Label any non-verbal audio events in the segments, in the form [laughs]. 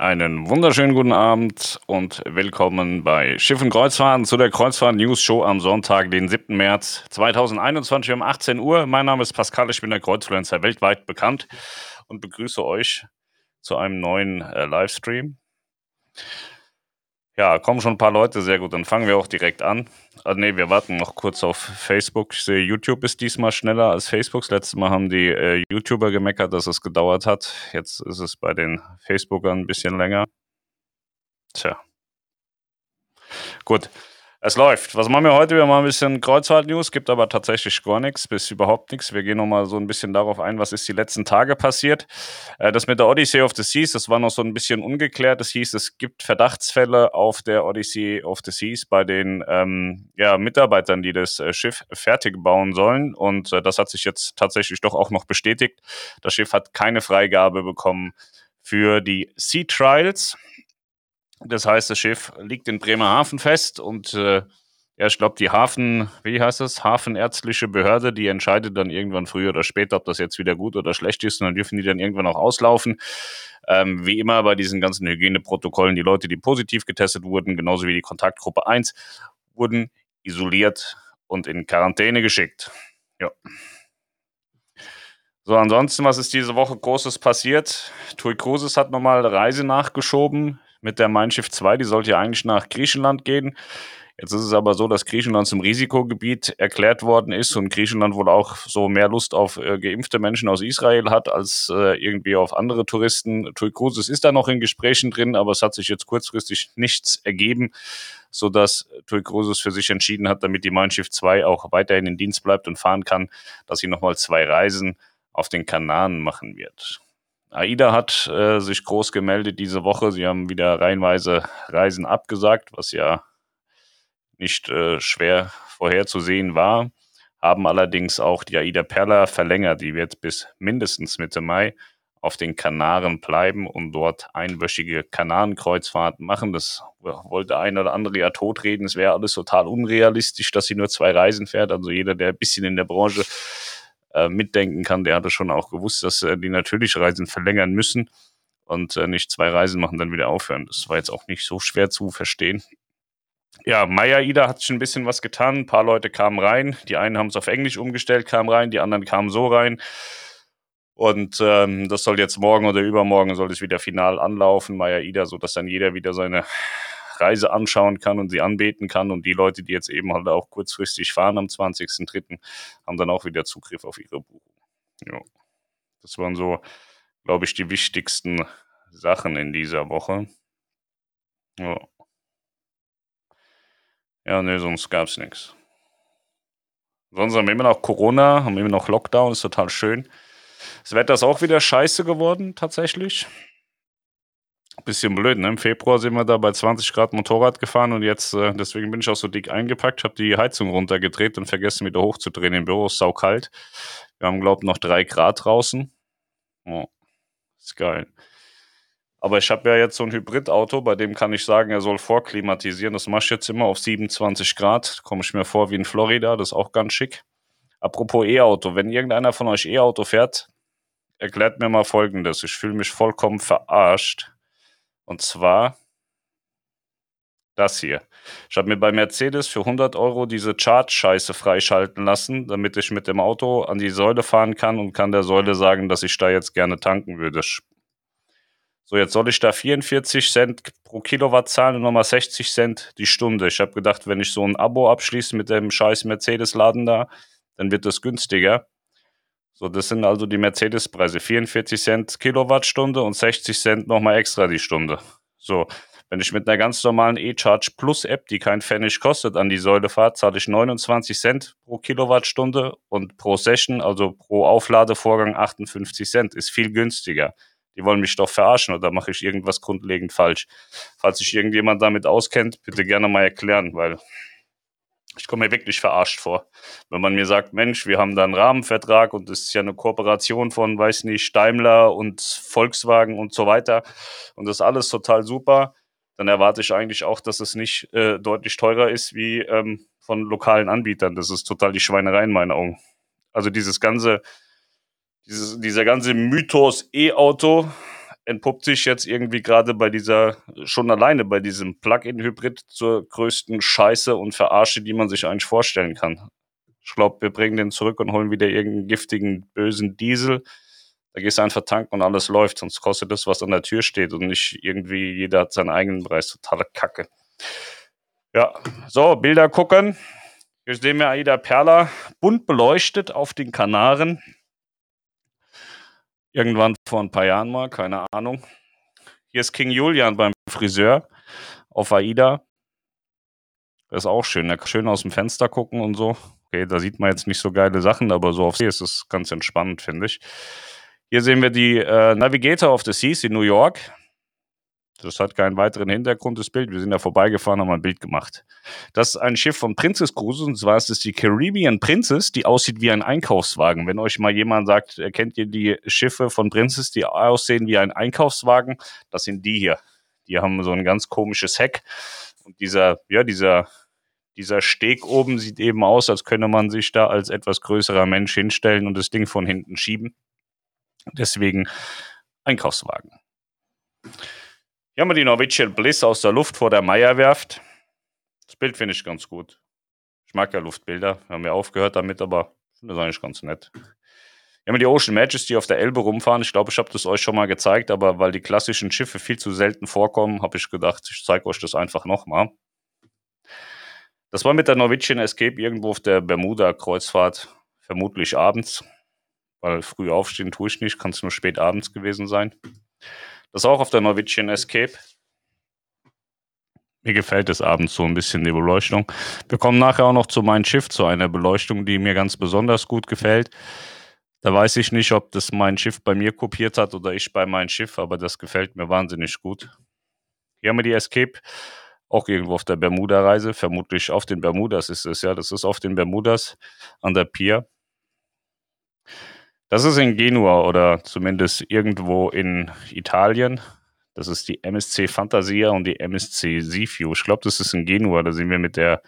Einen wunderschönen guten Abend und willkommen bei Schiff und Kreuzfahrten zu der Kreuzfahrt News Show am Sonntag, den 7. März 2021 um 18 Uhr. Mein Name ist Pascal, ich bin der Kreuzfluencer weltweit bekannt und begrüße euch zu einem neuen äh, Livestream. Ja, kommen schon ein paar Leute, sehr gut. Dann fangen wir auch direkt an. Ah, nee, wir warten noch kurz auf Facebook. Ich sehe, YouTube ist diesmal schneller als Facebook. Das letzte Mal haben die äh, YouTuber gemeckert, dass es gedauert hat. Jetzt ist es bei den Facebookern ein bisschen länger. Tja. Gut. Es läuft. Was machen wir heute? Wir machen ein bisschen Kreuzfahrt-News, gibt aber tatsächlich gar nichts, bis überhaupt nichts. Wir gehen nochmal so ein bisschen darauf ein, was ist die letzten Tage passiert. Äh, das mit der Odyssey of the Seas, das war noch so ein bisschen ungeklärt. Es hieß, es gibt Verdachtsfälle auf der Odyssey of the Seas bei den ähm, ja, Mitarbeitern, die das äh, Schiff fertig bauen sollen. Und äh, das hat sich jetzt tatsächlich doch auch noch bestätigt. Das Schiff hat keine Freigabe bekommen für die Sea Trials. Das heißt, das Schiff liegt in Bremerhaven fest und äh, ja, ich glaube, die Hafen, wie heißt das? Hafenärztliche Behörde, die entscheidet dann irgendwann früher oder später, ob das jetzt wieder gut oder schlecht ist und dann dürfen die dann irgendwann auch auslaufen. Ähm, wie immer bei diesen ganzen Hygieneprotokollen, die Leute, die positiv getestet wurden, genauso wie die Kontaktgruppe 1, wurden isoliert und in Quarantäne geschickt. Ja. So, ansonsten, was ist diese Woche Großes passiert? Tui Cruises hat nochmal Reise nachgeschoben mit der Mein Schiff 2. Die sollte ja eigentlich nach Griechenland gehen. Jetzt ist es aber so, dass Griechenland zum Risikogebiet erklärt worden ist und Griechenland wohl auch so mehr Lust auf äh, geimpfte Menschen aus Israel hat als äh, irgendwie auf andere Touristen. Tui Cruises ist da noch in Gesprächen drin, aber es hat sich jetzt kurzfristig nichts ergeben, sodass Tui Cruises für sich entschieden hat, damit die Mein Schiff 2 auch weiterhin in Dienst bleibt und fahren kann, dass sie nochmal zwei Reisen auf den Kanaren machen wird. AIDA hat äh, sich groß gemeldet diese Woche. Sie haben wieder reihenweise Reisen abgesagt, was ja nicht äh, schwer vorherzusehen war. Haben allerdings auch die AIDA Perla verlängert. Die wird bis mindestens Mitte Mai auf den Kanaren bleiben und dort einwöchige Kanarenkreuzfahrten machen. Das wollte ein oder andere ja totreden. Es wäre alles total unrealistisch, dass sie nur zwei Reisen fährt. Also jeder, der ein bisschen in der Branche äh, mitdenken kann, der hatte schon auch gewusst, dass äh, die natürlich Reisen verlängern müssen und äh, nicht zwei Reisen machen, dann wieder aufhören. Das war jetzt auch nicht so schwer zu verstehen. Ja, Maya Ida hat schon ein bisschen was getan. Ein paar Leute kamen rein. Die einen haben es auf Englisch umgestellt, kamen rein, die anderen kamen so rein. Und ähm, das soll jetzt morgen oder übermorgen soll es wieder final anlaufen, Maya Ida, sodass dann jeder wieder seine Reise anschauen kann und sie anbeten kann. Und die Leute, die jetzt eben halt auch kurzfristig fahren am 20.03., haben dann auch wieder Zugriff auf ihre Buchung. Ja. Das waren so, glaube ich, die wichtigsten Sachen in dieser Woche. Ja. Ja, ne, sonst gab es nichts. Sonst haben wir immer noch Corona, haben immer noch Lockdown, ist total schön. Das Wetter ist auch wieder scheiße geworden, tatsächlich. Bisschen blöd, ne? Im Februar sind wir da bei 20 Grad Motorrad gefahren und jetzt, äh, deswegen bin ich auch so dick eingepackt, habe die Heizung runtergedreht und vergessen wieder hochzudrehen. Im Büro ist saukalt. Wir haben, glaube ich, noch drei Grad draußen. Oh, ist geil. Aber ich habe ja jetzt so ein Hybridauto, bei dem kann ich sagen, er soll vorklimatisieren. Das mache ich jetzt immer auf 27 Grad. Komme ich mir vor wie in Florida, das ist auch ganz schick. Apropos E-Auto, wenn irgendeiner von euch E-Auto fährt, erklärt mir mal folgendes. Ich fühle mich vollkommen verarscht. Und zwar das hier. Ich habe mir bei Mercedes für 100 Euro diese Charge-Scheiße freischalten lassen, damit ich mit dem Auto an die Säule fahren kann und kann der Säule sagen, dass ich da jetzt gerne tanken würde. So, jetzt soll ich da 44 Cent pro Kilowatt zahlen und nochmal 60 Cent die Stunde. Ich habe gedacht, wenn ich so ein Abo abschließe mit dem scheiß Mercedes-Laden da, dann wird das günstiger. So, das sind also die Mercedes-Preise. 44 Cent Kilowattstunde und 60 Cent nochmal extra die Stunde. So, wenn ich mit einer ganz normalen E-Charge Plus App, die kein Pfennig kostet, an die Säule fahre, zahle ich 29 Cent pro Kilowattstunde und pro Session, also pro Aufladevorgang 58 Cent. Ist viel günstiger. Die wollen mich doch verarschen oder mache ich irgendwas grundlegend falsch? Falls sich irgendjemand damit auskennt, bitte gerne mal erklären, weil ich komme mir wirklich verarscht vor. Wenn man mir sagt, Mensch, wir haben da einen Rahmenvertrag und das ist ja eine Kooperation von, weiß nicht, Daimler und Volkswagen und so weiter und das ist alles total super, dann erwarte ich eigentlich auch, dass es nicht äh, deutlich teurer ist wie ähm, von lokalen Anbietern. Das ist total die Schweinerei in meinen Augen. Also dieses ganze, dieses, dieser ganze Mythos E-Auto, entpuppt sich jetzt irgendwie gerade bei dieser, schon alleine bei diesem Plug-in-Hybrid zur größten Scheiße und Verarsche, die man sich eigentlich vorstellen kann. Ich glaube, wir bringen den zurück und holen wieder irgendeinen giftigen, bösen Diesel. Da gehst du einfach tanken und alles läuft, sonst kostet das, was an der Tür steht und nicht irgendwie jeder hat seinen eigenen Preis. Totale Kacke. Ja, so, Bilder gucken. Hier sehen wir Aida Perla bunt beleuchtet auf den Kanaren. Irgendwann vor ein paar Jahren mal, keine Ahnung. Hier ist King Julian beim Friseur auf AIDA. Das ist auch schön. Schön aus dem Fenster gucken und so. Okay, da sieht man jetzt nicht so geile Sachen, aber so auf See ist es ganz entspannend, finde ich. Hier sehen wir die äh, Navigator of the Seas in New York. Das hat keinen weiteren Hintergrund, das Bild. Wir sind da vorbeigefahren, haben ein Bild gemacht. Das ist ein Schiff von Princess Cruises, und zwar ist es die Caribbean Princess, die aussieht wie ein Einkaufswagen. Wenn euch mal jemand sagt, kennt ihr die Schiffe von Princess, die aussehen wie ein Einkaufswagen? Das sind die hier. Die haben so ein ganz komisches Heck. Und dieser, ja, dieser, dieser Steg oben sieht eben aus, als könne man sich da als etwas größerer Mensch hinstellen und das Ding von hinten schieben. Deswegen Einkaufswagen. Hier haben wir die Norwegian Bliss aus der Luft vor der Meierwerft. Das Bild finde ich ganz gut. Ich mag ja Luftbilder. Wir haben ja aufgehört damit, aber finde das eigentlich ganz nett. Hier haben wir die Ocean Majesty auf der Elbe rumfahren. Ich glaube, ich habe das euch schon mal gezeigt, aber weil die klassischen Schiffe viel zu selten vorkommen, habe ich gedacht, ich zeige euch das einfach nochmal. Das war mit der Norwegian Escape irgendwo auf der Bermuda-Kreuzfahrt, vermutlich abends, weil früh aufstehen tue ich nicht, kann es nur spät abends gewesen sein. Das ist auch auf der Norwegian Escape. Mir gefällt es abends so ein bisschen die Beleuchtung. Wir kommen nachher auch noch zu meinem Schiff, zu einer Beleuchtung, die mir ganz besonders gut gefällt. Da weiß ich nicht, ob das mein Schiff bei mir kopiert hat oder ich bei meinem Schiff, aber das gefällt mir wahnsinnig gut. Hier haben wir die Escape, auch irgendwo auf der Bermuda-Reise, vermutlich auf den Bermudas ist es, ja, das ist auf den Bermudas an der Pier. Das ist in Genua oder zumindest irgendwo in Italien. Das ist die MSC Fantasia und die MSC Seaview. Ich glaube, das ist in Genua. Da sind wir mit der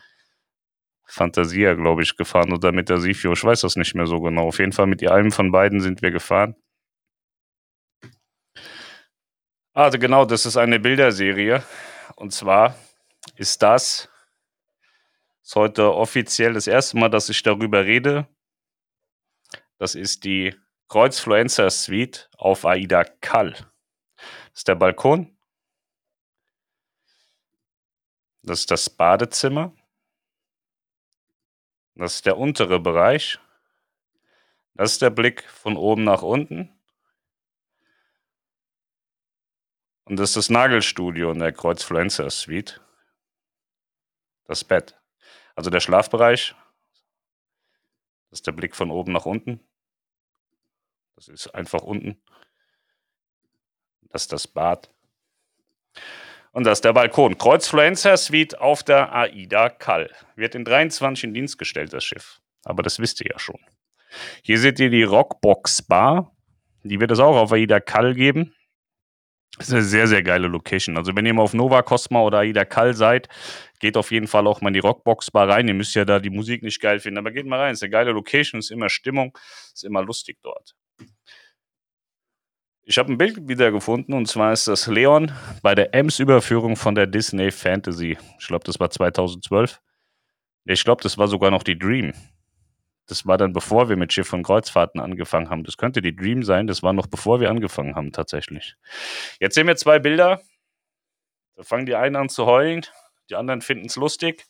Fantasia, glaube ich, gefahren oder mit der Seaview. Ich weiß das nicht mehr so genau. Auf jeden Fall mit einem von beiden sind wir gefahren. Also genau, das ist eine Bilderserie. Und zwar ist das ist heute offiziell das erste Mal, dass ich darüber rede. Das ist die Kreuzfluencer Suite auf Aida Kall. Das ist der Balkon. Das ist das Badezimmer. Das ist der untere Bereich. Das ist der Blick von oben nach unten. Und das ist das Nagelstudio in der Kreuzfluencer Suite. Das Bett. Also der Schlafbereich. Das ist der Blick von oben nach unten. Das ist einfach unten. Das ist das Bad. Und das ist der Balkon. Kreuzfluencer Suite auf der AIDA Kall. Wird in 23 in Dienst gestellt, das Schiff. Aber das wisst ihr ja schon. Hier seht ihr die Rockbox Bar. Die wird es auch auf AIDA Kall geben. Das ist eine sehr, sehr geile Location. Also, wenn ihr mal auf Nova Cosma oder AIDA Kall seid, geht auf jeden Fall auch mal in die Rockbox Bar rein. Ihr müsst ja da die Musik nicht geil finden, aber geht mal rein. Ist eine geile Location, ist immer Stimmung, ist immer lustig dort. Ich habe ein Bild wiedergefunden und zwar ist das Leon bei der Ems-Überführung von der Disney Fantasy. Ich glaube, das war 2012. Ich glaube, das war sogar noch die Dream. Das war dann bevor wir mit Schiff und Kreuzfahrten angefangen haben. Das könnte die Dream sein. Das war noch bevor wir angefangen haben, tatsächlich. Jetzt sehen wir zwei Bilder. Da fangen die einen an zu heulen, die anderen finden es lustig.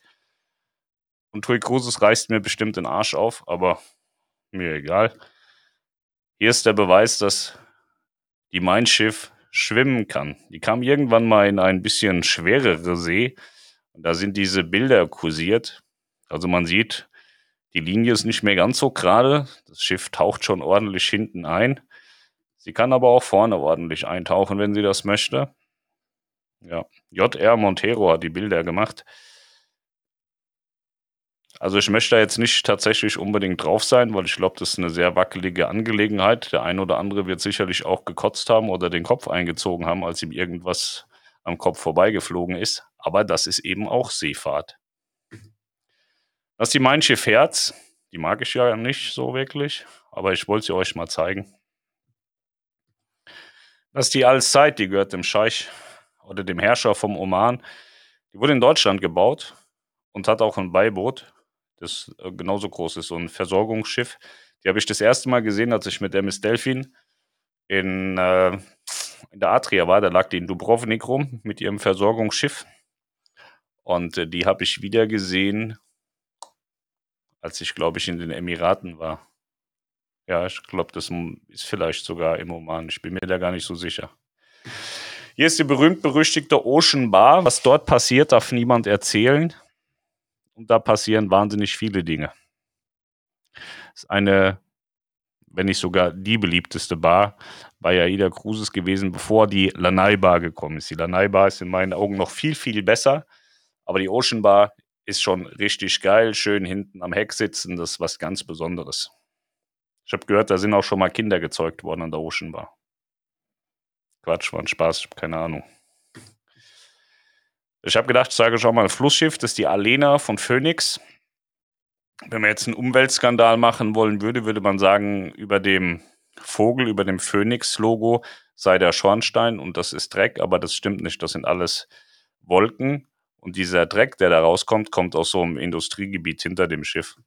Und Tui Cruises reißt mir bestimmt den Arsch auf, aber mir egal. Hier ist der Beweis, dass die Mein Schiff schwimmen kann. Die kam irgendwann mal in ein bisschen schwerere See und da sind diese Bilder kursiert. Also man sieht, die Linie ist nicht mehr ganz so gerade. Das Schiff taucht schon ordentlich hinten ein. Sie kann aber auch vorne ordentlich eintauchen, wenn sie das möchte. Ja, JR Montero hat die Bilder gemacht. Also ich möchte da jetzt nicht tatsächlich unbedingt drauf sein, weil ich glaube, das ist eine sehr wackelige Angelegenheit. Der ein oder andere wird sicherlich auch gekotzt haben oder den Kopf eingezogen haben, als ihm irgendwas am Kopf vorbeigeflogen ist. Aber das ist eben auch Seefahrt. Das ist die Mein Schiff Herz. Die mag ich ja nicht so wirklich, aber ich wollte sie euch mal zeigen. Das ist die Al-Said, die gehört dem Scheich oder dem Herrscher vom Oman. Die wurde in Deutschland gebaut und hat auch ein Beiboot, das äh, genauso groß ist, so ein Versorgungsschiff. Die habe ich das erste Mal gesehen, als ich mit der Miss Delphin in, äh, in der Adria war. Da lag die in Dubrovnik rum mit ihrem Versorgungsschiff. Und äh, die habe ich wieder gesehen, als ich, glaube ich, in den Emiraten war. Ja, ich glaube, das ist vielleicht sogar im Oman. Ich bin mir da gar nicht so sicher. Hier ist die berühmt-berüchtigte Ocean Bar. Was dort passiert, darf niemand erzählen. Und da passieren wahnsinnig viele Dinge. Es ist eine, wenn nicht sogar die beliebteste Bar bei Aida Cruises gewesen, bevor die Lanai Bar gekommen ist. Die Lanai Bar ist in meinen Augen noch viel, viel besser. Aber die Ocean Bar ist schon richtig geil. Schön hinten am Heck sitzen, das ist was ganz Besonderes. Ich habe gehört, da sind auch schon mal Kinder gezeugt worden an der Ocean Bar. Quatsch, war ein Spaß, ich habe keine Ahnung. Ich habe gedacht, ich sage schon mal ein Flussschiff, das ist die Alena von Phoenix. Wenn man jetzt einen Umweltskandal machen wollen würde, würde man sagen, über dem Vogel, über dem Phoenix-Logo sei der Schornstein und das ist Dreck, aber das stimmt nicht. Das sind alles Wolken und dieser Dreck, der da rauskommt, kommt aus so einem Industriegebiet hinter dem Schiff.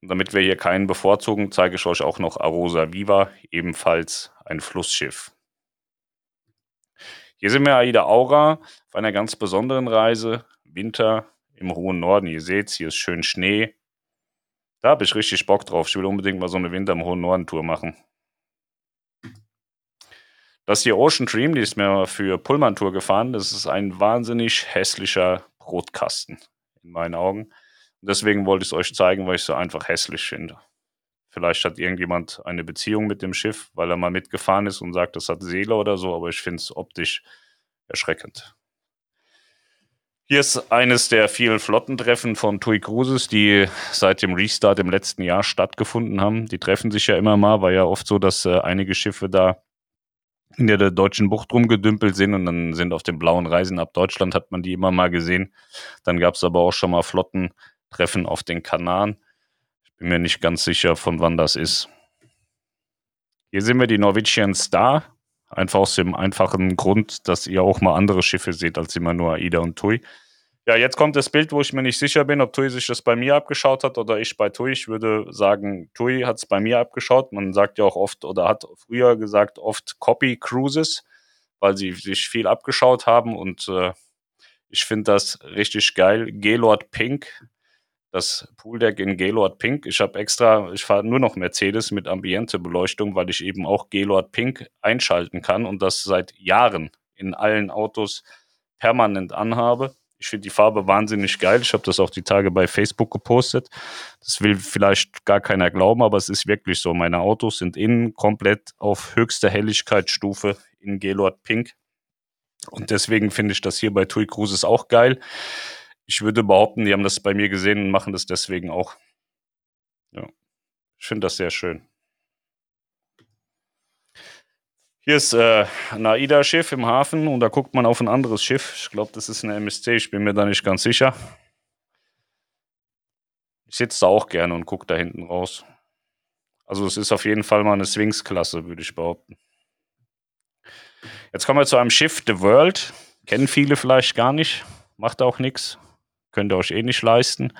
Und damit wir hier keinen bevorzugen, zeige ich euch auch noch Arosa Viva, ebenfalls ein Flussschiff. Hier sind wir Aida Aura auf einer ganz besonderen Reise. Winter im hohen Norden. Ihr seht, hier ist schön Schnee. Da habe ich richtig Bock drauf. Ich will unbedingt mal so eine Winter im hohen Norden Tour machen. Das hier Ocean Dream, die ist mir für Pullman Tour gefahren. Das ist ein wahnsinnig hässlicher Brotkasten in meinen Augen. Deswegen wollte ich es euch zeigen, weil ich es so einfach hässlich finde. Vielleicht hat irgendjemand eine Beziehung mit dem Schiff, weil er mal mitgefahren ist und sagt, das hat Seele oder so, aber ich finde es optisch erschreckend. Hier ist eines der vielen Flottentreffen von TUI Cruises, die seit dem Restart im letzten Jahr stattgefunden haben. Die treffen sich ja immer mal, war ja oft so, dass äh, einige Schiffe da in der, der deutschen Bucht rumgedümpelt sind und dann sind auf den blauen Reisen ab Deutschland, hat man die immer mal gesehen. Dann gab es aber auch schon mal Flotten, Treffen auf den Kanaren. Bin mir nicht ganz sicher, von wann das ist. Hier sehen wir die Norwegian Star. Einfach aus dem einfachen Grund, dass ihr auch mal andere Schiffe seht als immer nur AIDA und TUI. Ja, jetzt kommt das Bild, wo ich mir nicht sicher bin, ob TUI sich das bei mir abgeschaut hat oder ich bei TUI. Ich würde sagen, TUI hat es bei mir abgeschaut. Man sagt ja auch oft oder hat früher gesagt oft Copy Cruises, weil sie sich viel abgeschaut haben und äh, ich finde das richtig geil. Gaylord Pink das Pooldeck in Gaylord Pink. Ich habe extra, ich fahre nur noch Mercedes mit Ambiente-Beleuchtung, weil ich eben auch Gaylord Pink einschalten kann und das seit Jahren in allen Autos permanent anhabe. Ich finde die Farbe wahnsinnig geil. Ich habe das auch die Tage bei Facebook gepostet. Das will vielleicht gar keiner glauben, aber es ist wirklich so. Meine Autos sind innen komplett auf höchster Helligkeitsstufe in Gaylord Pink. Und deswegen finde ich das hier bei TUI Cruises auch geil ich würde behaupten, die haben das bei mir gesehen und machen das deswegen auch. Ja, ich finde das sehr schön. Hier ist äh, ein AIDA-Schiff im Hafen und da guckt man auf ein anderes Schiff. Ich glaube, das ist ein MSC, ich bin mir da nicht ganz sicher. Ich sitze da auch gerne und gucke da hinten raus. Also es ist auf jeden Fall mal eine Sphinx-Klasse, würde ich behaupten. Jetzt kommen wir zu einem Schiff, The World. Kennen viele vielleicht gar nicht, macht auch nichts könnt ihr euch eh nicht leisten.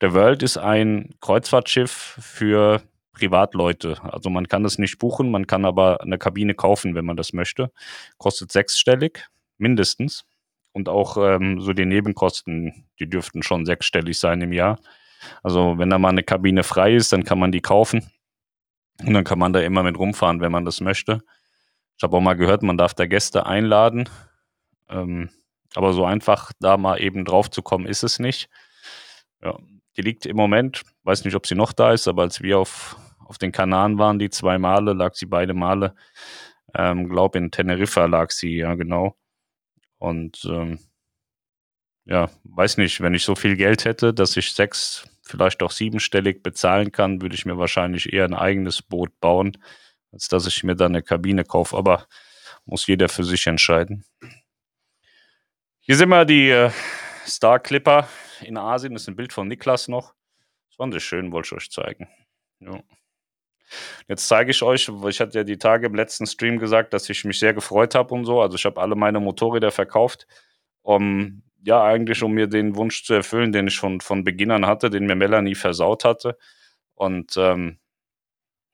Der World ist ein Kreuzfahrtschiff für Privatleute. Also man kann das nicht buchen, man kann aber eine Kabine kaufen, wenn man das möchte. Kostet sechsstellig, mindestens. Und auch ähm, so die Nebenkosten, die dürften schon sechsstellig sein im Jahr. Also wenn da mal eine Kabine frei ist, dann kann man die kaufen. Und dann kann man da immer mit rumfahren, wenn man das möchte. Ich habe auch mal gehört, man darf da Gäste einladen. Ähm, aber so einfach da mal eben drauf zu kommen, ist es nicht. Ja, die liegt im Moment, weiß nicht, ob sie noch da ist, aber als wir auf, auf den Kanaren waren, die zwei Male, lag sie beide Male. Ähm, glaube in Teneriffa lag sie, ja, genau. Und ähm, ja, weiß nicht, wenn ich so viel Geld hätte, dass ich sechs, vielleicht auch siebenstellig bezahlen kann, würde ich mir wahrscheinlich eher ein eigenes Boot bauen, als dass ich mir dann eine Kabine kaufe. Aber muss jeder für sich entscheiden. Hier sind wir die äh, Star Clipper in Asien. Das ist ein Bild von Niklas noch. Das fand ich schön, wollte ich euch zeigen. Ja. Jetzt zeige ich euch, ich hatte ja die Tage im letzten Stream gesagt, dass ich mich sehr gefreut habe und so. Also ich habe alle meine Motorräder verkauft, um ja eigentlich um mir den Wunsch zu erfüllen, den ich schon von Beginn an hatte, den mir Melanie versaut hatte. Und ähm,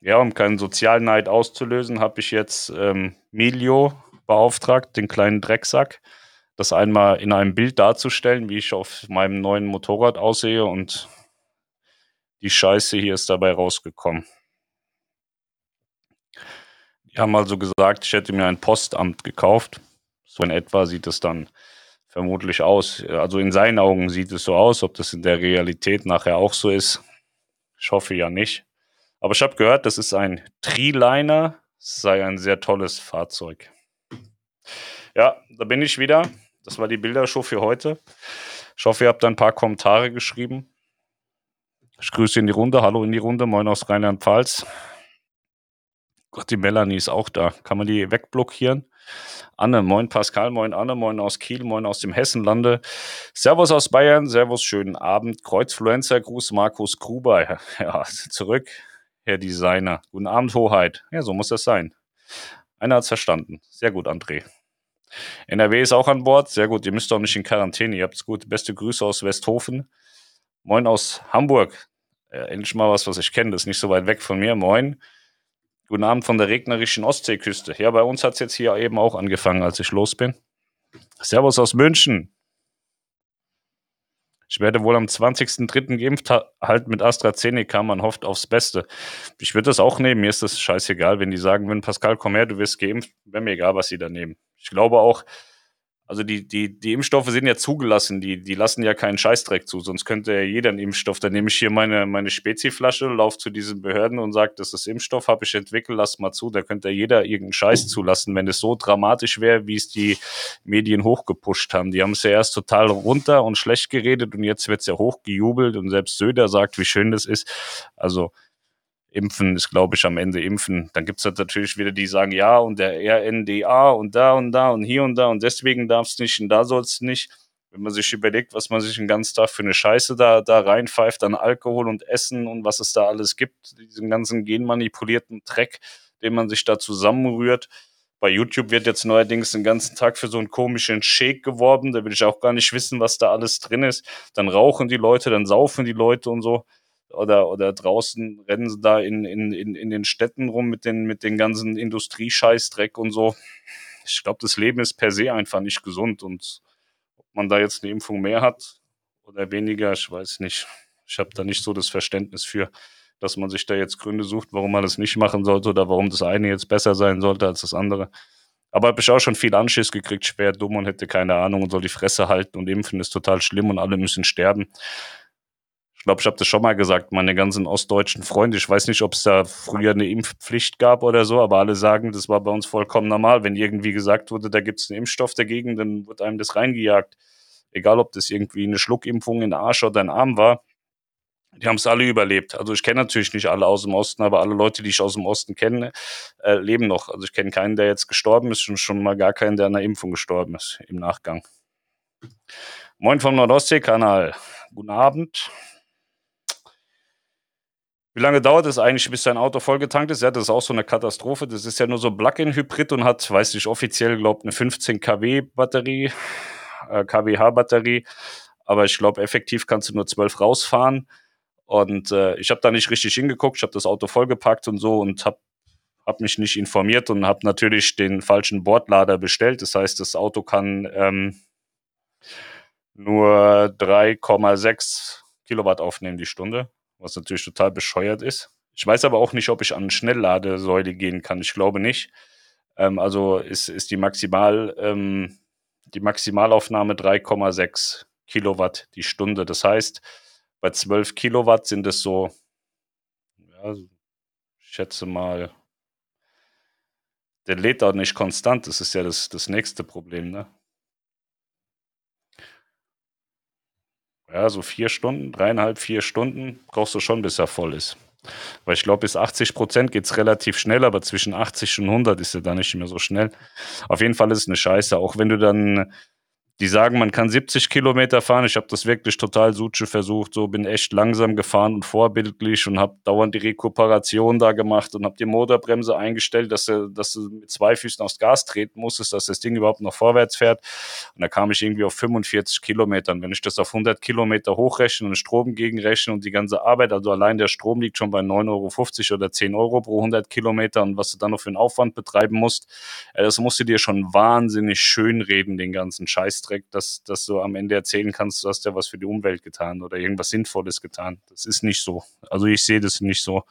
ja, um keinen Sozialneid auszulösen, habe ich jetzt ähm, Milio beauftragt, den kleinen Drecksack, das einmal in einem Bild darzustellen, wie ich auf meinem neuen Motorrad aussehe und die Scheiße hier ist dabei rausgekommen. Die haben also gesagt, ich hätte mir ein Postamt gekauft. So in etwa sieht es dann vermutlich aus. Also in seinen Augen sieht es so aus. Ob das in der Realität nachher auch so ist, ich hoffe ja nicht. Aber ich habe gehört, das ist ein Treeliner. Es sei ein sehr tolles Fahrzeug. Ja, da bin ich wieder. Das war die Bildershow für heute. Ich hoffe, ihr habt ein paar Kommentare geschrieben. Ich grüße in die Runde. Hallo in die Runde. Moin aus Rheinland-Pfalz. Gott, die Melanie ist auch da. Kann man die wegblockieren? Anne, moin Pascal, moin Anne, moin aus Kiel, moin aus dem Hessenlande. Servus aus Bayern, Servus, schönen Abend. Kreuzfluencer, Gruß Markus Gruber. Ja, zurück, Herr Designer. Guten Abend, Hoheit. Ja, so muss das sein. Einer hat's verstanden. Sehr gut, André. NRW ist auch an Bord. Sehr gut. Ihr müsst auch nicht in Quarantäne. Ihr habt's gut. Beste Grüße aus Westhofen. Moin aus Hamburg. Äh, endlich mal was, was ich kenne. Das ist nicht so weit weg von mir. Moin. Guten Abend von der regnerischen Ostseeküste. Ja, bei uns hat es jetzt hier eben auch angefangen, als ich los bin. Servus aus München. Ich werde wohl am 20.03. geimpft, halt mit AstraZeneca. Man hofft aufs Beste. Ich würde das auch nehmen. Mir ist das scheißegal, wenn die sagen, wenn Pascal, komm her, du wirst geimpft. Wäre mir egal, was sie da nehmen. Ich glaube auch, also die, die, die Impfstoffe sind ja zugelassen, die, die lassen ja keinen Scheißdreck zu, sonst könnte ja jeder einen Impfstoff. Dann nehme ich hier meine, meine Speziflasche, laufe zu diesen Behörden und sage, das ist Impfstoff, habe ich entwickelt, lass mal zu. Da könnte ja jeder irgendeinen Scheiß zulassen, wenn es so dramatisch wäre, wie es die Medien hochgepusht haben. Die haben es ja erst total runter und schlecht geredet und jetzt wird es ja hochgejubelt und selbst Söder sagt, wie schön das ist. Also Impfen ist, glaube ich, am Ende Impfen. Dann gibt es halt natürlich wieder die, die sagen, ja, und der RNDA und da und da und hier und da und deswegen darf es nicht und da soll es nicht. Wenn man sich überlegt, was man sich den ganzen Tag für eine Scheiße da, da reinpfeift an Alkohol und Essen und was es da alles gibt, diesen ganzen genmanipulierten Dreck, den man sich da zusammenrührt. Bei YouTube wird jetzt neuerdings den ganzen Tag für so einen komischen Shake geworben. Da will ich auch gar nicht wissen, was da alles drin ist. Dann rauchen die Leute, dann saufen die Leute und so oder, oder draußen rennen sie da in, in, in, in den Städten rum mit den, mit den ganzen Industriescheißdreck und so. Ich glaube, das Leben ist per se einfach nicht gesund und ob man da jetzt eine Impfung mehr hat oder weniger, ich weiß nicht. Ich habe da nicht so das Verständnis für, dass man sich da jetzt Gründe sucht, warum man das nicht machen sollte oder warum das eine jetzt besser sein sollte als das andere. Aber habe ich auch schon viel Anschiss gekriegt, schwer dumm und hätte keine Ahnung und soll die Fresse halten und impfen ist total schlimm und alle müssen sterben glaube, ich habe das schon mal gesagt, meine ganzen ostdeutschen Freunde, ich weiß nicht, ob es da früher eine Impfpflicht gab oder so, aber alle sagen, das war bei uns vollkommen normal. Wenn irgendwie gesagt wurde, da gibt es einen Impfstoff dagegen, dann wird einem das reingejagt. Egal, ob das irgendwie eine Schluckimpfung in den Arsch oder in den Arm war. Die haben es alle überlebt. Also ich kenne natürlich nicht alle aus dem Osten, aber alle Leute, die ich aus dem Osten kenne, äh, leben noch. Also ich kenne keinen, der jetzt gestorben ist und schon mal gar keinen, der an einer Impfung gestorben ist im Nachgang. Moin vom Nordostsee-Kanal. Guten Abend. Wie lange dauert es eigentlich, bis dein Auto vollgetankt ist? Ja, das ist auch so eine Katastrophe. Das ist ja nur so Plug-in-Hybrid und hat, weiß ich, offiziell, glaube eine 15 kW Batterie, äh, kWh-Batterie. Aber ich glaube, effektiv kannst du nur 12 rausfahren. Und äh, ich habe da nicht richtig hingeguckt. Ich habe das Auto vollgepackt und so und habe hab mich nicht informiert und habe natürlich den falschen Bordlader bestellt. Das heißt, das Auto kann ähm, nur 3,6 Kilowatt aufnehmen die Stunde was natürlich total bescheuert ist. Ich weiß aber auch nicht, ob ich an Schnellladesäule gehen kann. Ich glaube nicht. Ähm, also ist, ist die Maximal, ähm, die Maximalaufnahme 3,6 Kilowatt die Stunde. Das heißt, bei 12 Kilowatt sind es so, ja, ich schätze mal, der lädt auch nicht konstant. Das ist ja das, das nächste Problem, ne? Ja, so vier Stunden, dreieinhalb, vier Stunden brauchst du schon, bis er voll ist. Weil ich glaube, bis 80 Prozent geht es relativ schnell, aber zwischen 80 und 100 ist er dann nicht mehr so schnell. Auf jeden Fall ist es eine Scheiße. Auch wenn du dann die sagen, man kann 70 Kilometer fahren. Ich habe das wirklich total suche versucht, so bin echt langsam gefahren und vorbildlich und habe dauernd die Rekuperation da gemacht und habe die Motorbremse eingestellt, dass du, dass du mit zwei Füßen aufs Gas treten musstest, dass das Ding überhaupt noch vorwärts fährt. Und da kam ich irgendwie auf 45 Kilometer. Und wenn ich das auf 100 Kilometer hochrechne und Strom gegenrechne und die ganze Arbeit, also allein der Strom liegt schon bei 9,50 Euro oder 10 Euro pro 100 Kilometer und was du dann noch für einen Aufwand betreiben musst, das musst du dir schon wahnsinnig schön reden, den ganzen Scheiß Scheißdreck, dass, dass du am Ende erzählen kannst, du hast ja was für die Umwelt getan oder irgendwas Sinnvolles getan. Das ist nicht so. Also ich sehe das nicht so.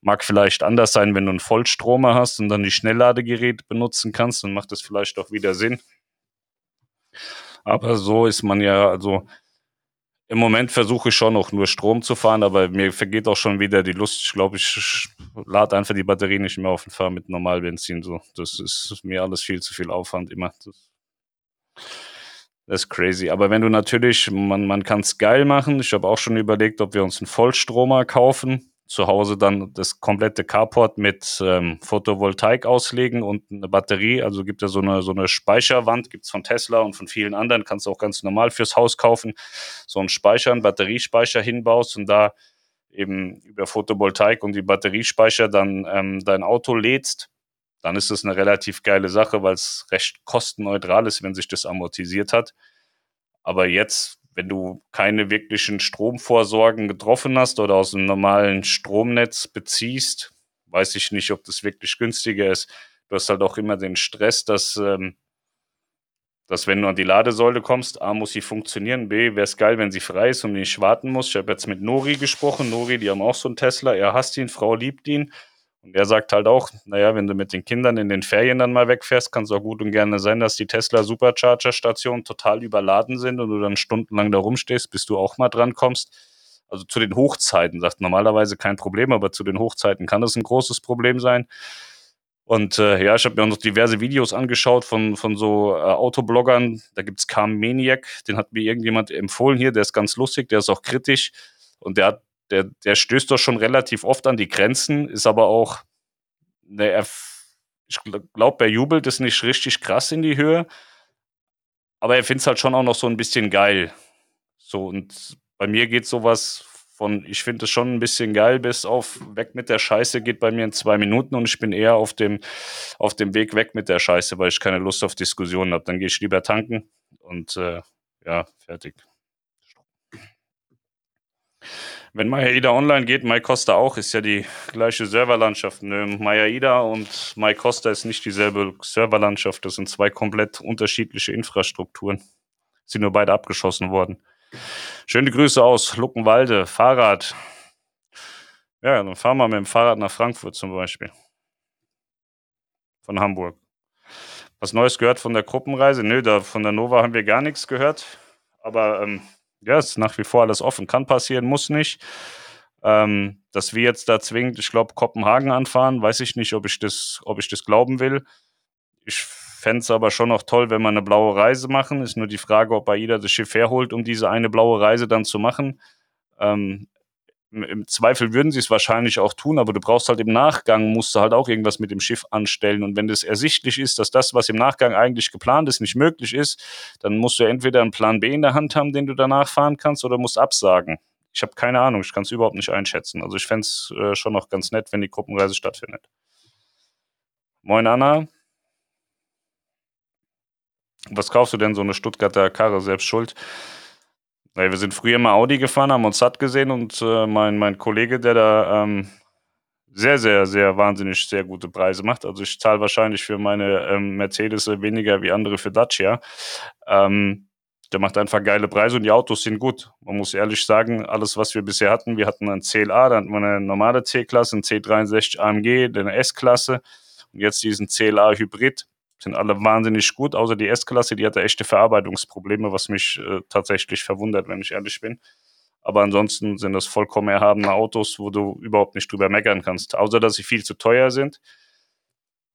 Mag vielleicht anders sein, wenn du einen Vollstromer hast und dann die Schnellladegeräte benutzen kannst, dann macht das vielleicht auch wieder Sinn. Aber so ist man ja, also im Moment versuche ich schon noch nur Strom zu fahren, aber mir vergeht auch schon wieder die Lust. Ich glaube, ich lade einfach die Batterie nicht mehr auf und fahre mit Normalbenzin. So, das ist mir alles viel zu viel Aufwand immer. Das das ist crazy. Aber wenn du natürlich, man, man kann es geil machen. Ich habe auch schon überlegt, ob wir uns einen Vollstromer kaufen. Zu Hause dann das komplette Carport mit ähm, Photovoltaik auslegen und eine Batterie. Also gibt ja so eine, so eine Speicherwand, gibt's von Tesla und von vielen anderen. Kannst du auch ganz normal fürs Haus kaufen. So einen Speicher, einen Batteriespeicher hinbaust und da eben über Photovoltaik und die Batteriespeicher dann ähm, dein Auto lädst dann ist das eine relativ geile Sache, weil es recht kostenneutral ist, wenn sich das amortisiert hat. Aber jetzt, wenn du keine wirklichen Stromvorsorgen getroffen hast oder aus einem normalen Stromnetz beziehst, weiß ich nicht, ob das wirklich günstiger ist. Du hast halt auch immer den Stress, dass, ähm, dass wenn du an die Ladesäule kommst, A, muss sie funktionieren, B, wäre es geil, wenn sie frei ist und nicht warten muss. Ich habe jetzt mit Nori gesprochen. Nori, die haben auch so einen Tesla. Er hasst ihn, Frau liebt ihn. Und er sagt halt auch, naja, wenn du mit den Kindern in den Ferien dann mal wegfährst, kann es auch gut und gerne sein, dass die Tesla Supercharger-Stationen total überladen sind und du dann stundenlang da rumstehst, bis du auch mal dran kommst. Also zu den Hochzeiten, sagt normalerweise kein Problem, aber zu den Hochzeiten kann das ein großes Problem sein. Und äh, ja, ich habe mir auch noch diverse Videos angeschaut von, von so äh, Autobloggern. Da gibt's Carm Maniac, den hat mir irgendjemand empfohlen hier, der ist ganz lustig, der ist auch kritisch. Und der hat der, der stößt doch schon relativ oft an die Grenzen, ist aber auch, ne, er, ich glaube, er jubelt es nicht richtig krass in die Höhe, aber er findet es halt schon auch noch so ein bisschen geil. So, und bei mir geht sowas von, ich finde es schon ein bisschen geil, bis auf weg mit der Scheiße geht bei mir in zwei Minuten und ich bin eher auf dem, auf dem Weg weg mit der Scheiße, weil ich keine Lust auf Diskussionen habe. Dann gehe ich lieber tanken und äh, ja, fertig. Wenn MyAida online geht, MyCosta auch, ist ja die gleiche Serverlandschaft. Ne? MyAida und MyCosta ist nicht dieselbe Serverlandschaft. Das sind zwei komplett unterschiedliche Infrastrukturen. Sind nur beide abgeschossen worden. Schöne Grüße aus Luckenwalde. Fahrrad. Ja, dann fahren wir mit dem Fahrrad nach Frankfurt zum Beispiel. Von Hamburg. Was Neues gehört von der Gruppenreise? Nö, da, von der Nova haben wir gar nichts gehört. Aber ähm, ja, ist nach wie vor alles offen. Kann passieren, muss nicht. Ähm, dass wir jetzt da zwingend, ich glaube, Kopenhagen anfahren, weiß ich nicht, ob ich das, ob ich das glauben will. Ich fände es aber schon noch toll, wenn wir eine blaue Reise machen. Ist nur die Frage, ob AIDA das Schiff herholt, um diese eine blaue Reise dann zu machen. Ähm, im Zweifel würden sie es wahrscheinlich auch tun, aber du brauchst halt im Nachgang, musst du halt auch irgendwas mit dem Schiff anstellen. Und wenn das ersichtlich ist, dass das, was im Nachgang eigentlich geplant ist, nicht möglich ist, dann musst du entweder einen Plan B in der Hand haben, den du danach fahren kannst, oder musst absagen. Ich habe keine Ahnung, ich kann es überhaupt nicht einschätzen. Also ich fände es äh, schon noch ganz nett, wenn die Gruppenreise stattfindet. Moin Anna. Was kaufst du denn so eine Stuttgarter Karre selbst schuld? Naja, wir sind früher mal Audi gefahren, haben uns satt gesehen und äh, mein, mein Kollege, der da ähm, sehr, sehr, sehr wahnsinnig sehr gute Preise macht. Also ich zahle wahrscheinlich für meine ähm, Mercedes weniger wie andere für Dacia. Ähm, der macht einfach geile Preise und die Autos sind gut. Man muss ehrlich sagen, alles, was wir bisher hatten, wir hatten ein CLA, dann hatten wir eine normale C-Klasse, ein C63 AMG, eine S-Klasse und jetzt diesen CLA Hybrid sind alle wahnsinnig gut, außer die S-Klasse, die hatte echte Verarbeitungsprobleme, was mich äh, tatsächlich verwundert, wenn ich ehrlich bin. Aber ansonsten sind das vollkommen erhabene Autos, wo du überhaupt nicht drüber meckern kannst, außer dass sie viel zu teuer sind.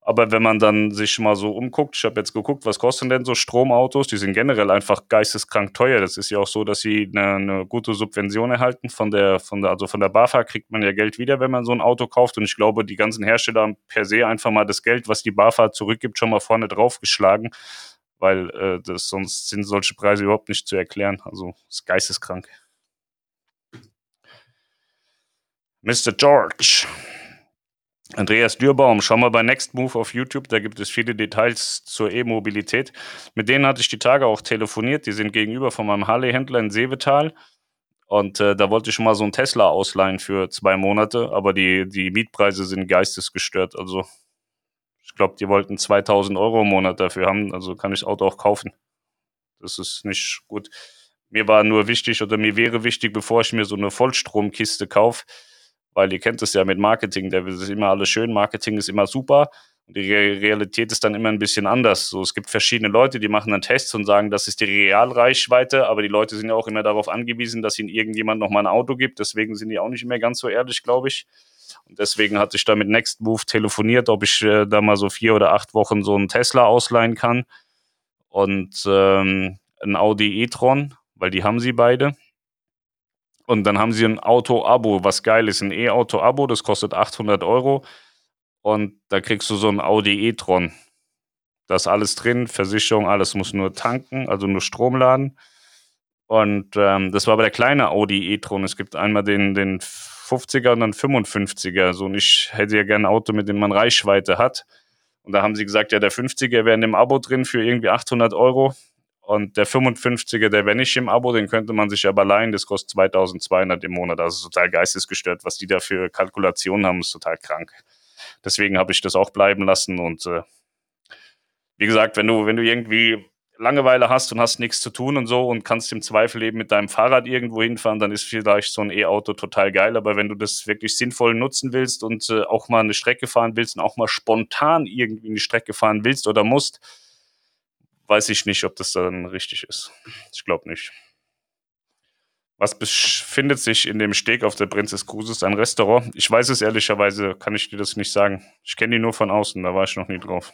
Aber wenn man dann sich mal so umguckt, ich habe jetzt geguckt, was kosten denn so Stromautos? Die sind generell einfach geisteskrank teuer. Das ist ja auch so, dass sie eine, eine, gute Subvention erhalten von der, von der, also von der BAFA kriegt man ja Geld wieder, wenn man so ein Auto kauft. Und ich glaube, die ganzen Hersteller haben per se einfach mal das Geld, was die BAFA zurückgibt, schon mal vorne draufgeschlagen. weil äh, das, sonst sind solche Preise überhaupt nicht zu erklären. Also ist geisteskrank. Mr. George. Andreas Dürbaum, schau mal bei Next Move auf YouTube, da gibt es viele Details zur E-Mobilität. Mit denen hatte ich die Tage auch telefoniert, die sind gegenüber von meinem Harley-Händler in Seevetal. Und äh, da wollte ich schon mal so einen Tesla ausleihen für zwei Monate, aber die, die Mietpreise sind geistesgestört. Also ich glaube, die wollten 2000 Euro im Monat dafür haben, also kann ich das Auto auch kaufen. Das ist nicht gut. Mir war nur wichtig oder mir wäre wichtig, bevor ich mir so eine Vollstromkiste kaufe, weil ihr kennt es ja mit Marketing, da ist immer alles schön, Marketing ist immer super. Die Realität ist dann immer ein bisschen anders. So, es gibt verschiedene Leute, die machen dann Tests und sagen, das ist die Realreichweite, aber die Leute sind ja auch immer darauf angewiesen, dass ihnen irgendjemand nochmal ein Auto gibt. Deswegen sind die auch nicht mehr ganz so ehrlich, glaube ich. Und deswegen hatte ich da mit Next Move telefoniert, ob ich äh, da mal so vier oder acht Wochen so einen Tesla ausleihen kann und ähm, ein Audi e-tron, weil die haben sie beide. Und dann haben sie ein Auto-Abo, was geil ist, ein E-Auto-Abo, das kostet 800 Euro. Und da kriegst du so ein Audi e-tron. Da ist alles drin, Versicherung, alles muss nur tanken, also nur Strom laden. Und ähm, das war aber der kleine Audi e-tron. Es gibt einmal den, den 50er und dann 55er. So, und ich hätte ja gerne ein Auto, mit dem man Reichweite hat. Und da haben sie gesagt, ja, der 50er wäre in dem Abo drin für irgendwie 800 Euro. Und der 55er, der wäre nicht im Abo, den könnte man sich aber leihen, das kostet 2200 im Monat. Also total geistesgestört, was die da für Kalkulationen haben, ist total krank. Deswegen habe ich das auch bleiben lassen. Und äh, wie gesagt, wenn du, wenn du irgendwie Langeweile hast und hast nichts zu tun und so und kannst im Zweifel eben mit deinem Fahrrad irgendwo hinfahren, dann ist vielleicht so ein E-Auto total geil. Aber wenn du das wirklich sinnvoll nutzen willst und äh, auch mal eine Strecke fahren willst und auch mal spontan irgendwie eine Strecke fahren willst oder musst, weiß ich nicht, ob das dann richtig ist. Ich glaube nicht. Was befindet sich in dem Steg auf der Princess Cruises? Ein Restaurant? Ich weiß es ehrlicherweise, kann ich dir das nicht sagen. Ich kenne die nur von außen, da war ich noch nie drauf.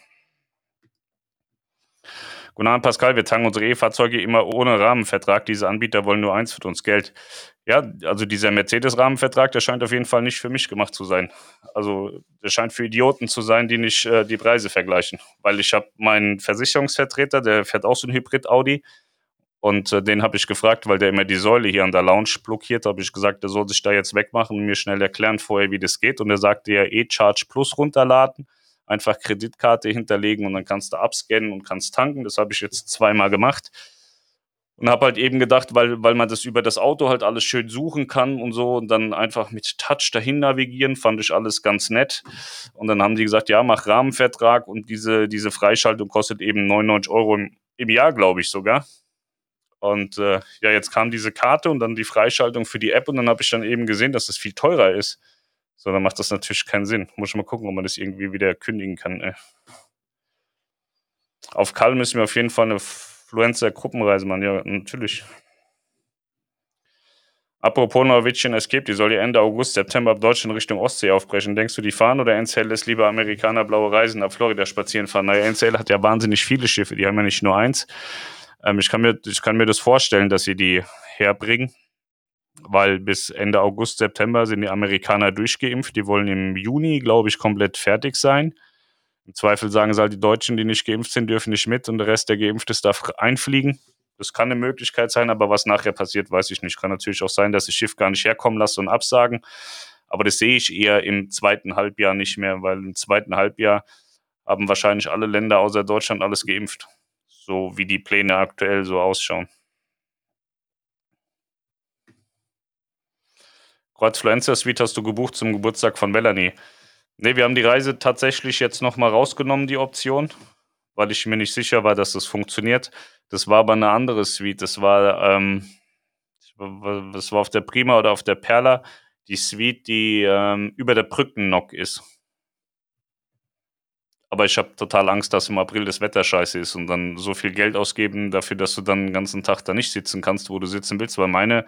Guten Abend, Pascal. Wir tanken unsere E-Fahrzeuge immer ohne Rahmenvertrag. Diese Anbieter wollen nur eins für uns Geld. Ja, also dieser Mercedes-Rahmenvertrag, der scheint auf jeden Fall nicht für mich gemacht zu sein. Also der scheint für Idioten zu sein, die nicht äh, die Preise vergleichen. Weil ich habe meinen Versicherungsvertreter, der fährt auch so ein Hybrid-Audi. Und äh, den habe ich gefragt, weil der immer die Säule hier an der Lounge blockiert, habe ich gesagt, der soll sich da jetzt wegmachen und mir schnell erklären vorher, wie das geht. Und er sagte ja, E-Charge Plus runterladen einfach Kreditkarte hinterlegen und dann kannst du abscannen und kannst tanken. Das habe ich jetzt zweimal gemacht. Und habe halt eben gedacht, weil, weil man das über das Auto halt alles schön suchen kann und so und dann einfach mit Touch dahin navigieren, fand ich alles ganz nett. Und dann haben die gesagt, ja, mach Rahmenvertrag und diese, diese Freischaltung kostet eben 99 Euro im, im Jahr, glaube ich sogar. Und äh, ja, jetzt kam diese Karte und dann die Freischaltung für die App und dann habe ich dann eben gesehen, dass das viel teurer ist. So, dann macht das natürlich keinen Sinn. Muss ich mal gucken, ob man das irgendwie wieder kündigen kann. Ey. Auf Karl müssen wir auf jeden Fall eine Fluencer-Gruppenreise machen. Ja, natürlich. Apropos Norwegian Escape, die soll ja Ende August, September ab Deutschland Richtung Ostsee aufbrechen. Denkst du, die fahren oder NCL lässt lieber Amerikaner blaue Reisen ab Florida spazieren fahren? Naja, NCL hat ja wahnsinnig viele Schiffe, die haben ja nicht nur eins. Ähm, ich, kann mir, ich kann mir das vorstellen, dass sie die herbringen weil bis Ende August, September sind die Amerikaner durchgeimpft. Die wollen im Juni, glaube ich, komplett fertig sein. Im Zweifel sagen sie halt, die Deutschen, die nicht geimpft sind, dürfen nicht mit und der Rest, der geimpft ist, darf einfliegen. Das kann eine Möglichkeit sein, aber was nachher passiert, weiß ich nicht. Kann natürlich auch sein, dass das Schiff gar nicht herkommen lässt und absagen. Aber das sehe ich eher im zweiten Halbjahr nicht mehr, weil im zweiten Halbjahr haben wahrscheinlich alle Länder außer Deutschland alles geimpft. So wie die Pläne aktuell so ausschauen. Kreuzfluencer Suite hast du gebucht zum Geburtstag von Melanie. Ne, wir haben die Reise tatsächlich jetzt nochmal rausgenommen, die Option, weil ich mir nicht sicher war, dass das funktioniert. Das war aber eine andere Suite. Das war, ähm, das war auf der Prima oder auf der Perla, die Suite, die ähm, über der Brückennock ist. Aber ich habe total Angst, dass im April das Wetter scheiße ist und dann so viel Geld ausgeben dafür, dass du dann den ganzen Tag da nicht sitzen kannst, wo du sitzen willst, weil meine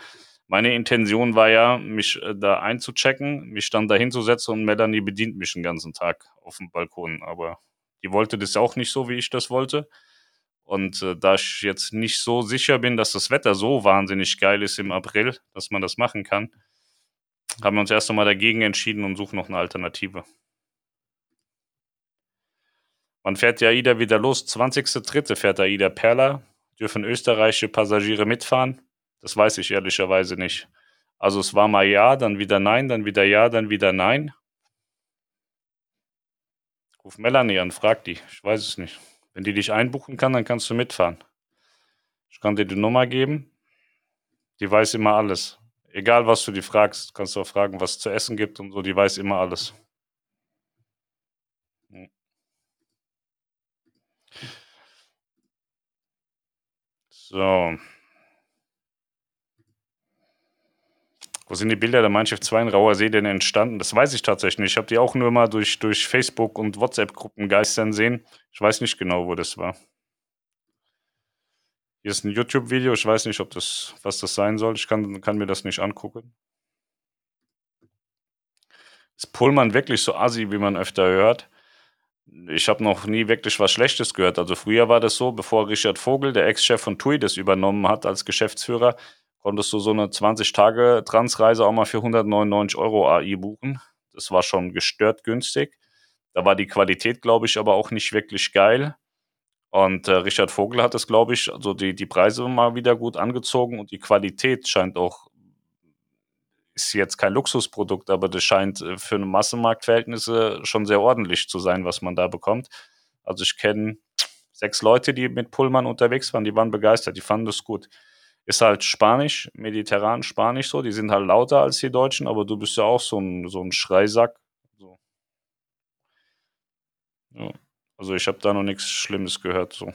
meine Intention war ja, mich äh, da einzuchecken, mich dann da hinzusetzen und Melanie bedient mich den ganzen Tag auf dem Balkon. Aber die wollte das auch nicht so, wie ich das wollte. Und äh, da ich jetzt nicht so sicher bin, dass das Wetter so wahnsinnig geil ist im April, dass man das machen kann, haben wir uns erst einmal dagegen entschieden und suchen noch eine Alternative. Wann fährt die AIDA wieder los? 20.03. fährt AIDA Perla. Dürfen österreichische Passagiere mitfahren? Das weiß ich ehrlicherweise nicht. Also es war mal ja, dann wieder nein, dann wieder ja, dann wieder nein. Ruf Melanie an, frag die. Ich weiß es nicht. Wenn die dich einbuchen kann, dann kannst du mitfahren. Ich kann dir die Nummer geben. Die weiß immer alles. Egal, was du die fragst, kannst du auch fragen, was es zu essen gibt und so. Die weiß immer alles. Hm. So. Wo sind die Bilder der Mannschaft 2 in Rauer See denn entstanden? Das weiß ich tatsächlich nicht. Ich habe die auch nur mal durch, durch Facebook und WhatsApp-Gruppen geistern sehen. Ich weiß nicht genau, wo das war. Hier ist ein YouTube-Video. Ich weiß nicht, ob das, was das sein soll. Ich kann, kann mir das nicht angucken. Ist Pullman wirklich so assi, wie man öfter hört? Ich habe noch nie wirklich was Schlechtes gehört. Also früher war das so, bevor Richard Vogel, der Ex-Chef von TUI, das übernommen hat als Geschäftsführer, konntest du so eine 20-Tage-Transreise auch mal für 199 Euro AI buchen. Das war schon gestört günstig. Da war die Qualität, glaube ich, aber auch nicht wirklich geil. Und äh, Richard Vogel hat es, glaube ich, also die, die Preise mal wieder gut angezogen und die Qualität scheint auch, ist jetzt kein Luxusprodukt, aber das scheint äh, für Massenmarktverhältnisse schon sehr ordentlich zu sein, was man da bekommt. Also ich kenne sechs Leute, die mit Pullman unterwegs waren, die waren begeistert, die fanden das gut ist halt Spanisch, mediterran Spanisch so. Die sind halt lauter als die Deutschen, aber du bist ja auch so ein, so ein Schreisack. So. Ja. Also ich habe da noch nichts Schlimmes gehört. So.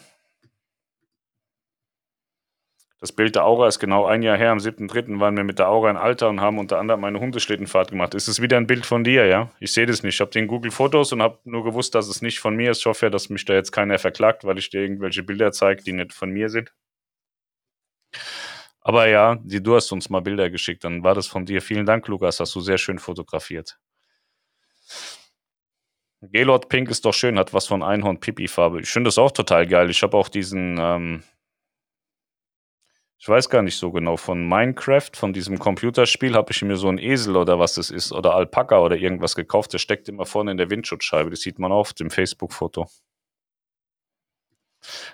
Das Bild der Aura ist genau ein Jahr her. Am 7.3. waren wir mit der Aura in Alter und haben unter anderem eine Hundeschlittenfahrt gemacht. Ist es wieder ein Bild von dir, ja? Ich sehe das nicht. Ich habe den Google Fotos und habe nur gewusst, dass es nicht von mir ist. Ich hoffe ja, dass mich da jetzt keiner verklagt, weil ich dir irgendwelche Bilder zeige, die nicht von mir sind. Aber ja, die, du hast uns mal Bilder geschickt, dann war das von dir. Vielen Dank, Lukas, hast du sehr schön fotografiert. Gaylord Pink ist doch schön, hat was von Einhorn-Pipi-Farbe. Ich finde das auch total geil. Ich habe auch diesen, ähm, ich weiß gar nicht so genau, von Minecraft, von diesem Computerspiel, habe ich mir so einen Esel oder was das ist, oder Alpaka oder irgendwas gekauft. Der steckt immer vorne in der Windschutzscheibe. Das sieht man auch auf dem Facebook-Foto.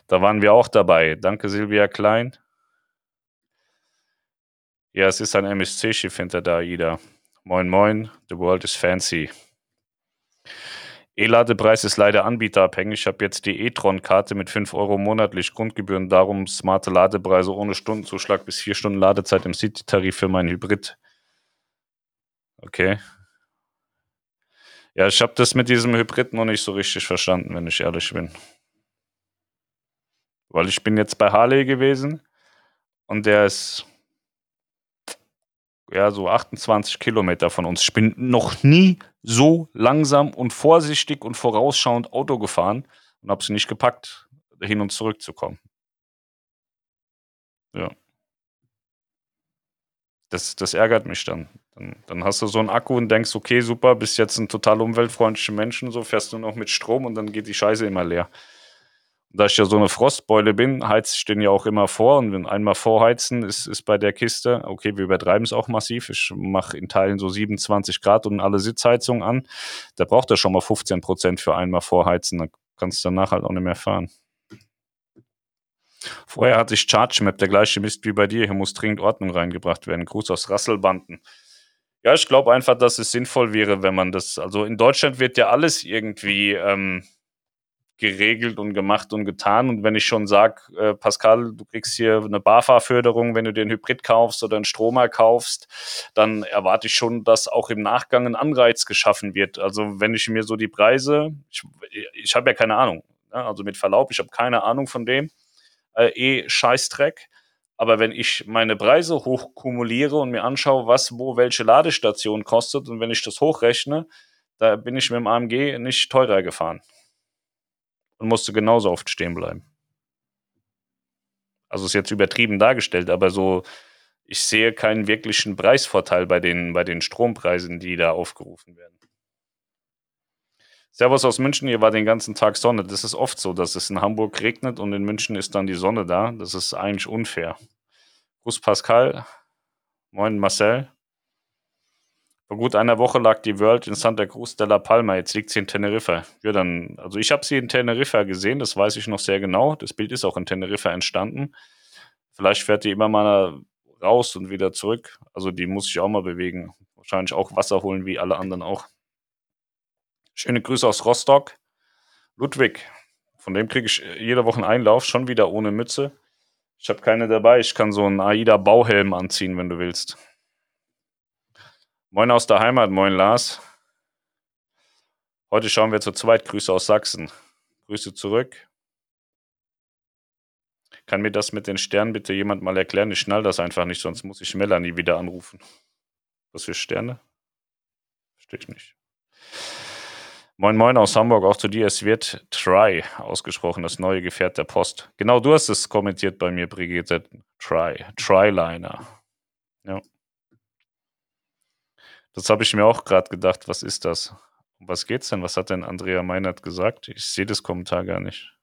Da waren wir auch dabei. Danke, Silvia Klein. Ja, es ist ein MSC-Schiff hinter der AIDA. Moin, moin, the world is fancy. E-Ladepreis ist leider anbieterabhängig. Ich habe jetzt die e-tron-Karte mit 5 Euro monatlich Grundgebühren, darum smarte Ladepreise ohne Stundenzuschlag bis 4 Stunden Ladezeit im City-Tarif für mein Hybrid. Okay. Ja, ich habe das mit diesem Hybrid noch nicht so richtig verstanden, wenn ich ehrlich bin. Weil ich bin jetzt bei Harley gewesen und der ist ja, so 28 Kilometer von uns. Ich bin noch nie so langsam und vorsichtig und vorausschauend Auto gefahren und habe es nicht gepackt, hin und zurück zu kommen. Ja. Das, das ärgert mich dann. dann. Dann hast du so einen Akku und denkst, okay, super, bist jetzt ein total umweltfreundlicher Mensch und so, fährst du noch mit Strom und dann geht die Scheiße immer leer da ich ja so eine Frostbeule bin, heizt ich den ja auch immer vor. Und wenn einmal vorheizen ist, ist bei der Kiste, okay, wir übertreiben es auch massiv. Ich mache in Teilen so 27 Grad und alle Sitzheizungen an. Da braucht er schon mal 15 Prozent für einmal vorheizen. Dann kannst du danach halt auch nicht mehr fahren. Vorher hatte ich Charge Map, der gleiche Mist wie bei dir. Hier muss dringend Ordnung reingebracht werden. Gruß aus Rasselbanden. Ja, ich glaube einfach, dass es sinnvoll wäre, wenn man das, also in Deutschland wird ja alles irgendwie, ähm, geregelt und gemacht und getan. Und wenn ich schon sage, äh, Pascal, du kriegst hier eine BAFA-Förderung, wenn du den Hybrid kaufst oder einen Stromer kaufst, dann erwarte ich schon, dass auch im Nachgang ein Anreiz geschaffen wird. Also wenn ich mir so die Preise, ich, ich habe ja keine Ahnung, ne? also mit Verlaub, ich habe keine Ahnung von dem, äh, eh Scheißdreck. Aber wenn ich meine Preise hochkumuliere und mir anschaue, was wo welche Ladestation kostet und wenn ich das hochrechne, da bin ich mit dem AMG nicht teurer gefahren und musste genauso oft stehen bleiben. Also ist jetzt übertrieben dargestellt, aber so, ich sehe keinen wirklichen Preisvorteil bei den, bei den Strompreisen, die da aufgerufen werden. Servus aus München, hier war den ganzen Tag Sonne. Das ist oft so, dass es in Hamburg regnet und in München ist dann die Sonne da. Das ist eigentlich unfair. Gruß Pascal. Moin Marcel. Vor gut einer Woche lag die World in Santa Cruz de la Palma, jetzt liegt sie in Teneriffa. Ja, dann, also ich habe sie in Teneriffa gesehen, das weiß ich noch sehr genau. Das Bild ist auch in Teneriffa entstanden. Vielleicht fährt die immer mal raus und wieder zurück. Also die muss ich auch mal bewegen. Wahrscheinlich auch Wasser holen, wie alle anderen auch. Schöne Grüße aus Rostock. Ludwig, von dem kriege ich jede Woche einen Einlauf, schon wieder ohne Mütze. Ich habe keine dabei. Ich kann so einen AIDA-Bauhelm anziehen, wenn du willst. Moin aus der Heimat, moin Lars. Heute schauen wir zu zweit. Grüße aus Sachsen. Grüße zurück. Kann mir das mit den Sternen bitte jemand mal erklären? Ich schnall das einfach nicht, sonst muss ich Melanie wieder anrufen. Was für Sterne? Verstehe ich nicht. Moin Moin aus Hamburg, auch zu dir. Es wird Try ausgesprochen, das neue Gefährt der Post. Genau, du hast es kommentiert bei mir, Brigitte. Try, Tryliner. Ja. Das habe ich mir auch gerade gedacht. Was ist das? Um was geht's denn? Was hat denn Andrea Meinert gesagt? Ich sehe das Kommentar gar nicht.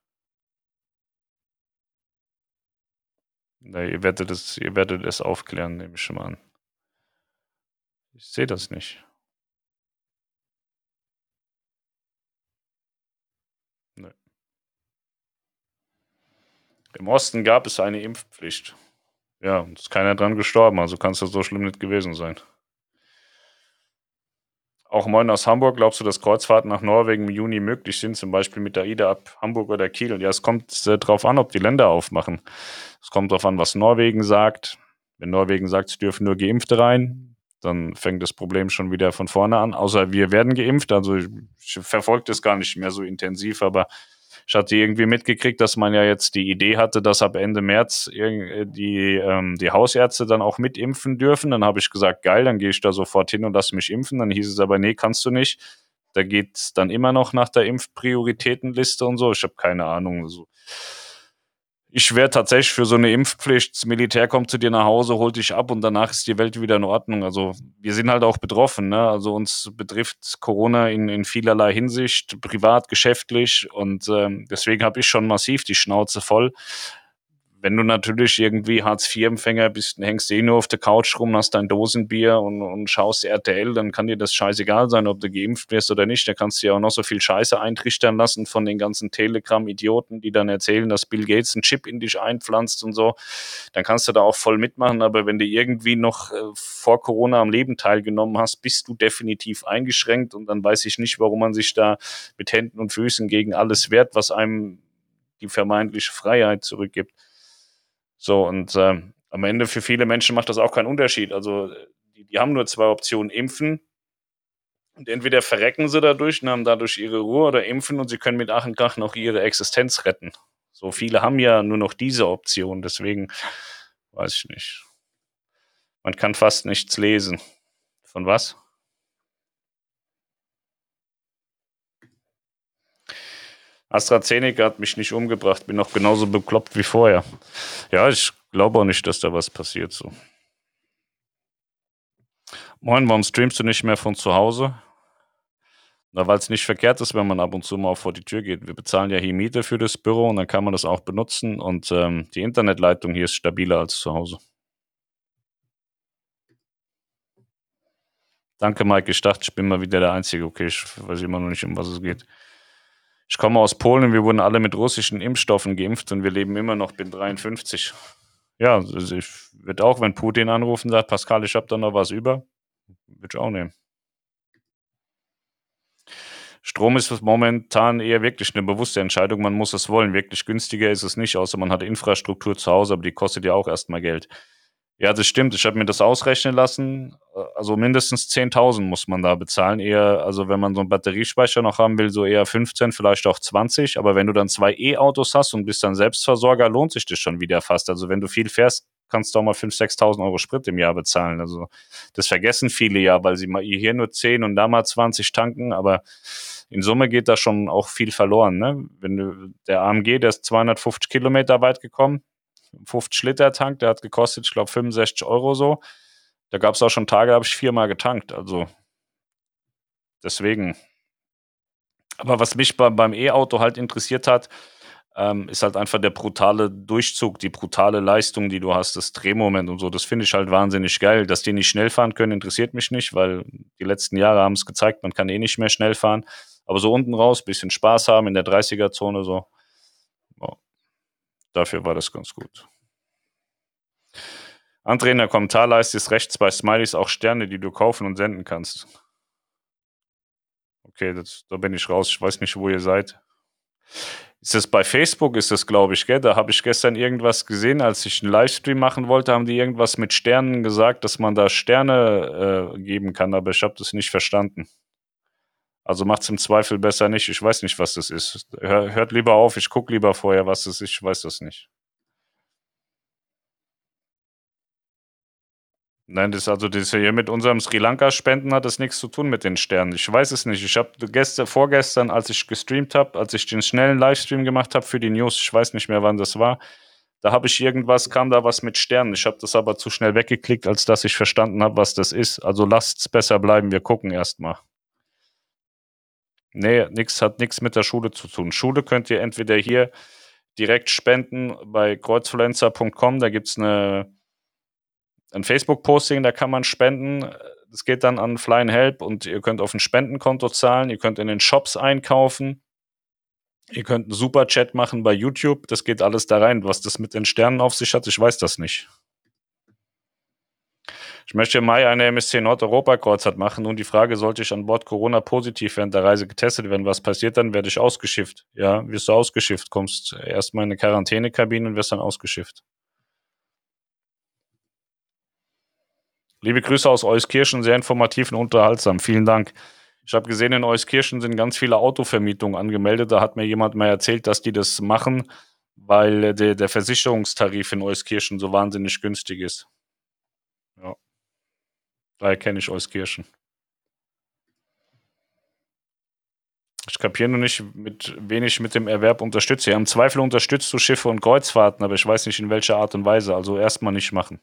Nee, ihr werdet es, ihr werdet es aufklären, nehme ich schon mal an. Ich sehe das nicht. Nee. Im Osten gab es eine Impfpflicht. Ja, und ist keiner dran gestorben, also kann es ja so schlimm nicht gewesen sein. Auch moin aus Hamburg. Glaubst du, dass Kreuzfahrten nach Norwegen im Juni möglich sind, zum Beispiel mit der AIDA ab Hamburg oder Kiel? Ja, es kommt äh, darauf an, ob die Länder aufmachen. Es kommt darauf an, was Norwegen sagt. Wenn Norwegen sagt, es dürfen nur Geimpfte rein, dann fängt das Problem schon wieder von vorne an. Außer wir werden geimpft. Also ich verfolge das gar nicht mehr so intensiv, aber ich hatte irgendwie mitgekriegt, dass man ja jetzt die Idee hatte, dass ab Ende März äh, die, ähm, die Hausärzte dann auch mitimpfen dürfen. Dann habe ich gesagt, geil, dann gehe ich da sofort hin und lasse mich impfen. Dann hieß es aber, nee, kannst du nicht. Da geht es dann immer noch nach der Impfprioritätenliste und so. Ich habe keine Ahnung. Also, ich wäre tatsächlich für so eine Impfpflicht. Das Militär kommt zu dir nach Hause, holt dich ab und danach ist die Welt wieder in Ordnung. Also wir sind halt auch betroffen. Ne? Also uns betrifft Corona in, in vielerlei Hinsicht, privat, geschäftlich und ähm, deswegen habe ich schon massiv die Schnauze voll wenn du natürlich irgendwie Hartz-IV-Empfänger bist, hängst du eh nur auf der Couch rum, hast dein Dosenbier und, und schaust RTL, dann kann dir das scheißegal sein, ob du geimpft wirst oder nicht. Da kannst du ja auch noch so viel Scheiße eintrichtern lassen von den ganzen Telegram-Idioten, die dann erzählen, dass Bill Gates einen Chip in dich einpflanzt und so. Dann kannst du da auch voll mitmachen, aber wenn du irgendwie noch äh, vor Corona am Leben teilgenommen hast, bist du definitiv eingeschränkt und dann weiß ich nicht, warum man sich da mit Händen und Füßen gegen alles wehrt, was einem die vermeintliche Freiheit zurückgibt. So, und äh, am Ende für viele Menschen macht das auch keinen Unterschied. Also die, die haben nur zwei Optionen, impfen und entweder verrecken sie dadurch und haben dadurch ihre Ruhe oder impfen und sie können mit Ach und Krach noch ihre Existenz retten. So viele haben ja nur noch diese Option, deswegen weiß ich nicht. Man kann fast nichts lesen. Von was? AstraZeneca hat mich nicht umgebracht, bin noch genauso bekloppt wie vorher. Ja, ich glaube auch nicht, dass da was passiert so. Moin, warum streamst du nicht mehr von zu Hause? Na, weil es nicht verkehrt ist, wenn man ab und zu mal vor die Tür geht. Wir bezahlen ja hier Miete für das Büro und dann kann man das auch benutzen und ähm, die Internetleitung hier ist stabiler als zu Hause. Danke, Mike. Ich dachte, ich bin mal wieder der Einzige. Okay, ich weiß immer noch nicht, um was es geht. Ich komme aus Polen, wir wurden alle mit russischen Impfstoffen geimpft und wir leben immer noch, bin 53. Ja, also ich würde auch, wenn Putin anrufen sagt, Pascal, ich habe da noch was über, würde ich auch nehmen. Strom ist momentan eher wirklich eine bewusste Entscheidung. Man muss es wollen. Wirklich günstiger ist es nicht, außer man hat Infrastruktur zu Hause, aber die kostet ja auch erstmal Geld. Ja, das stimmt. Ich habe mir das ausrechnen lassen. Also mindestens 10.000 muss man da bezahlen. Eher, also wenn man so einen Batteriespeicher noch haben will, so eher 15, vielleicht auch 20. Aber wenn du dann zwei E-Autos hast und bist dann Selbstversorger, lohnt sich das schon wieder fast. Also wenn du viel fährst, kannst du auch mal 5.000, 6.000 Euro Sprit im Jahr bezahlen. Also das vergessen viele ja, weil sie mal hier nur 10 und da mal 20 tanken. Aber in Summe geht da schon auch viel verloren. Ne? Wenn du, der AMG, der ist 250 Kilometer weit gekommen 50 Liter Tank, der hat gekostet, ich glaube, 65 Euro so. Da gab es auch schon Tage, da habe ich viermal getankt. Also deswegen. Aber was mich bei, beim E-Auto halt interessiert hat, ähm, ist halt einfach der brutale Durchzug, die brutale Leistung, die du hast, das Drehmoment und so. Das finde ich halt wahnsinnig geil. Dass die nicht schnell fahren können, interessiert mich nicht, weil die letzten Jahre haben es gezeigt, man kann eh nicht mehr schnell fahren. Aber so unten raus, bisschen Spaß haben in der 30er-Zone, so. Dafür war das ganz gut. André in der Kommentarleiste ist rechts bei Smileys auch Sterne, die du kaufen und senden kannst. Okay, das, da bin ich raus. Ich weiß nicht, wo ihr seid. Ist das bei Facebook, ist das, glaube ich, gell? Da habe ich gestern irgendwas gesehen, als ich einen Livestream machen wollte, haben die irgendwas mit Sternen gesagt, dass man da Sterne äh, geben kann, aber ich habe das nicht verstanden. Also macht es im Zweifel besser nicht. Ich weiß nicht, was das ist. Hör, hört lieber auf, ich gucke lieber vorher, was das ist. Ich weiß das nicht. Nein, das also das hier mit unserem Sri Lanka Spenden hat das nichts zu tun mit den Sternen. Ich weiß es nicht. Ich habe gestern, vorgestern, als ich gestreamt habe, als ich den schnellen Livestream gemacht habe für die News, ich weiß nicht mehr, wann das war, da habe ich irgendwas, kam da was mit Sternen. Ich habe das aber zu schnell weggeklickt, als dass ich verstanden habe, was das ist. Also lasst es besser bleiben. Wir gucken erstmal. Nee, nix hat nichts mit der Schule zu tun. Schule könnt ihr entweder hier direkt spenden bei kreuzfluencer.com. Da gibt es ein Facebook-Posting, da kann man spenden. Das geht dann an Flying Help und ihr könnt auf ein Spendenkonto zahlen, ihr könnt in den Shops einkaufen, ihr könnt einen Super-Chat machen bei YouTube, das geht alles da rein. Was das mit den Sternen auf sich hat, ich weiß das nicht. Ich möchte im Mai eine MSC Nordeuropa-Kreuzfahrt machen und die Frage, sollte ich an Bord Corona positiv während der Reise getestet werden, was passiert dann, werde ich ausgeschifft. Ja, wirst du ausgeschifft, kommst erstmal in eine Quarantänekabine und wirst dann ausgeschifft. Liebe Grüße aus Euskirchen, sehr informativ und unterhaltsam. Vielen Dank. Ich habe gesehen, in Euskirchen sind ganz viele Autovermietungen angemeldet. Da hat mir jemand mal erzählt, dass die das machen, weil der, der Versicherungstarif in Euskirchen so wahnsinnig günstig ist. Daher kenne ich Euskirchen. Ich kapiere nur nicht, mit wenig mit dem Erwerb unterstütze. Im Zweifel unterstützt du Schiffe und Kreuzfahrten, aber ich weiß nicht in welcher Art und Weise. Also erstmal nicht machen.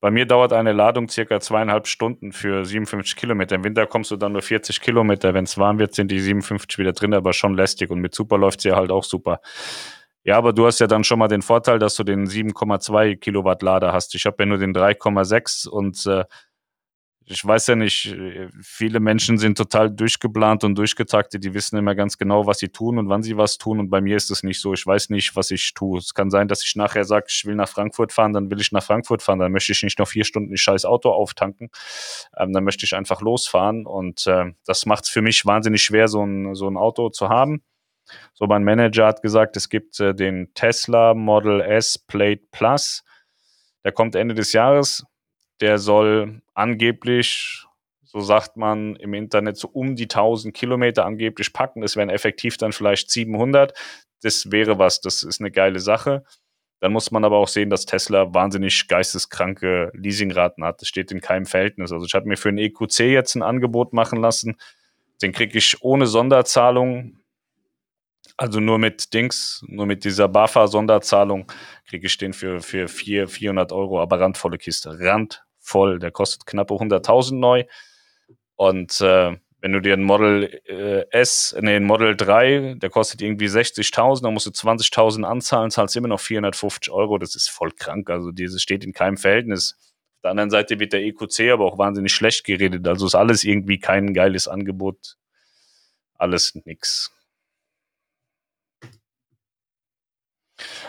Bei mir dauert eine Ladung circa zweieinhalb Stunden für 57 Kilometer. Im Winter kommst du dann nur 40 Kilometer. Wenn es warm wird, sind die 57 wieder drin, aber schon lästig. Und mit Super läuft sie ja halt auch super. Ja, aber du hast ja dann schon mal den Vorteil, dass du den 7,2 Kilowatt Lader hast. Ich habe ja nur den 3,6 und äh, ich weiß ja nicht, viele Menschen sind total durchgeplant und durchgetaktet, die wissen immer ganz genau, was sie tun und wann sie was tun. Und bei mir ist es nicht so. Ich weiß nicht, was ich tue. Es kann sein, dass ich nachher sage, ich will nach Frankfurt fahren, dann will ich nach Frankfurt fahren, dann möchte ich nicht noch vier Stunden das scheiß Auto auftanken. Ähm, dann möchte ich einfach losfahren. Und äh, das macht es für mich wahnsinnig schwer, so ein, so ein Auto zu haben. So, mein Manager hat gesagt, es gibt äh, den Tesla Model S Plate Plus. Der kommt Ende des Jahres der soll angeblich, so sagt man im Internet, so um die 1000 Kilometer angeblich packen. Das wären effektiv dann vielleicht 700. Das wäre was, das ist eine geile Sache. Dann muss man aber auch sehen, dass Tesla wahnsinnig geisteskranke Leasingraten hat. Das steht in keinem Verhältnis. Also ich habe mir für einen EQC jetzt ein Angebot machen lassen. Den kriege ich ohne Sonderzahlung also nur mit Dings, nur mit dieser BAFA-Sonderzahlung kriege ich den für, für 400, 400 Euro, aber randvolle Kiste. Rand voll. Der kostet knappe 100.000 neu. Und äh, wenn du dir ein Model äh, S, nee, ein Model 3, der kostet irgendwie 60.000, dann musst du 20.000 anzahlen, zahlst immer noch 450 Euro. Das ist voll krank. Also, dieses steht in keinem Verhältnis. Auf der anderen Seite wird der EQC aber auch wahnsinnig schlecht geredet. Also ist alles irgendwie kein geiles Angebot. Alles nix.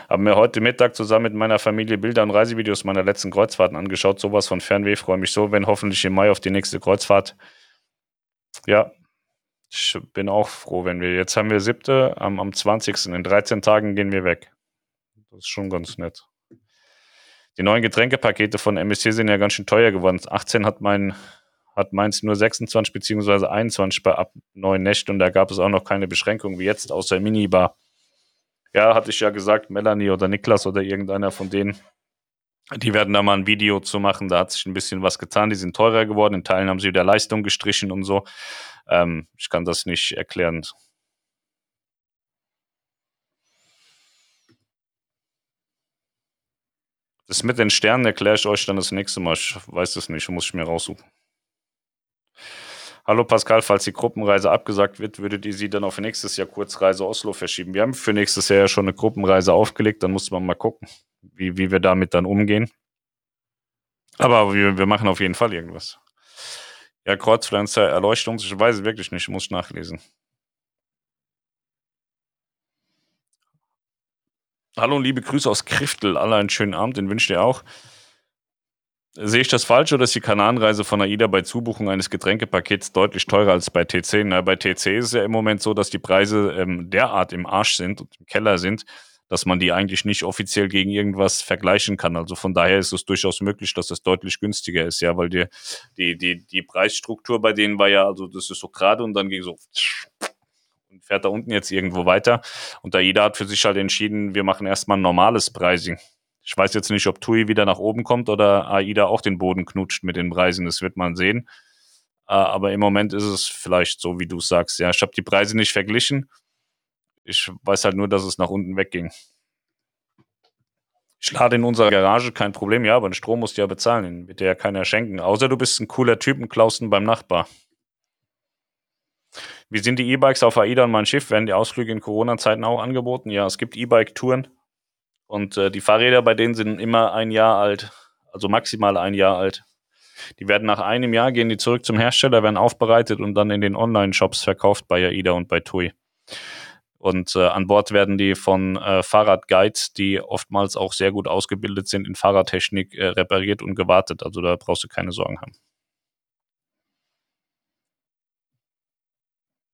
Haben mir heute Mittag zusammen mit meiner Familie Bilder und Reisevideos meiner letzten Kreuzfahrten angeschaut. Sowas von Fernweh. Freue mich so, wenn hoffentlich im Mai auf die nächste Kreuzfahrt. Ja, ich bin auch froh, wenn wir. Jetzt haben wir siebte, am, am 20. In 13 Tagen gehen wir weg. Das ist schon ganz nett. Die neuen Getränkepakete von MSC sind ja ganz schön teuer geworden. 18 hat mein hat meins nur 26 bzw. 21 bei ab neun Nächten und da gab es auch noch keine Beschränkung wie jetzt außer Minibar. Ja, hatte ich ja gesagt, Melanie oder Niklas oder irgendeiner von denen, die werden da mal ein Video zu machen. Da hat sich ein bisschen was getan. Die sind teurer geworden. In Teilen haben sie wieder Leistung gestrichen und so. Ähm, ich kann das nicht erklären. Das mit den Sternen erkläre ich euch dann das nächste Mal. Ich weiß es nicht, muss ich mir raussuchen. Hallo Pascal, falls die Gruppenreise abgesagt wird, würdet ihr sie dann auf nächstes Jahr Kurzreise Oslo verschieben? Wir haben für nächstes Jahr ja schon eine Gruppenreise aufgelegt, dann muss man mal gucken, wie, wie wir damit dann umgehen. Aber wir, wir machen auf jeden Fall irgendwas. Ja, Kreuzpflanzer, Erleuchtung, ich weiß es wirklich nicht, muss ich nachlesen. Hallo und liebe Grüße aus Kriftel. Alle einen schönen Abend, den wünsche ich dir auch. Sehe ich das falsch oder ist die Kanarenreise von AIDA bei Zubuchung eines Getränkepakets deutlich teurer als bei TC? Na, bei TC ist es ja im Moment so, dass die Preise ähm, derart im Arsch sind und im Keller sind, dass man die eigentlich nicht offiziell gegen irgendwas vergleichen kann. Also von daher ist es durchaus möglich, dass es deutlich günstiger ist, ja, weil die, die, die, die Preisstruktur bei denen war ja, also das ist so gerade und dann ging so und fährt da unten jetzt irgendwo weiter. Und AIDA hat für sich halt entschieden, wir machen erstmal ein normales Pricing. Ich weiß jetzt nicht, ob TUI wieder nach oben kommt oder AIDA auch den Boden knutscht mit den Preisen. Das wird man sehen. Äh, aber im Moment ist es vielleicht so, wie du sagst. Ja, ich habe die Preise nicht verglichen. Ich weiß halt nur, dass es nach unten wegging. Ich lade in unserer Garage, kein Problem. Ja, aber den Strom musst du ja bezahlen. Den wird dir ja keiner schenken. Außer du bist ein cooler Typ und klaust beim Nachbar. Wie sind die E-Bikes auf AIDA und mein Schiff? Werden die Ausflüge in Corona-Zeiten auch angeboten? Ja, es gibt E-Bike-Touren. Und äh, die Fahrräder bei denen sind immer ein Jahr alt, also maximal ein Jahr alt. Die werden nach einem Jahr, gehen die zurück zum Hersteller, werden aufbereitet und dann in den Online-Shops verkauft bei AIDA und bei TUI. Und äh, an Bord werden die von äh, Fahrradguides, die oftmals auch sehr gut ausgebildet sind in Fahrradtechnik, äh, repariert und gewartet. Also da brauchst du keine Sorgen haben.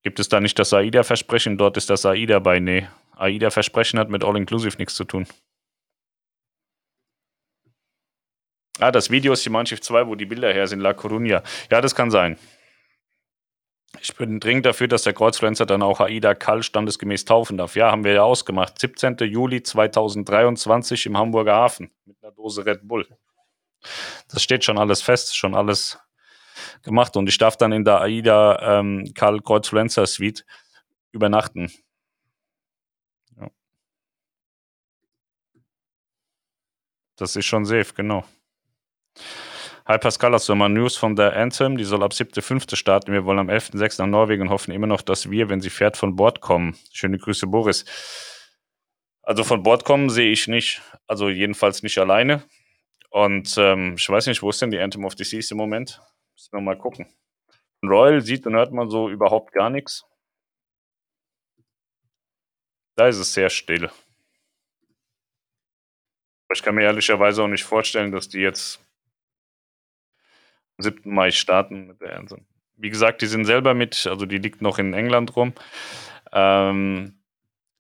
Gibt es da nicht das AIDA-Versprechen? Dort ist das AIDA bei. Nee, AIDA-Versprechen hat mit All-Inclusive nichts zu tun. Ah, das Video ist die Mannschaft 2, wo die Bilder her sind, La Coruña. Ja, das kann sein. Ich bin dringend dafür, dass der Kreuzfluencer dann auch AIDA Kall standesgemäß taufen darf. Ja, haben wir ja ausgemacht. 17. Juli 2023 im Hamburger Hafen mit einer Dose Red Bull. Das steht schon alles fest, schon alles gemacht und ich darf dann in der AIDA ähm, Karl Kreuzfluencer Suite übernachten. Ja. Das ist schon safe, genau. Hi Pascal, hast du mal News von der Anthem? Die soll ab 7.5. starten. Wir wollen am 11.6. nach Norwegen und hoffen immer noch, dass wir, wenn sie fährt, von Bord kommen. Schöne Grüße, Boris. Also von Bord kommen sehe ich nicht. Also jedenfalls nicht alleine. Und ähm, ich weiß nicht, wo ist denn die Anthem of the Seas im Moment? Müssen wir mal gucken. Royal sieht und hört man so überhaupt gar nichts. Da ist es sehr still. Ich kann mir ehrlicherweise auch nicht vorstellen, dass die jetzt 7. Mai starten mit der Ernte. Wie gesagt, die sind selber mit, also die liegt noch in England rum. Ähm,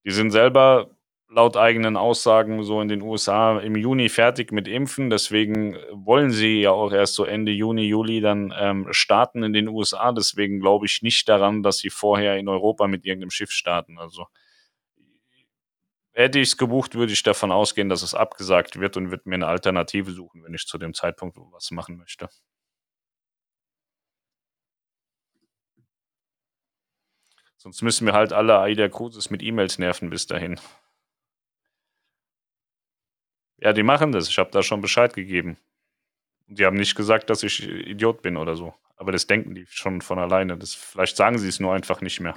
die sind selber laut eigenen Aussagen so in den USA im Juni fertig mit Impfen. Deswegen wollen sie ja auch erst so Ende Juni, Juli dann ähm, starten in den USA. Deswegen glaube ich nicht daran, dass sie vorher in Europa mit irgendeinem Schiff starten. Also hätte ich es gebucht, würde ich davon ausgehen, dass es abgesagt wird und würde mir eine Alternative suchen, wenn ich zu dem Zeitpunkt was machen möchte. Sonst müssen wir halt alle AIDA Cruises mit E-Mails nerven bis dahin. Ja, die machen das. Ich habe da schon Bescheid gegeben. Die haben nicht gesagt, dass ich Idiot bin oder so. Aber das denken die schon von alleine. Das, vielleicht sagen sie es nur einfach nicht mehr.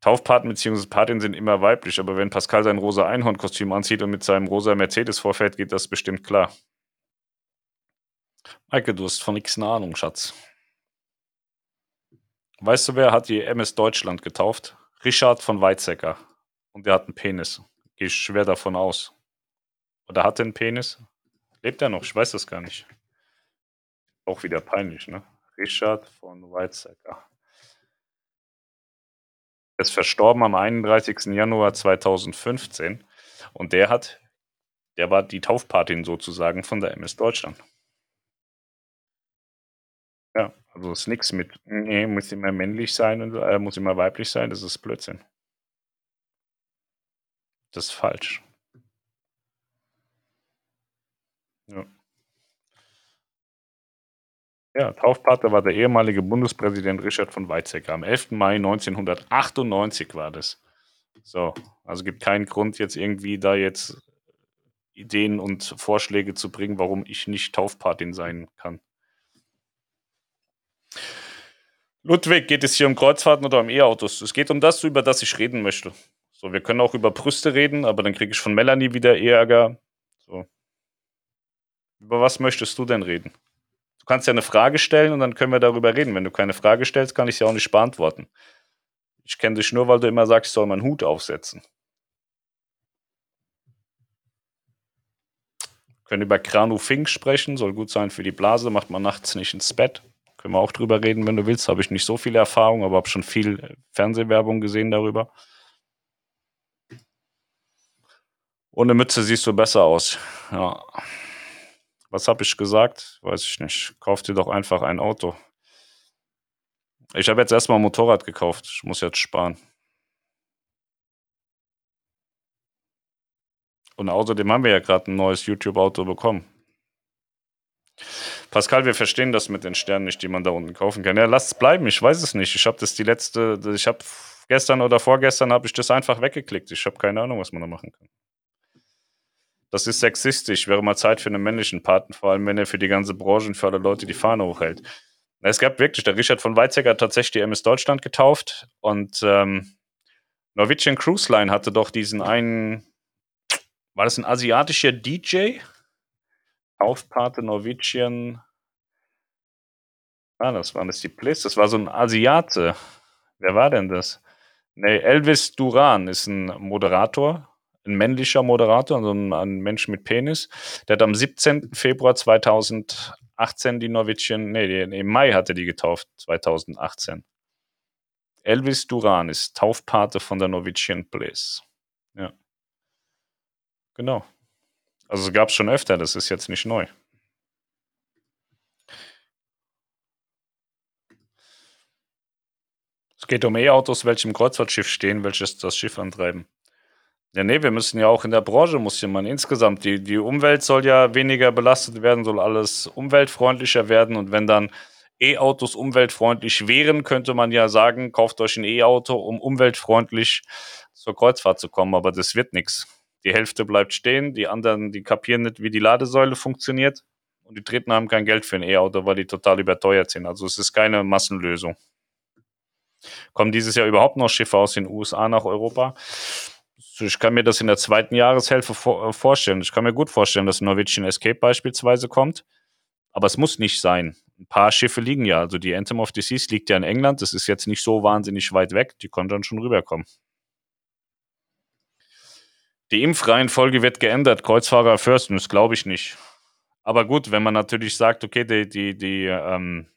Taufpaten bzw. Patin sind immer weiblich, aber wenn Pascal sein rosa Einhornkostüm anzieht und mit seinem rosa Mercedes vorfährt, geht das bestimmt klar. Maike, du hast von nichts eine Ahnung, Schatz. Weißt du, wer hat die MS Deutschland getauft? Richard von Weizsäcker. Und der hat einen Penis. Gehe ich schwer davon aus. Oder hat er einen Penis? Lebt er noch? Ich weiß das gar nicht. Auch wieder peinlich, ne? Richard von Weizsäcker. Er ist verstorben am 31. Januar 2015 und der hat, der war die Taufpatin sozusagen von der MS Deutschland. Ja, also ist nichts mit, nee, muss immer männlich sein und äh, muss immer weiblich sein, das ist Blödsinn. Das ist falsch. Ja. Ja, Taufpate war der ehemalige Bundespräsident Richard von Weizsäcker. Am 11. Mai 1998 war das. So, also gibt keinen Grund, jetzt irgendwie da jetzt Ideen und Vorschläge zu bringen, warum ich nicht Taufpatin sein kann. Ludwig, geht es hier um Kreuzfahrten oder um E-Autos? Es geht um das, über das ich reden möchte. So, wir können auch über Brüste reden, aber dann kriege ich von Melanie wieder Ärger. So. Über was möchtest du denn reden? Du kannst ja eine Frage stellen und dann können wir darüber reden. Wenn du keine Frage stellst, kann ich sie auch nicht beantworten. Ich kenne dich nur, weil du immer sagst, ich soll meinen Hut aufsetzen. Wir können über Kranu-Fink sprechen, soll gut sein für die Blase, macht man nachts nicht ins Bett. Können wir auch drüber reden, wenn du willst. Habe ich nicht so viel Erfahrung, aber habe schon viel Fernsehwerbung gesehen darüber. Ohne Mütze siehst du besser aus. Ja. Was habe ich gesagt? Weiß ich nicht. Kauf dir doch einfach ein Auto. Ich habe jetzt erstmal ein Motorrad gekauft. Ich muss jetzt sparen. Und außerdem haben wir ja gerade ein neues YouTube-Auto bekommen. Pascal, wir verstehen das mit den Sternen nicht, die man da unten kaufen kann. Ja, lasst es bleiben. Ich weiß es nicht. Ich habe das die letzte, ich habe gestern oder vorgestern habe ich das einfach weggeklickt. Ich habe keine Ahnung, was man da machen kann. Das ist sexistisch. Wäre mal Zeit für einen männlichen Paten, vor allem wenn er für die ganze Branche und für alle Leute die Fahne hochhält. Es gab wirklich, der Richard von Weizsäcker hat tatsächlich die MS Deutschland getauft und ähm, Norwegian Cruise Line hatte doch diesen einen, war das ein asiatischer DJ? Taufpate Norwegian. Ah, das war das die Bliss. Das war so ein Asiate. Wer war denn das? Nee, Elvis Duran ist ein Moderator ein männlicher Moderator, also ein, Mensch mit Penis. Der hat am 17. Februar 2018 die Norwegian, nee, im Mai hatte die getauft, 2018. Elvis Duran ist Taufpate von der Norwegian Bliss. Ja. Genau. Also gab es schon öfter, das ist jetzt nicht neu. Es geht um E-Autos, welche im Kreuzfahrtschiff stehen, welches das Schiff antreiben. Ja, nee, wir müssen ja auch in der Branche, muss ja man insgesamt, die, die Umwelt soll ja weniger belastet werden, soll alles umweltfreundlicher werden. Und wenn dann E-Autos umweltfreundlich wären, könnte man ja sagen, kauft euch ein E-Auto, um umweltfreundlich zur Kreuzfahrt zu kommen. Aber das wird nichts. Die Hälfte bleibt stehen, die anderen, die kapieren nicht, wie die Ladesäule funktioniert. Und die Dritten haben kein Geld für ein E-Auto, weil die total überteuert sind. Also es ist keine Massenlösung. Kommen dieses Jahr überhaupt noch Schiffe aus den USA nach Europa? ich kann mir das in der zweiten Jahreshälfte äh, vorstellen. Ich kann mir gut vorstellen, dass Norwegian Escape beispielsweise kommt. Aber es muss nicht sein. Ein paar Schiffe liegen ja. Also die Anthem of the Seas liegt ja in England. Das ist jetzt nicht so wahnsinnig weit weg. Die können dann schon rüberkommen. Die Impfreihenfolge wird geändert. Kreuzfahrer first. Das glaube ich nicht. Aber gut, wenn man natürlich sagt, okay, die, die, die, ähm,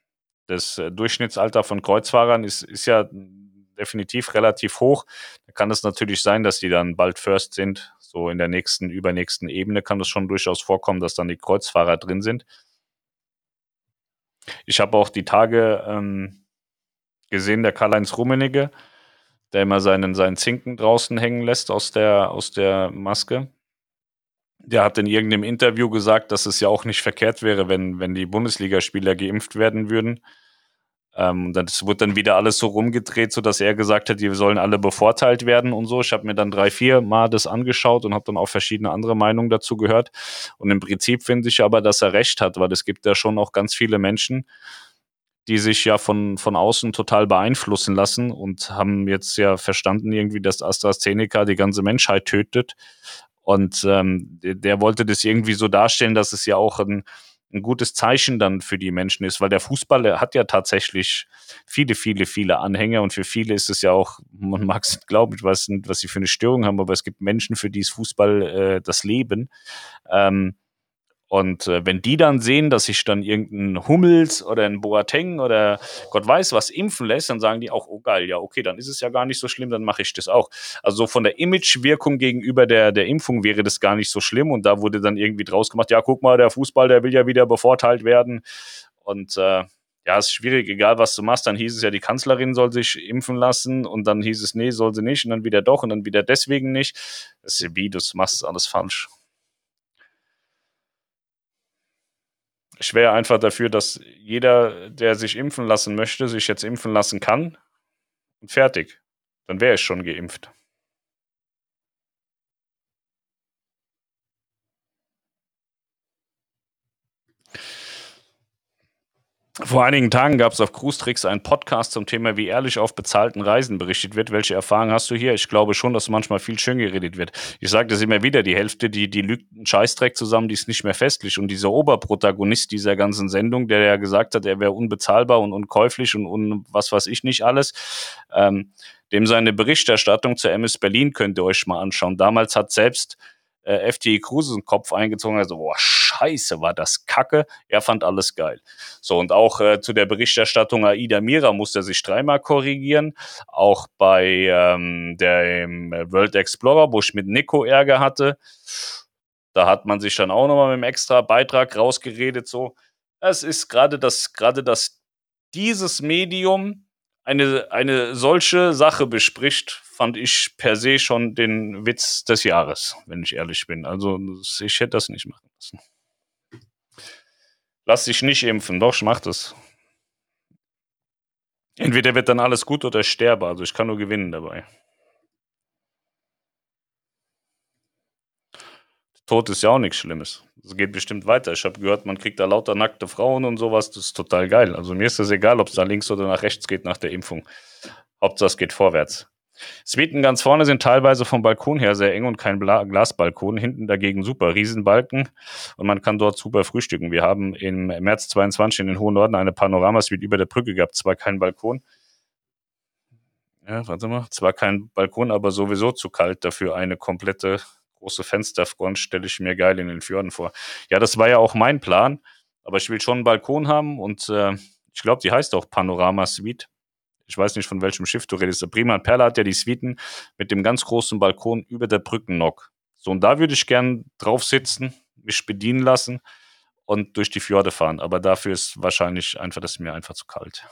das Durchschnittsalter von Kreuzfahrern ist, ist ja definitiv relativ hoch. Da kann es natürlich sein, dass die dann bald First sind. So in der nächsten, übernächsten Ebene kann es schon durchaus vorkommen, dass dann die Kreuzfahrer drin sind. Ich habe auch die Tage ähm, gesehen, der Karl-Heinz Rummenigge, der immer seinen, seinen Zinken draußen hängen lässt aus der, aus der Maske. Der hat in irgendeinem Interview gesagt, dass es ja auch nicht verkehrt wäre, wenn, wenn die Bundesligaspieler geimpft werden würden ähm, das wurde dann wieder alles so rumgedreht, so dass er gesagt hat, die sollen alle bevorteilt werden und so. Ich habe mir dann drei, vier Mal das angeschaut und habe dann auch verschiedene andere Meinungen dazu gehört. Und im Prinzip finde ich aber, dass er recht hat, weil es gibt ja schon auch ganz viele Menschen, die sich ja von, von außen total beeinflussen lassen und haben jetzt ja verstanden irgendwie, dass AstraZeneca die ganze Menschheit tötet. Und ähm, der, der wollte das irgendwie so darstellen, dass es ja auch ein ein gutes Zeichen dann für die Menschen ist, weil der Fußball hat ja tatsächlich viele, viele, viele Anhänger und für viele ist es ja auch, man mag es nicht glauben, ich weiß nicht, was sie für eine Störung haben, aber es gibt Menschen, für die ist Fußball äh, das Leben. Ähm, und äh, wenn die dann sehen, dass sich dann irgendein Hummels oder ein Boateng oder Gott weiß was impfen lässt, dann sagen die auch, oh geil, ja, okay, dann ist es ja gar nicht so schlimm, dann mache ich das auch. Also so von der Imagewirkung gegenüber der, der Impfung wäre das gar nicht so schlimm. Und da wurde dann irgendwie draus gemacht, ja, guck mal, der Fußball, der will ja wieder bevorteilt werden. Und äh, ja, ist schwierig, egal was du machst. Dann hieß es ja, die Kanzlerin soll sich impfen lassen und dann hieß es, nee, soll sie nicht und dann wieder doch und dann wieder deswegen nicht. Das ist wie, du machst alles falsch. Ich wäre einfach dafür, dass jeder, der sich impfen lassen möchte, sich jetzt impfen lassen kann und fertig. Dann wäre ich schon geimpft. Vor einigen Tagen gab es auf Cruise Tricks einen Podcast zum Thema, wie ehrlich auf bezahlten Reisen berichtet wird. Welche Erfahrungen hast du hier? Ich glaube schon, dass manchmal viel schön geredet wird. Ich sage das immer wieder, die Hälfte, die, die lügt einen Scheißdreck zusammen, die ist nicht mehr festlich. Und dieser Oberprotagonist dieser ganzen Sendung, der ja gesagt hat, er wäre unbezahlbar und unkäuflich und, und was weiß ich nicht alles, ähm, dem seine Berichterstattung zur MS Berlin könnt ihr euch mal anschauen. Damals hat selbst äh, FTI Kruse den Kopf eingezogen, also, boah, scheiße, war das kacke. Er fand alles geil. So, und auch äh, zu der Berichterstattung Aida Mira musste er sich dreimal korrigieren. Auch bei ähm, dem World Explorer, wo ich mit Nico Ärger hatte, da hat man sich dann auch nochmal mit einem extra Beitrag rausgeredet, so. Es ist gerade das, gerade das, dieses Medium eine, eine solche Sache bespricht, fand ich per se schon den Witz des Jahres, wenn ich ehrlich bin. Also ich hätte das nicht machen müssen. Lass dich nicht impfen, doch, ich mach das. Entweder wird dann alles gut oder ich sterbe, also ich kann nur gewinnen dabei. Tod ist ja auch nichts Schlimmes. Es geht bestimmt weiter. Ich habe gehört, man kriegt da lauter nackte Frauen und sowas. Das ist total geil. Also mir ist das egal, ob es da links oder nach rechts geht nach der Impfung. Hauptsache es geht vorwärts. Suiten ganz vorne sind teilweise vom Balkon her sehr eng und kein Bla Glasbalkon. Hinten dagegen super Riesenbalken und man kann dort super frühstücken. Wir haben im März 22 in den Hohen Norden eine Panoramasuite über der Brücke gehabt. Zwar kein Balkon, ja, warte mal, zwar kein Balkon, aber sowieso zu kalt dafür eine komplette große Fensterfront stelle ich mir geil in den Fjorden vor. Ja, das war ja auch mein Plan, aber ich will schon einen Balkon haben und äh, ich glaube, die heißt auch Panorama Suite. Ich weiß nicht, von welchem Schiff du redest. Der Prima Perla hat ja die Suiten mit dem ganz großen Balkon über der Brückennock. So, und da würde ich gern drauf sitzen, mich bedienen lassen und durch die Fjorde fahren. Aber dafür ist wahrscheinlich einfach, das mir einfach zu kalt.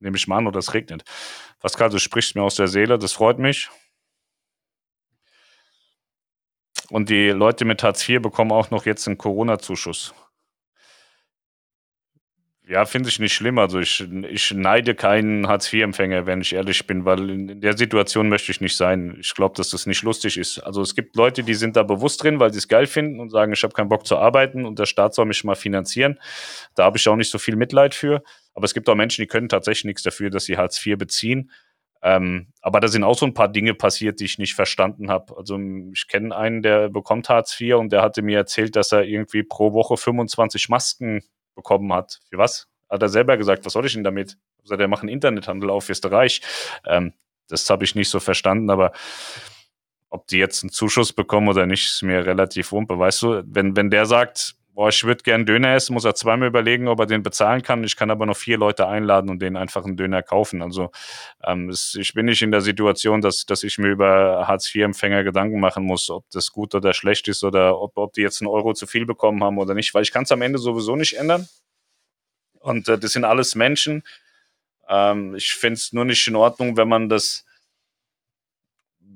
Nehme ich mal an, oder es regnet. Pascal, du sprichst mir aus der Seele, das freut mich. Und die Leute mit Hartz IV bekommen auch noch jetzt einen Corona-Zuschuss. Ja, finde ich nicht schlimm. Also ich, ich neide keinen Hartz-IV-Empfänger, wenn ich ehrlich bin, weil in der Situation möchte ich nicht sein. Ich glaube, dass das nicht lustig ist. Also es gibt Leute, die sind da bewusst drin, weil sie es geil finden und sagen, ich habe keinen Bock zu arbeiten und der Staat soll mich mal finanzieren. Da habe ich auch nicht so viel Mitleid für. Aber es gibt auch Menschen, die können tatsächlich nichts dafür, dass sie Hartz IV beziehen. Ähm, aber da sind auch so ein paar Dinge passiert, die ich nicht verstanden habe. Also ich kenne einen, der bekommt Hartz IV und der hatte mir erzählt, dass er irgendwie pro Woche 25 Masken bekommen hat. Für was? Hat er selber gesagt, was soll ich denn damit? Der macht einen Internethandel auf, ist reich. Ähm, das habe ich nicht so verstanden, aber ob die jetzt einen Zuschuss bekommen oder nicht, ist mir relativ wumpe. Weißt du, wenn, wenn der sagt, boah, ich würde gern Döner essen, muss er zweimal überlegen, ob er den bezahlen kann. Ich kann aber noch vier Leute einladen und denen einfach einen Döner kaufen. Also ähm, es, ich bin nicht in der Situation, dass, dass ich mir über Hartz-IV-Empfänger Gedanken machen muss, ob das gut oder schlecht ist oder ob, ob die jetzt einen Euro zu viel bekommen haben oder nicht, weil ich kann es am Ende sowieso nicht ändern. Und äh, das sind alles Menschen. Ähm, ich finde es nur nicht in Ordnung, wenn man das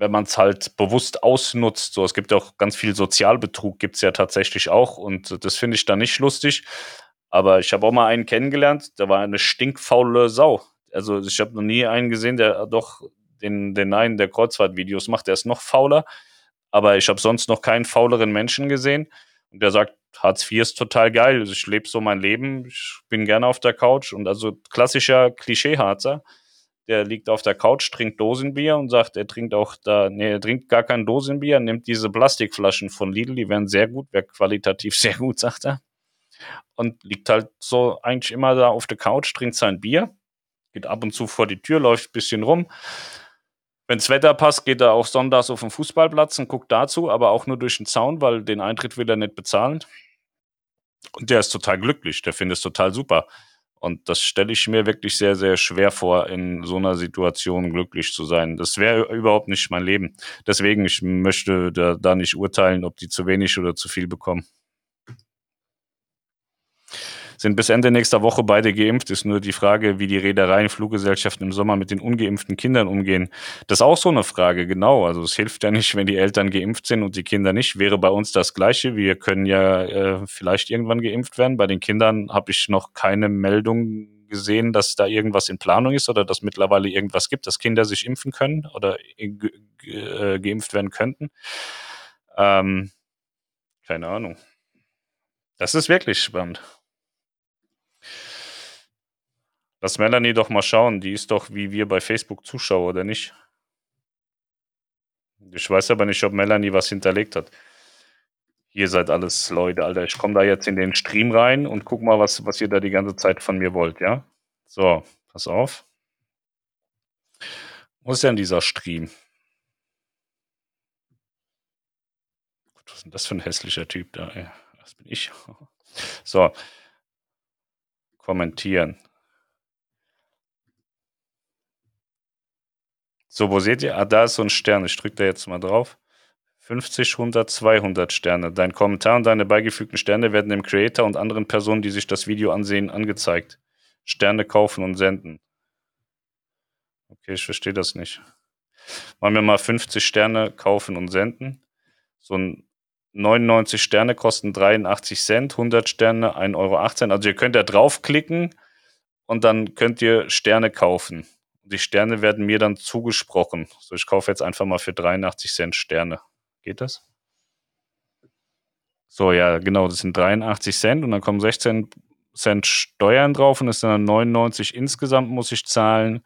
wenn man es halt bewusst ausnutzt. So, es gibt auch ganz viel Sozialbetrug, gibt es ja tatsächlich auch. Und das finde ich dann nicht lustig. Aber ich habe auch mal einen kennengelernt, der war eine stinkfaule Sau. Also ich habe noch nie einen gesehen, der doch den, den einen der Kreuzfahrtvideos macht, der ist noch fauler. Aber ich habe sonst noch keinen fauleren Menschen gesehen. Und der sagt, Hartz IV ist total geil. Ich lebe so mein Leben, ich bin gerne auf der Couch. Und also klassischer Klischee-Harzer der liegt auf der Couch, trinkt Dosenbier und sagt, er trinkt auch da, nee, er trinkt gar kein Dosenbier, nimmt diese Plastikflaschen von Lidl, die werden sehr gut, wäre qualitativ [laughs] sehr gut, sagt er. Und liegt halt so eigentlich immer da auf der Couch, trinkt sein Bier, geht ab und zu vor die Tür, läuft ein bisschen rum. Wenns Wetter passt, geht er auch sonntags auf den Fußballplatz und guckt dazu, aber auch nur durch den Zaun, weil den Eintritt will er nicht bezahlen. Und der ist total glücklich, der findet es total super. Und das stelle ich mir wirklich sehr, sehr schwer vor, in so einer Situation glücklich zu sein. Das wäre überhaupt nicht mein Leben. Deswegen, ich möchte da, da nicht urteilen, ob die zu wenig oder zu viel bekommen sind bis Ende nächster Woche beide geimpft. Ist nur die Frage, wie die Reedereien, Fluggesellschaften im Sommer mit den ungeimpften Kindern umgehen. Das ist auch so eine Frage, genau. Also es hilft ja nicht, wenn die Eltern geimpft sind und die Kinder nicht. Wäre bei uns das Gleiche. Wir können ja äh, vielleicht irgendwann geimpft werden. Bei den Kindern habe ich noch keine Meldung gesehen, dass da irgendwas in Planung ist oder dass mittlerweile irgendwas gibt, dass Kinder sich impfen können oder äh, geimpft werden könnten. Ähm, keine Ahnung. Das ist wirklich spannend. Lass Melanie doch mal schauen. Die ist doch wie wir bei Facebook Zuschauer, oder nicht? Ich weiß aber nicht, ob Melanie was hinterlegt hat. Ihr seid alles Leute, Alter. Ich komme da jetzt in den Stream rein und guck mal, was, was ihr da die ganze Zeit von mir wollt, ja? So, pass auf. Wo ist denn dieser Stream? Was ist denn das für ein hässlicher Typ da, ey? Das bin ich. [laughs] So. Kommentieren. So, wo seht ihr? Ah, da ist so ein Stern. Ich drücke da jetzt mal drauf. 50, 100, 200 Sterne. Dein Kommentar und deine beigefügten Sterne werden dem Creator und anderen Personen, die sich das Video ansehen, angezeigt. Sterne kaufen und senden. Okay, ich verstehe das nicht. Machen wir mal 50 Sterne kaufen und senden. So ein 99 Sterne kosten 83 Cent, 100 Sterne 1,18 Euro. Also ihr könnt da draufklicken und dann könnt ihr Sterne kaufen die Sterne werden mir dann zugesprochen. So, ich kaufe jetzt einfach mal für 83 Cent Sterne. Geht das? So, ja, genau, das sind 83 Cent und dann kommen 16 Cent Steuern drauf und das sind dann 99 insgesamt muss ich zahlen.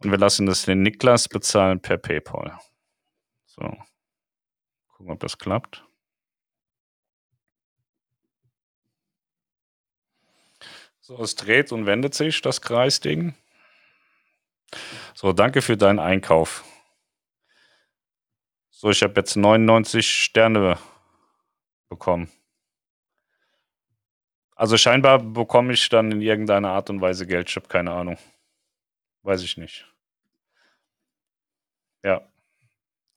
Und wir lassen das den Niklas bezahlen per PayPal. So. Gucken, ob das klappt. So, es dreht und wendet sich, das Kreisding. So, danke für deinen Einkauf. So, ich habe jetzt 99 Sterne bekommen. Also scheinbar bekomme ich dann in irgendeiner Art und Weise Geld. Ich habe keine Ahnung. Weiß ich nicht. Ja.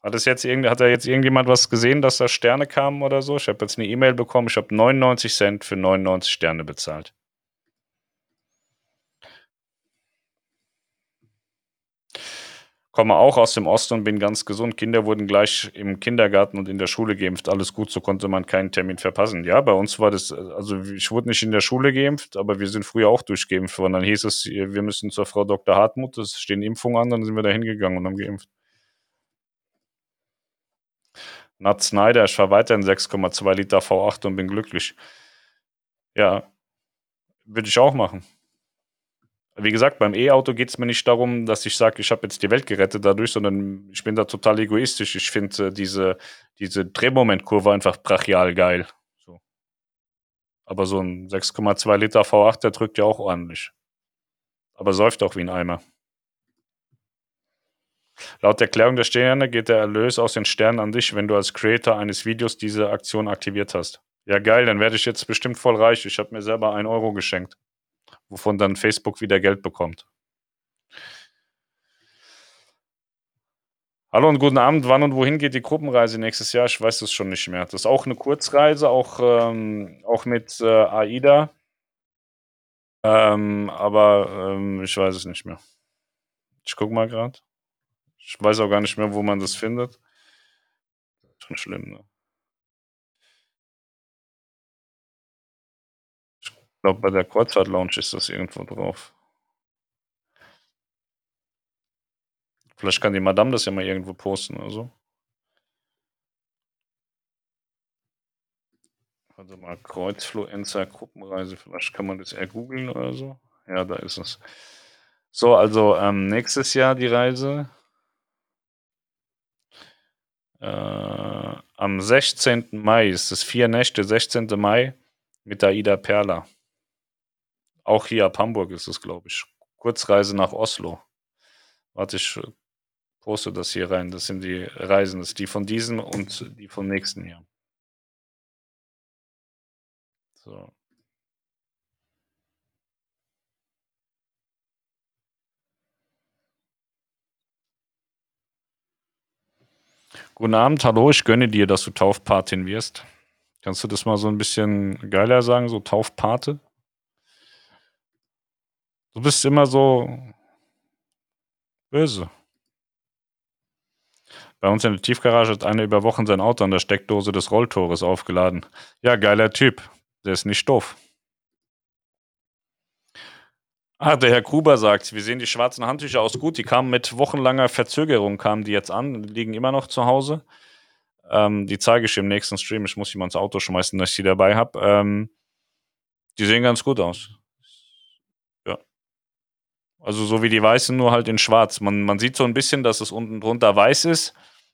Hat es jetzt irgend, hat da jetzt irgendjemand was gesehen, dass da Sterne kamen oder so? Ich habe jetzt eine E-Mail bekommen. Ich habe 99 Cent für 99 Sterne bezahlt. Komme auch aus dem Osten und bin ganz gesund. Kinder wurden gleich im Kindergarten und in der Schule geimpft. Alles gut, so konnte man keinen Termin verpassen. Ja, bei uns war das, also ich wurde nicht in der Schule geimpft, aber wir sind früher auch durchgeimpft worden. Dann hieß es, wir müssen zur Frau Dr. Hartmut, es stehen Impfungen an, dann sind wir da hingegangen und haben geimpft. Nat Snyder, ich fahre weiter in 6,2 Liter V8 und bin glücklich. Ja, würde ich auch machen. Wie gesagt, beim E-Auto geht es mir nicht darum, dass ich sage, ich habe jetzt die Welt gerettet dadurch, sondern ich bin da total egoistisch. Ich finde äh, diese, diese Drehmomentkurve einfach brachial geil. So. Aber so ein 6,2 Liter V8, der drückt ja auch ordentlich. Aber säuft auch wie ein Eimer. Laut Erklärung der Sterne geht der Erlös aus den Sternen an dich, wenn du als Creator eines Videos diese Aktion aktiviert hast. Ja, geil, dann werde ich jetzt bestimmt voll reich. Ich habe mir selber einen Euro geschenkt wovon dann Facebook wieder Geld bekommt. Hallo und guten Abend. Wann und wohin geht die Gruppenreise nächstes Jahr? Ich weiß es schon nicht mehr. Das ist auch eine Kurzreise, auch, ähm, auch mit äh, AIDA. Ähm, aber ähm, ich weiß es nicht mehr. Ich gucke mal gerade. Ich weiß auch gar nicht mehr, wo man das findet. Schon schlimm, ne? Glaube, bei der Kreuzfahrt Lounge ist das irgendwo drauf. Vielleicht kann die Madame das ja mal irgendwo posten oder so. Also mal Kreuzfluencer Gruppenreise, vielleicht kann man das eher googeln oder so. Ja, da ist es. So, also ähm, nächstes Jahr die Reise. Äh, am 16. Mai ist es vier Nächte, 16. Mai mit Aida Perla. Auch hier ab Hamburg ist es, glaube ich. Kurzreise nach Oslo. Warte, ich äh, poste das hier rein. Das sind die Reisen, das ist die von diesem und die vom nächsten Jahr. So. Guten Abend, hallo, ich gönne dir, dass du Taufpatin wirst. Kannst du das mal so ein bisschen geiler sagen, so Taufpate? Du bist immer so böse. Bei uns in der Tiefgarage hat einer über Wochen sein Auto an der Steckdose des Rolltores aufgeladen. Ja, geiler Typ. Der ist nicht doof. Ah, der Herr Gruber sagt, wir sehen die schwarzen Handtücher aus gut. Die kamen mit wochenlanger Verzögerung, kamen die jetzt an, liegen immer noch zu Hause. Ähm, die zeige ich im nächsten Stream. Ich muss jemand ins Auto schmeißen, dass ich die dabei habe. Ähm, die sehen ganz gut aus. Also so wie die weißen, nur halt in schwarz. Man, man sieht so ein bisschen, dass es unten drunter weiß ist.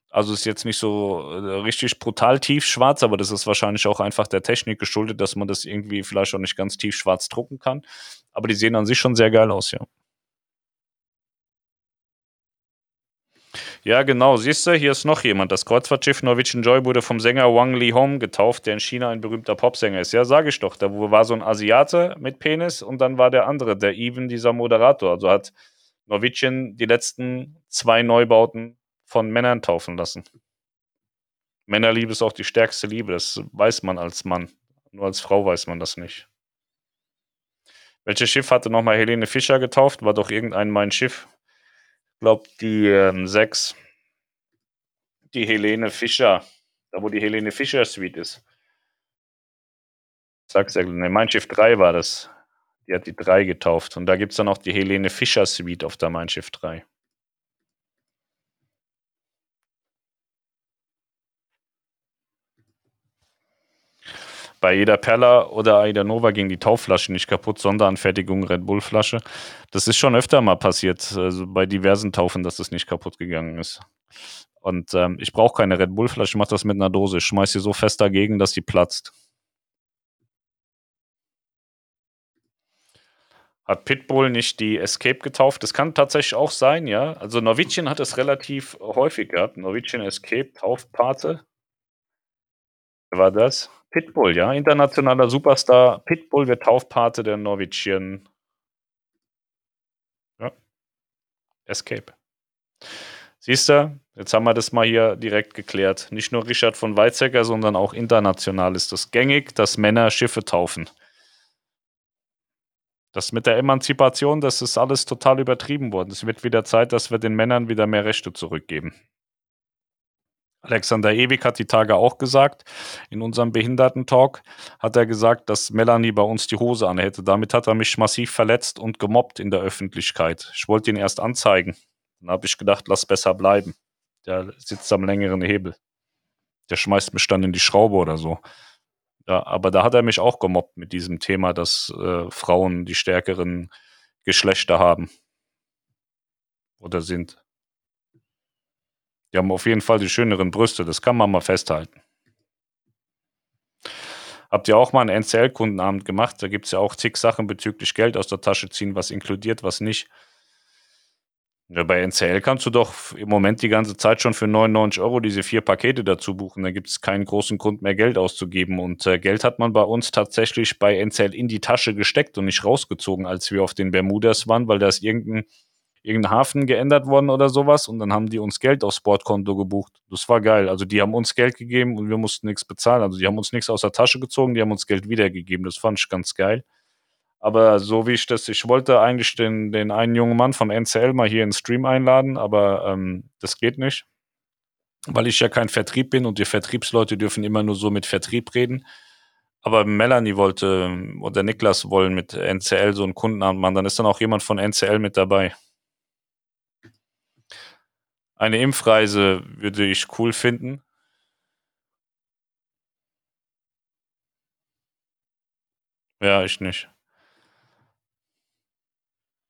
Also ist jetzt nicht so äh, richtig brutal tief schwarz, aber das ist wahrscheinlich auch einfach der Technik geschuldet, dass man das irgendwie vielleicht auch nicht ganz tief schwarz drucken kann. Aber die sehen an sich schon sehr geil aus, ja. Ja, genau. Siehst du, hier ist noch jemand. Das Kreuzfahrtschiff Norwegian Joy wurde vom Sänger Wang Li Hong getauft, der in China ein berühmter Popsänger ist. Ja, sage ich doch. Da war so ein Asiate mit Penis und dann war der andere, der Even, dieser Moderator. Also hat Norwegian die letzten zwei Neubauten von Männern taufen lassen. Männerliebe ist auch die stärkste Liebe. Das weiß man als Mann. Nur als Frau weiß man das nicht. Welches Schiff hatte nochmal Helene Fischer getauft? War doch irgendein mein Schiff glaube, die ähm, 6, die Helene Fischer, da wo die Helene Fischer Suite ist. Sag's ja, ne, Mein Schiff 3 war das. Die hat die 3 getauft. Und da gibt es dann auch die Helene Fischer Suite auf der Mein Schiff 3. bei jeder Perla oder Aida Nova ging die Taufflasche nicht kaputt, Sonderanfertigung Red Bull Flasche. Das ist schon öfter mal passiert, also bei diversen Taufen, dass das nicht kaputt gegangen ist. Und ähm, ich brauche keine Red Bull Flasche, ich mache das mit einer Dose. Ich schmeiß sie so fest dagegen, dass sie platzt. Hat Pitbull nicht die Escape getauft? Das kann tatsächlich auch sein, ja. Also Norwegian hat es relativ häufig gehabt. Norwegian Escape, Taufpate. Wer war das? Pitbull, ja, internationaler Superstar. Pitbull wird Taufpate der Norwegian. Ja. Escape. Siehst du, jetzt haben wir das mal hier direkt geklärt. Nicht nur Richard von Weizsäcker, sondern auch international ist es gängig, dass Männer Schiffe taufen. Das mit der Emanzipation, das ist alles total übertrieben worden. Es wird wieder Zeit, dass wir den Männern wieder mehr Rechte zurückgeben. Alexander Ewig hat die Tage auch gesagt, in unserem Behindertentalk hat er gesagt, dass Melanie bei uns die Hose anhätte. Damit hat er mich massiv verletzt und gemobbt in der Öffentlichkeit. Ich wollte ihn erst anzeigen. Dann habe ich gedacht, lass besser bleiben. Der sitzt am längeren Hebel. Der schmeißt mich dann in die Schraube oder so. Ja, aber da hat er mich auch gemobbt mit diesem Thema, dass äh, Frauen die stärkeren Geschlechter haben oder sind. Die haben auf jeden Fall die schöneren Brüste, das kann man mal festhalten. Habt ihr auch mal einen NCL-Kundenabend gemacht? Da gibt es ja auch zig Sachen bezüglich Geld aus der Tasche ziehen, was inkludiert, was nicht. Ja, bei NCL kannst du doch im Moment die ganze Zeit schon für 99 Euro diese vier Pakete dazu buchen. Da gibt es keinen großen Grund mehr, Geld auszugeben. Und äh, Geld hat man bei uns tatsächlich bei NCL in die Tasche gesteckt und nicht rausgezogen, als wir auf den Bermudas waren, weil da ist irgendein irgendein Hafen geändert worden oder sowas und dann haben die uns Geld aufs Sportkonto gebucht. Das war geil. Also die haben uns Geld gegeben und wir mussten nichts bezahlen. Also die haben uns nichts aus der Tasche gezogen, die haben uns Geld wiedergegeben. Das fand ich ganz geil. Aber so wie ich das, ich wollte eigentlich den, den einen jungen Mann vom NCL mal hier in den Stream einladen, aber ähm, das geht nicht, weil ich ja kein Vertrieb bin und die Vertriebsleute dürfen immer nur so mit Vertrieb reden. Aber Melanie wollte oder Niklas wollen mit NCL so einen Kundenabend machen, dann ist dann auch jemand von NCL mit dabei. Eine Impfreise würde ich cool finden. Ja, ich nicht.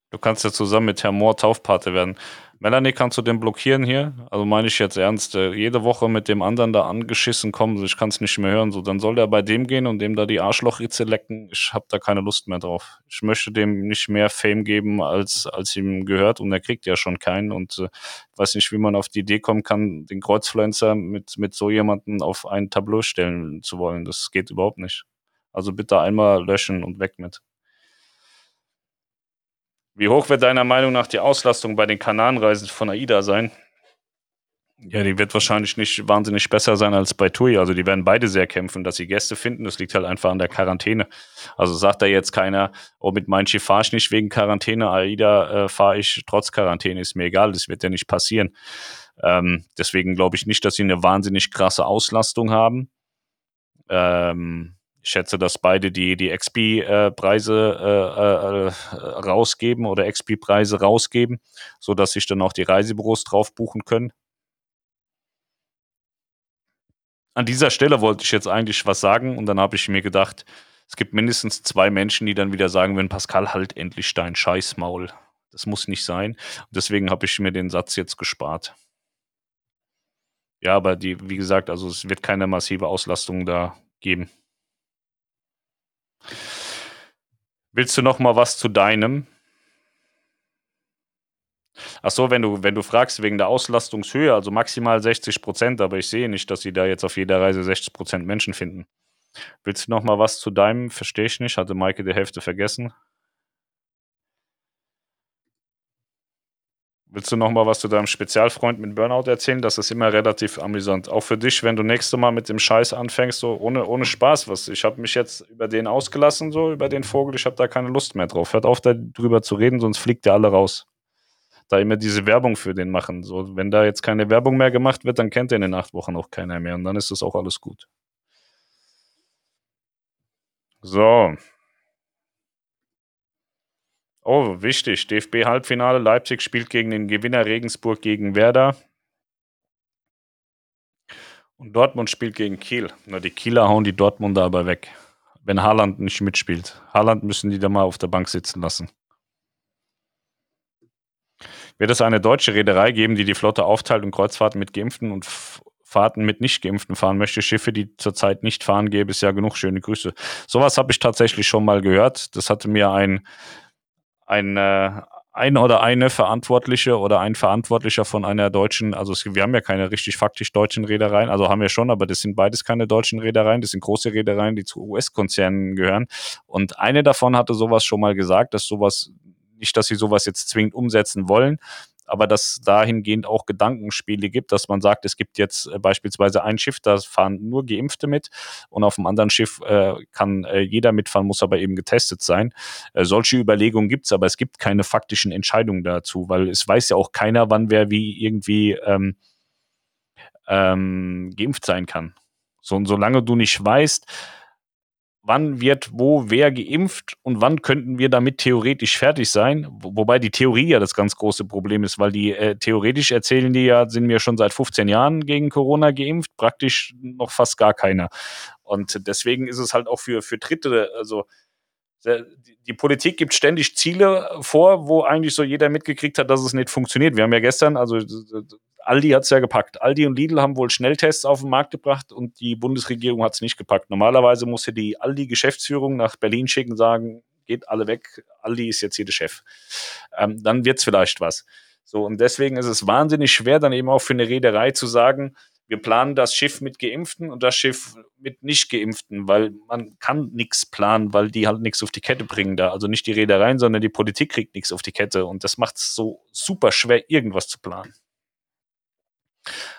Du kannst ja zusammen mit Herrn Mohr Taufpate werden. Melanie, kannst du den blockieren hier? Also meine ich jetzt ernst. Äh, jede Woche mit dem anderen da angeschissen kommen, ich kann es nicht mehr hören. So, dann soll der bei dem gehen und dem da die Arschlochritze lecken. Ich habe da keine Lust mehr drauf. Ich möchte dem nicht mehr Fame geben, als, als ihm gehört. Und er kriegt ja schon keinen. Und äh, weiß nicht, wie man auf die Idee kommen kann, den Kreuzfluencer mit, mit so jemanden auf ein Tableau stellen zu wollen. Das geht überhaupt nicht. Also bitte einmal löschen und weg mit. Wie hoch wird deiner Meinung nach die Auslastung bei den Kananreisen von AIDA sein? Ja, die wird wahrscheinlich nicht wahnsinnig besser sein als bei TUI. Also die werden beide sehr kämpfen, dass sie Gäste finden. Das liegt halt einfach an der Quarantäne. Also sagt da jetzt keiner, oh, mit meinem Schiff fahre ich nicht wegen Quarantäne, AIDA äh, fahre ich trotz Quarantäne, ist mir egal, das wird ja nicht passieren. Ähm, deswegen glaube ich nicht, dass sie eine wahnsinnig krasse Auslastung haben. Ähm, ich schätze, dass beide die, die XP-Preise äh, äh, äh, rausgeben oder XP-Preise rausgeben, sodass sich dann auch die Reisebüros drauf buchen können. An dieser Stelle wollte ich jetzt eigentlich was sagen und dann habe ich mir gedacht, es gibt mindestens zwei Menschen, die dann wieder sagen, wenn Pascal halt endlich dein Scheißmaul. Das muss nicht sein. Deswegen habe ich mir den Satz jetzt gespart. Ja, aber die, wie gesagt, also es wird keine massive Auslastung da geben. Willst du noch mal was zu deinem? Ach so, wenn du, wenn du fragst wegen der Auslastungshöhe, also maximal 60 Prozent, aber ich sehe nicht, dass sie da jetzt auf jeder Reise 60 Prozent Menschen finden. Willst du noch mal was zu deinem? Verstehe ich nicht. Hatte Maike die Hälfte vergessen. Willst du noch mal was zu deinem Spezialfreund mit Burnout erzählen? Das ist immer relativ amüsant. Auch für dich, wenn du nächste Mal mit dem Scheiß anfängst, so ohne, ohne Spaß. Was, ich habe mich jetzt über den ausgelassen, so über den Vogel. Ich habe da keine Lust mehr drauf. Hört auf, darüber zu reden, sonst fliegt der alle raus. Da immer diese Werbung für den machen. So, wenn da jetzt keine Werbung mehr gemacht wird, dann kennt er in den acht Wochen auch keiner mehr. Und dann ist das auch alles gut. So, Oh, wichtig. DFB-Halbfinale. Leipzig spielt gegen den Gewinner Regensburg gegen Werder. Und Dortmund spielt gegen Kiel. Na, die Kieler hauen die Dortmunder aber weg. Wenn Haaland nicht mitspielt. Haaland müssen die da mal auf der Bank sitzen lassen. Wird es eine deutsche Reederei geben, die die Flotte aufteilt und Kreuzfahrten mit Geimpften und Fahrten mit nicht Geimpften fahren möchte? Schiffe, die zurzeit nicht fahren, gäbe es ja genug. Schöne Grüße. Sowas habe ich tatsächlich schon mal gehört. Das hatte mir ein ein, äh, ein oder eine Verantwortliche oder ein Verantwortlicher von einer deutschen, also es, wir haben ja keine richtig faktisch deutschen Reedereien, also haben wir schon, aber das sind beides keine deutschen Reedereien, das sind große Reedereien, die zu US-Konzernen gehören. Und eine davon hatte sowas schon mal gesagt, dass sowas, nicht, dass sie sowas jetzt zwingend umsetzen wollen, aber dass dahingehend auch Gedankenspiele gibt, dass man sagt, es gibt jetzt äh, beispielsweise ein Schiff, da fahren nur Geimpfte mit und auf dem anderen Schiff äh, kann äh, jeder mitfahren, muss aber eben getestet sein. Äh, solche Überlegungen gibt es, aber es gibt keine faktischen Entscheidungen dazu, weil es weiß ja auch keiner, wann wer wie irgendwie ähm, ähm, geimpft sein kann. So, und solange du nicht weißt, wann wird wo wer geimpft und wann könnten wir damit theoretisch fertig sein. Wobei die Theorie ja das ganz große Problem ist, weil die äh, theoretisch erzählen die ja, sind wir schon seit 15 Jahren gegen Corona geimpft, praktisch noch fast gar keiner. Und deswegen ist es halt auch für, für Dritte, also die Politik gibt ständig Ziele vor, wo eigentlich so jeder mitgekriegt hat, dass es nicht funktioniert. Wir haben ja gestern, also Aldi hat es ja gepackt. Aldi und Lidl haben wohl Schnelltests auf den Markt gebracht und die Bundesregierung hat es nicht gepackt. Normalerweise muss ja die Aldi-Geschäftsführung nach Berlin schicken, sagen, geht alle weg, Aldi ist jetzt hier der Chef. Ähm, dann wird es vielleicht was. So, und deswegen ist es wahnsinnig schwer, dann eben auch für eine Reederei zu sagen, wir planen das Schiff mit Geimpften und das Schiff mit nicht Geimpften, weil man kann nichts planen, weil die halt nichts auf die Kette bringen da. Also nicht die Reedereien, sondern die Politik kriegt nichts auf die Kette und das macht es so super schwer, irgendwas zu planen.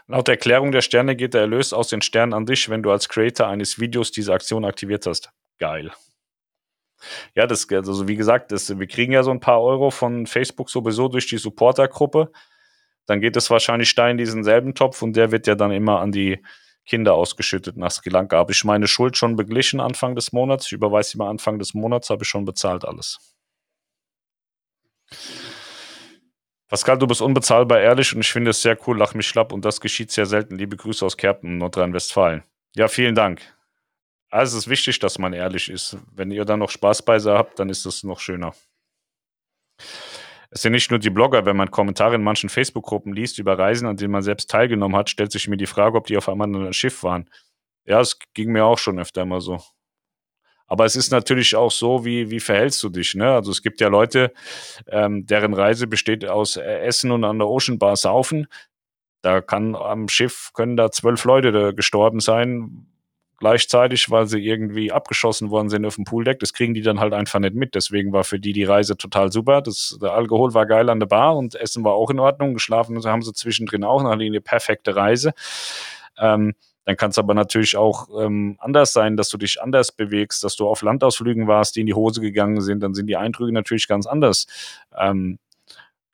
Laut Erklärung der Sterne geht der Erlös aus den Sternen an dich, wenn du als Creator eines Videos diese Aktion aktiviert hast. Geil. Ja, das, also wie gesagt, das, wir kriegen ja so ein paar Euro von Facebook sowieso durch die Supportergruppe. Dann geht es wahrscheinlich da in diesen selben Topf und der wird ja dann immer an die Kinder ausgeschüttet nach Sri Lanka. Habe ich meine Schuld schon beglichen Anfang des Monats? Ich überweise mal Anfang des Monats, habe ich schon bezahlt alles. Pascal, du bist unbezahlbar ehrlich und ich finde es sehr cool, lach mich schlapp und das geschieht sehr selten. Liebe Grüße aus Kerpen, Nordrhein-Westfalen. Ja, vielen Dank. Also es ist wichtig, dass man ehrlich ist. Wenn ihr dann noch Spaß bei habt, dann ist es noch schöner. Es sind nicht nur die Blogger, wenn man Kommentare in manchen Facebook-Gruppen liest über Reisen, an denen man selbst teilgenommen hat, stellt sich mir die Frage, ob die auf einem anderen Schiff waren. Ja, es ging mir auch schon öfter mal so. Aber es ist natürlich auch so, wie, wie verhältst du dich? Ne? Also es gibt ja Leute, ähm, deren Reise besteht aus äh, Essen und an der Ocean Bar saufen. Da kann am Schiff können da zwölf Leute gestorben sein, gleichzeitig, weil sie irgendwie abgeschossen worden sind auf dem Pooldeck. Das kriegen die dann halt einfach nicht mit. Deswegen war für die die Reise total super. Das, der Alkohol war geil an der Bar und Essen war auch in Ordnung. Geschlafen haben sie zwischendrin auch. Dann eine perfekte Reise. Ähm, dann kann es aber natürlich auch ähm, anders sein, dass du dich anders bewegst, dass du auf Landausflügen warst, die in die Hose gegangen sind. Dann sind die Eindrücke natürlich ganz anders. Ähm,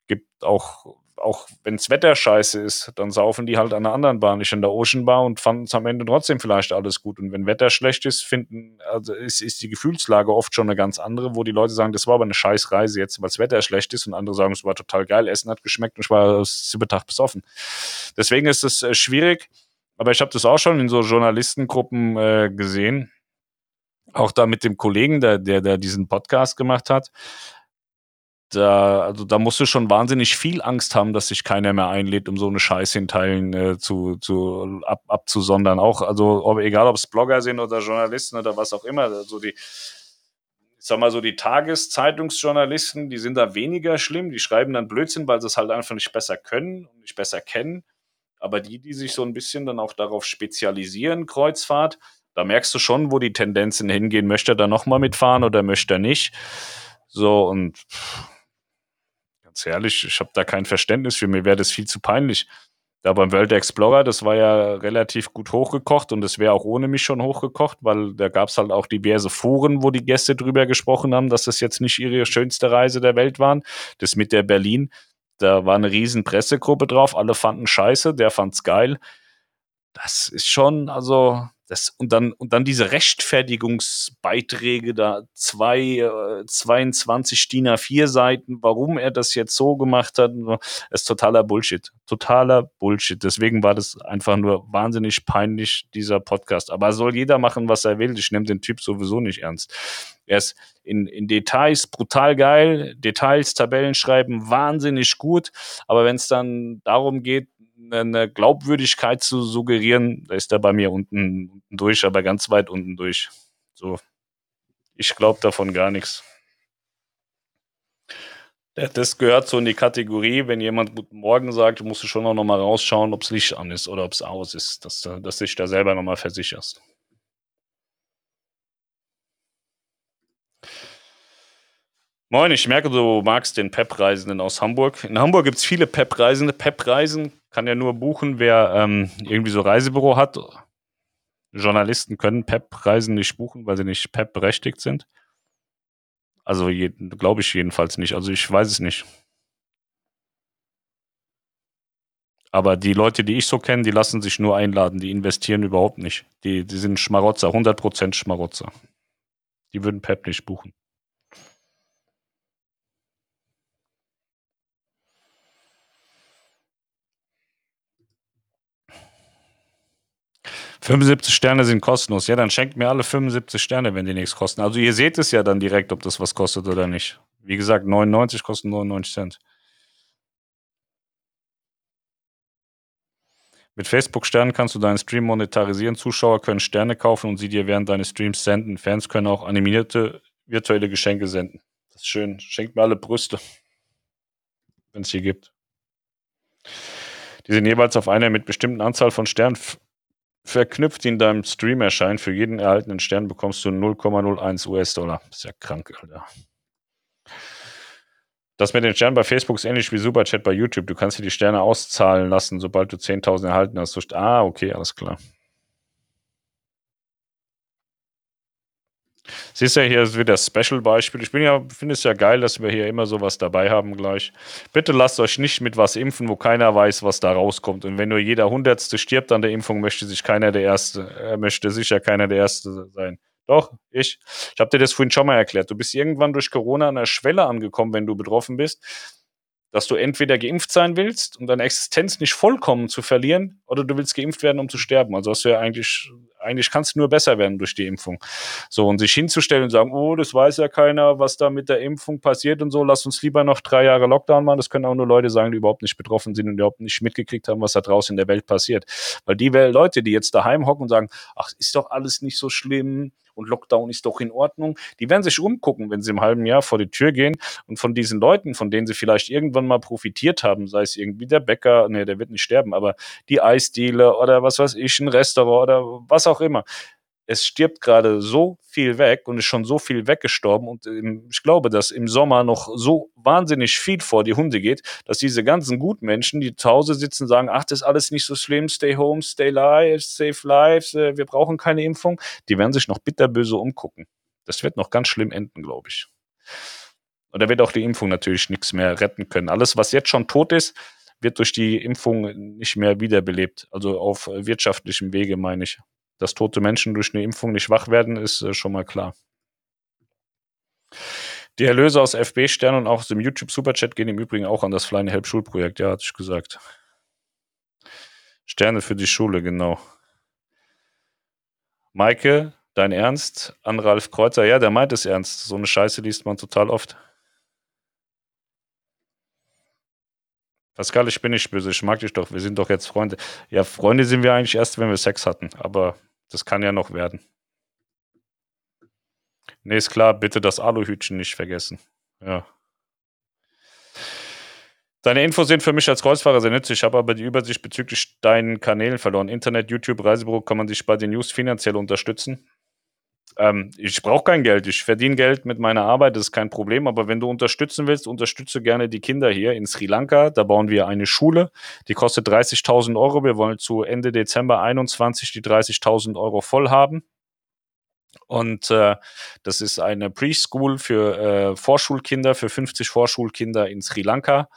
gibt auch auch wenn das Wetter scheiße ist, dann saufen die halt an einer anderen Bar, nicht an der Ocean Bar und fanden es am Ende trotzdem vielleicht alles gut. Und wenn Wetter schlecht ist, finden, also ist, ist die Gefühlslage oft schon eine ganz andere, wo die Leute sagen, das war aber eine scheiß Reise jetzt, weil das Wetter schlecht ist und andere sagen, es war total geil, Essen hat geschmeckt und ich war sieben Tag besoffen. Deswegen ist es äh, schwierig, aber ich habe das auch schon in so Journalistengruppen äh, gesehen. Auch da mit dem Kollegen, der, der, der diesen Podcast gemacht hat. Da, also da musst du schon wahnsinnig viel Angst haben, dass sich keiner mehr einlädt, um so eine Scheiße in Teilen äh, zu, zu ab, abzusondern. Auch, also ob, egal ob es Blogger sind oder Journalisten oder was auch immer, also die, ich sag mal so, die Tageszeitungsjournalisten, die sind da weniger schlimm, die schreiben dann Blödsinn, weil sie es halt einfach nicht besser können und nicht besser kennen. Aber die, die sich so ein bisschen dann auch darauf spezialisieren, Kreuzfahrt, da merkst du schon, wo die Tendenzen hingehen. Möchte er da nochmal mitfahren oder möchte er nicht? So, und ganz ehrlich, ich habe da kein Verständnis für. Mir wäre das viel zu peinlich. Da beim World Explorer, das war ja relativ gut hochgekocht und das wäre auch ohne mich schon hochgekocht, weil da gab es halt auch diverse Foren, wo die Gäste drüber gesprochen haben, dass das jetzt nicht ihre schönste Reise der Welt waren. Das mit der Berlin, da war eine riesen Pressegruppe drauf, alle fanden scheiße, der fand's geil. Das ist schon, also das, und, dann, und dann diese Rechtfertigungsbeiträge da, zwei, äh, 22 DIN A4 Seiten, warum er das jetzt so gemacht hat, ist totaler Bullshit. Totaler Bullshit. Deswegen war das einfach nur wahnsinnig peinlich, dieser Podcast. Aber soll jeder machen, was er will. Ich nehme den Typ sowieso nicht ernst. Er ist in, in Details brutal geil, Details, Tabellen schreiben, wahnsinnig gut. Aber wenn es dann darum geht, eine Glaubwürdigkeit zu suggerieren, da ist er bei mir unten, unten durch, aber ganz weit unten durch. So, ich glaube davon gar nichts. Das gehört so in die Kategorie, wenn jemand Guten Morgen sagt, musst du schon auch nochmal rausschauen, ob das Licht an ist oder ob es aus ist, dass, dass du dich da selber nochmal versicherst. Moin, ich merke, du magst den PEP-Reisenden aus Hamburg. In Hamburg gibt es viele PEP-Reisende. PEP-Reisen kann ja nur buchen, wer ähm, irgendwie so Reisebüro hat. Journalisten können PEP-Reisen nicht buchen, weil sie nicht PEP berechtigt sind. Also glaube ich jedenfalls nicht. Also ich weiß es nicht. Aber die Leute, die ich so kenne, die lassen sich nur einladen, die investieren überhaupt nicht. Die, die sind Schmarotzer, 100% Schmarotzer. Die würden PEP nicht buchen. 75 Sterne sind kostenlos. Ja, dann schenkt mir alle 75 Sterne, wenn die nichts kosten. Also ihr seht es ja dann direkt, ob das was kostet oder nicht. Wie gesagt, 99 kosten 99 Cent. Mit Facebook-Sternen kannst du deinen Stream monetarisieren. Zuschauer können Sterne kaufen und sie dir während deines Streams senden. Fans können auch animierte virtuelle Geschenke senden. Das ist schön. Schenkt mir alle Brüste. Wenn es hier gibt. Die sind jeweils auf einer mit bestimmten Anzahl von Sternen verknüpft in deinem Stream erscheint. Für jeden erhaltenen Stern bekommst du 0,01 US-Dollar. Ist ja krank, Alter. Das mit den Sternen bei Facebook ist ähnlich wie Superchat bei YouTube. Du kannst dir die Sterne auszahlen lassen, sobald du 10.000 erhalten hast. Ah, okay, alles klar. Siehst du, hier ist wieder das Special-Beispiel. Ich ja, finde es ja geil, dass wir hier immer sowas dabei haben gleich. Bitte lasst euch nicht mit was impfen, wo keiner weiß, was da rauskommt. Und wenn nur jeder Hundertste stirbt an der Impfung, möchte sich keiner der Erste, äh, möchte sicher keiner der Erste sein. Doch, ich. Ich habe dir das vorhin schon mal erklärt. Du bist irgendwann durch Corona an der Schwelle angekommen, wenn du betroffen bist dass du entweder geimpft sein willst, um deine Existenz nicht vollkommen zu verlieren, oder du willst geimpft werden, um zu sterben. Also hast du ja eigentlich, eigentlich kannst du nur besser werden durch die Impfung. So, und sich hinzustellen und sagen, oh, das weiß ja keiner, was da mit der Impfung passiert und so, lass uns lieber noch drei Jahre Lockdown machen. Das können auch nur Leute sagen, die überhaupt nicht betroffen sind und überhaupt nicht mitgekriegt haben, was da draußen in der Welt passiert. Weil die Leute, die jetzt daheim hocken und sagen, ach, ist doch alles nicht so schlimm, und Lockdown ist doch in Ordnung. Die werden sich umgucken, wenn sie im halben Jahr vor die Tür gehen und von diesen Leuten, von denen sie vielleicht irgendwann mal profitiert haben, sei es irgendwie der Bäcker, nee, der wird nicht sterben, aber die Eisdiele oder was weiß ich, ein Restaurant oder was auch immer es stirbt gerade so viel weg und ist schon so viel weggestorben und ähm, ich glaube, dass im Sommer noch so wahnsinnig viel vor die Hunde geht, dass diese ganzen Gutmenschen, die zu Hause sitzen, sagen, ach, das ist alles nicht so schlimm, stay home, stay live, save lives, äh, wir brauchen keine Impfung, die werden sich noch bitterböse umgucken. Das wird noch ganz schlimm enden, glaube ich. Und da wird auch die Impfung natürlich nichts mehr retten können. Alles, was jetzt schon tot ist, wird durch die Impfung nicht mehr wiederbelebt. Also auf wirtschaftlichem Wege, meine ich dass tote Menschen durch eine Impfung nicht wach werden, ist äh, schon mal klar. Die Erlöse aus FB-Sternen und auch aus dem YouTube-Superchat gehen im Übrigen auch an das Flying Help Schulprojekt, ja, hatte ich gesagt. Sterne für die Schule, genau. Maike, dein Ernst? An Ralf Kreuzer, ja, der meint es ernst. So eine Scheiße liest man total oft. Pascal, ich bin nicht böse, ich mag dich doch, wir sind doch jetzt Freunde. Ja, Freunde sind wir eigentlich erst, wenn wir Sex hatten, aber das kann ja noch werden. Nee, ist klar, bitte das Aluhütchen nicht vergessen. Ja. Deine Infos sind für mich als Kreuzfahrer sehr nützlich. Ich habe aber die Übersicht bezüglich deinen Kanälen verloren. Internet, YouTube, Reisebüro kann man sich bei den News finanziell unterstützen. Ähm, ich brauche kein Geld. Ich verdiene Geld mit meiner Arbeit, das ist kein Problem. Aber wenn du unterstützen willst, unterstütze gerne die Kinder hier in Sri Lanka. Da bauen wir eine Schule, die kostet 30.000 Euro. Wir wollen zu Ende Dezember 21 die 30.000 Euro voll haben. Und äh, das ist eine Preschool für äh, Vorschulkinder, für 50 Vorschulkinder in Sri Lanka.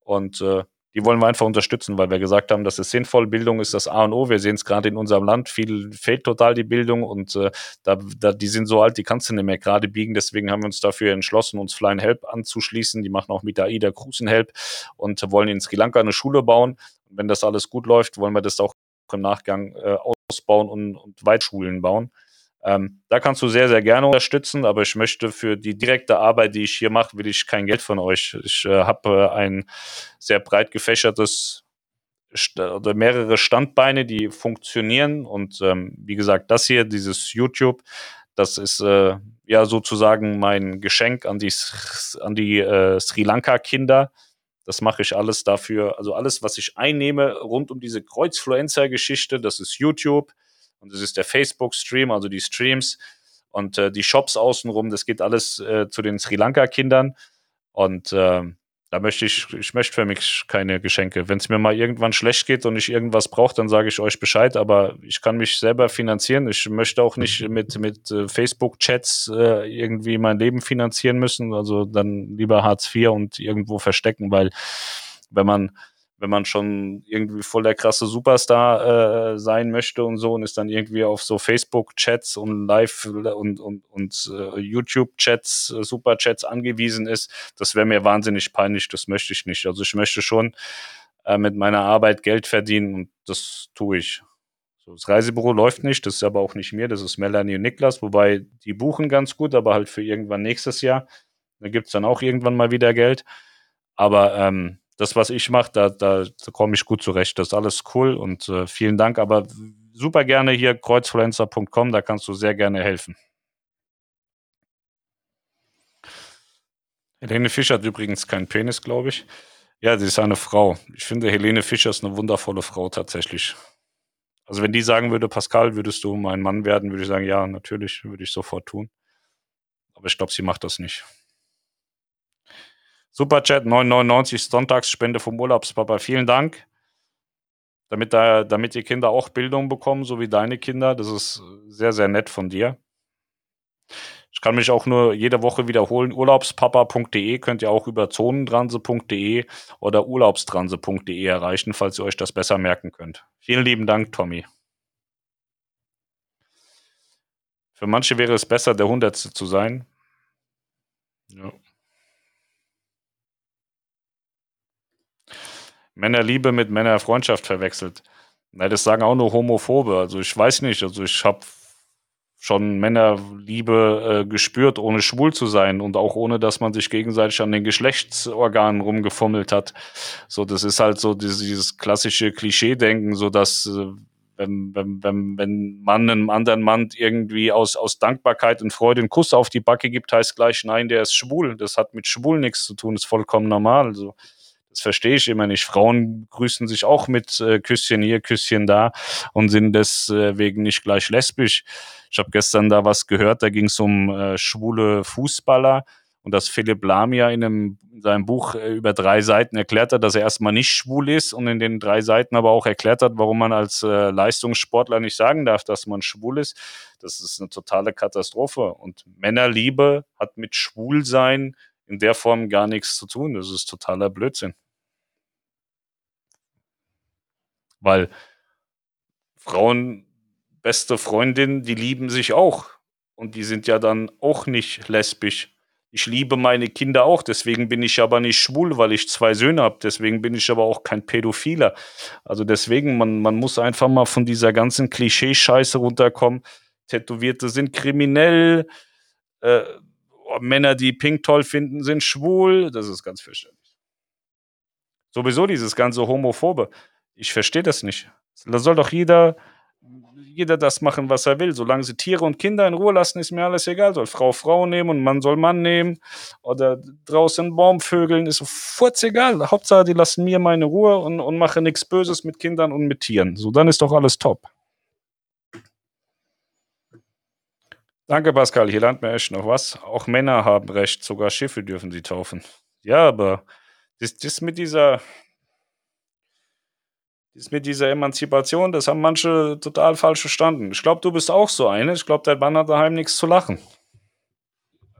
Und äh, die wollen wir einfach unterstützen, weil wir gesagt haben, das ist sinnvoll. Bildung ist das A und O. Wir sehen es gerade in unserem Land. Viel fehlt total die Bildung und äh, da, da, die sind so alt, die kannst du nicht mehr gerade biegen. Deswegen haben wir uns dafür entschlossen, uns Flying Help anzuschließen. Die machen auch mit der AIDA Cruisen Help und wollen in Sri Lanka eine Schule bauen. Und wenn das alles gut läuft, wollen wir das auch im Nachgang äh, ausbauen und, und Weitschulen bauen. Ähm, da kannst du sehr, sehr gerne unterstützen, aber ich möchte für die direkte Arbeit, die ich hier mache, will ich kein Geld von euch. Ich äh, habe äh, ein sehr breit gefächertes oder mehrere Standbeine, die funktionieren. Und ähm, wie gesagt, das hier, dieses YouTube, das ist äh, ja sozusagen mein Geschenk an die, an die äh, Sri Lanka-Kinder. Das mache ich alles dafür. Also alles, was ich einnehme rund um diese Kreuzfluencer-Geschichte, das ist YouTube. Und es ist der Facebook-Stream, also die Streams und äh, die Shops außenrum. Das geht alles äh, zu den Sri Lanka-Kindern. Und äh, da möchte ich, ich möchte für mich keine Geschenke. Wenn es mir mal irgendwann schlecht geht und ich irgendwas brauche, dann sage ich euch Bescheid. Aber ich kann mich selber finanzieren. Ich möchte auch nicht mit, mit äh, Facebook-Chats äh, irgendwie mein Leben finanzieren müssen. Also dann lieber Hartz IV und irgendwo verstecken, weil wenn man wenn man schon irgendwie voll der krasse Superstar äh, sein möchte und so und ist dann irgendwie auf so Facebook-Chats und Live- und, und, und äh, YouTube-Chats, äh, Super-Chats angewiesen ist, das wäre mir wahnsinnig peinlich, das möchte ich nicht. Also ich möchte schon äh, mit meiner Arbeit Geld verdienen und das tue ich. So, das Reisebüro läuft nicht, das ist aber auch nicht mir, das ist Melanie und Niklas, wobei die buchen ganz gut, aber halt für irgendwann nächstes Jahr. Da gibt's dann auch irgendwann mal wieder Geld. Aber ähm, das, was ich mache, da, da, da komme ich gut zurecht. Das ist alles cool und äh, vielen Dank. Aber super gerne hier kreuzfluencer.com, da kannst du sehr gerne helfen. Helene Fischer hat übrigens keinen Penis, glaube ich. Ja, sie ist eine Frau. Ich finde, Helene Fischer ist eine wundervolle Frau tatsächlich. Also wenn die sagen würde, Pascal, würdest du mein Mann werden, würde ich sagen, ja, natürlich, würde ich sofort tun. Aber ich glaube, sie macht das nicht. Superchat 999 Sonntagsspende vom Urlaubspapa. Vielen Dank. Damit, da, damit die Kinder auch Bildung bekommen, so wie deine Kinder. Das ist sehr, sehr nett von dir. Ich kann mich auch nur jede Woche wiederholen. Urlaubspapa.de könnt ihr auch über zonentranse.de oder urlaubstranse.de erreichen, falls ihr euch das besser merken könnt. Vielen lieben Dank, Tommy. Für manche wäre es besser, der Hundertste zu sein. Ja. Männerliebe mit Männerfreundschaft verwechselt. Na, das sagen auch nur Homophobe. Also ich weiß nicht. Also ich habe schon Männerliebe äh, gespürt, ohne schwul zu sein und auch ohne, dass man sich gegenseitig an den Geschlechtsorganen rumgefummelt hat. So, das ist halt so dieses, klassische Klischee-Denken, so dass äh, wenn, wenn, wenn, wenn man einem anderen Mann irgendwie aus, aus Dankbarkeit und Freude einen Kuss auf die Backe gibt, heißt gleich, nein, der ist schwul. Das hat mit schwul nichts zu tun, ist vollkommen normal. Also, das verstehe ich immer nicht. Frauen grüßen sich auch mit äh, Küsschen hier, Küsschen da und sind deswegen nicht gleich lesbisch. Ich habe gestern da was gehört, da ging es um äh, schwule Fußballer und dass Philipp Lamia in, einem, in seinem Buch äh, über drei Seiten erklärt hat, dass er erstmal nicht schwul ist und in den drei Seiten aber auch erklärt hat, warum man als äh, Leistungssportler nicht sagen darf, dass man schwul ist. Das ist eine totale Katastrophe. Und Männerliebe hat mit Schwulsein in der Form gar nichts zu tun. Das ist totaler Blödsinn. Weil Frauen, beste Freundinnen, die lieben sich auch. Und die sind ja dann auch nicht lesbisch. Ich liebe meine Kinder auch, deswegen bin ich aber nicht schwul, weil ich zwei Söhne habe. Deswegen bin ich aber auch kein Pädophiler. Also deswegen, man, man muss einfach mal von dieser ganzen Klischeescheiße runterkommen. Tätowierte sind kriminell, äh, Männer, die Pink toll finden, sind schwul. Das ist ganz fürchterlich. Sowieso dieses ganze Homophobe. Ich verstehe das nicht. Da soll doch jeder, jeder das machen, was er will. Solange sie Tiere und Kinder in Ruhe lassen, ist mir alles egal. Soll Frau Frau nehmen und Mann soll Mann nehmen. Oder draußen Baumvögeln, ist furz egal. Hauptsache, die lassen mir meine Ruhe und, und machen nichts Böses mit Kindern und mit Tieren. So, dann ist doch alles top. Danke, Pascal. Hier lernt man echt noch was. Auch Männer haben Recht, sogar Schiffe dürfen sie taufen. Ja, aber das, das mit dieser das mit dieser Emanzipation, das haben manche total falsch verstanden. Ich glaube, du bist auch so eine. Ich glaube, dein Mann hat daheim nichts zu lachen.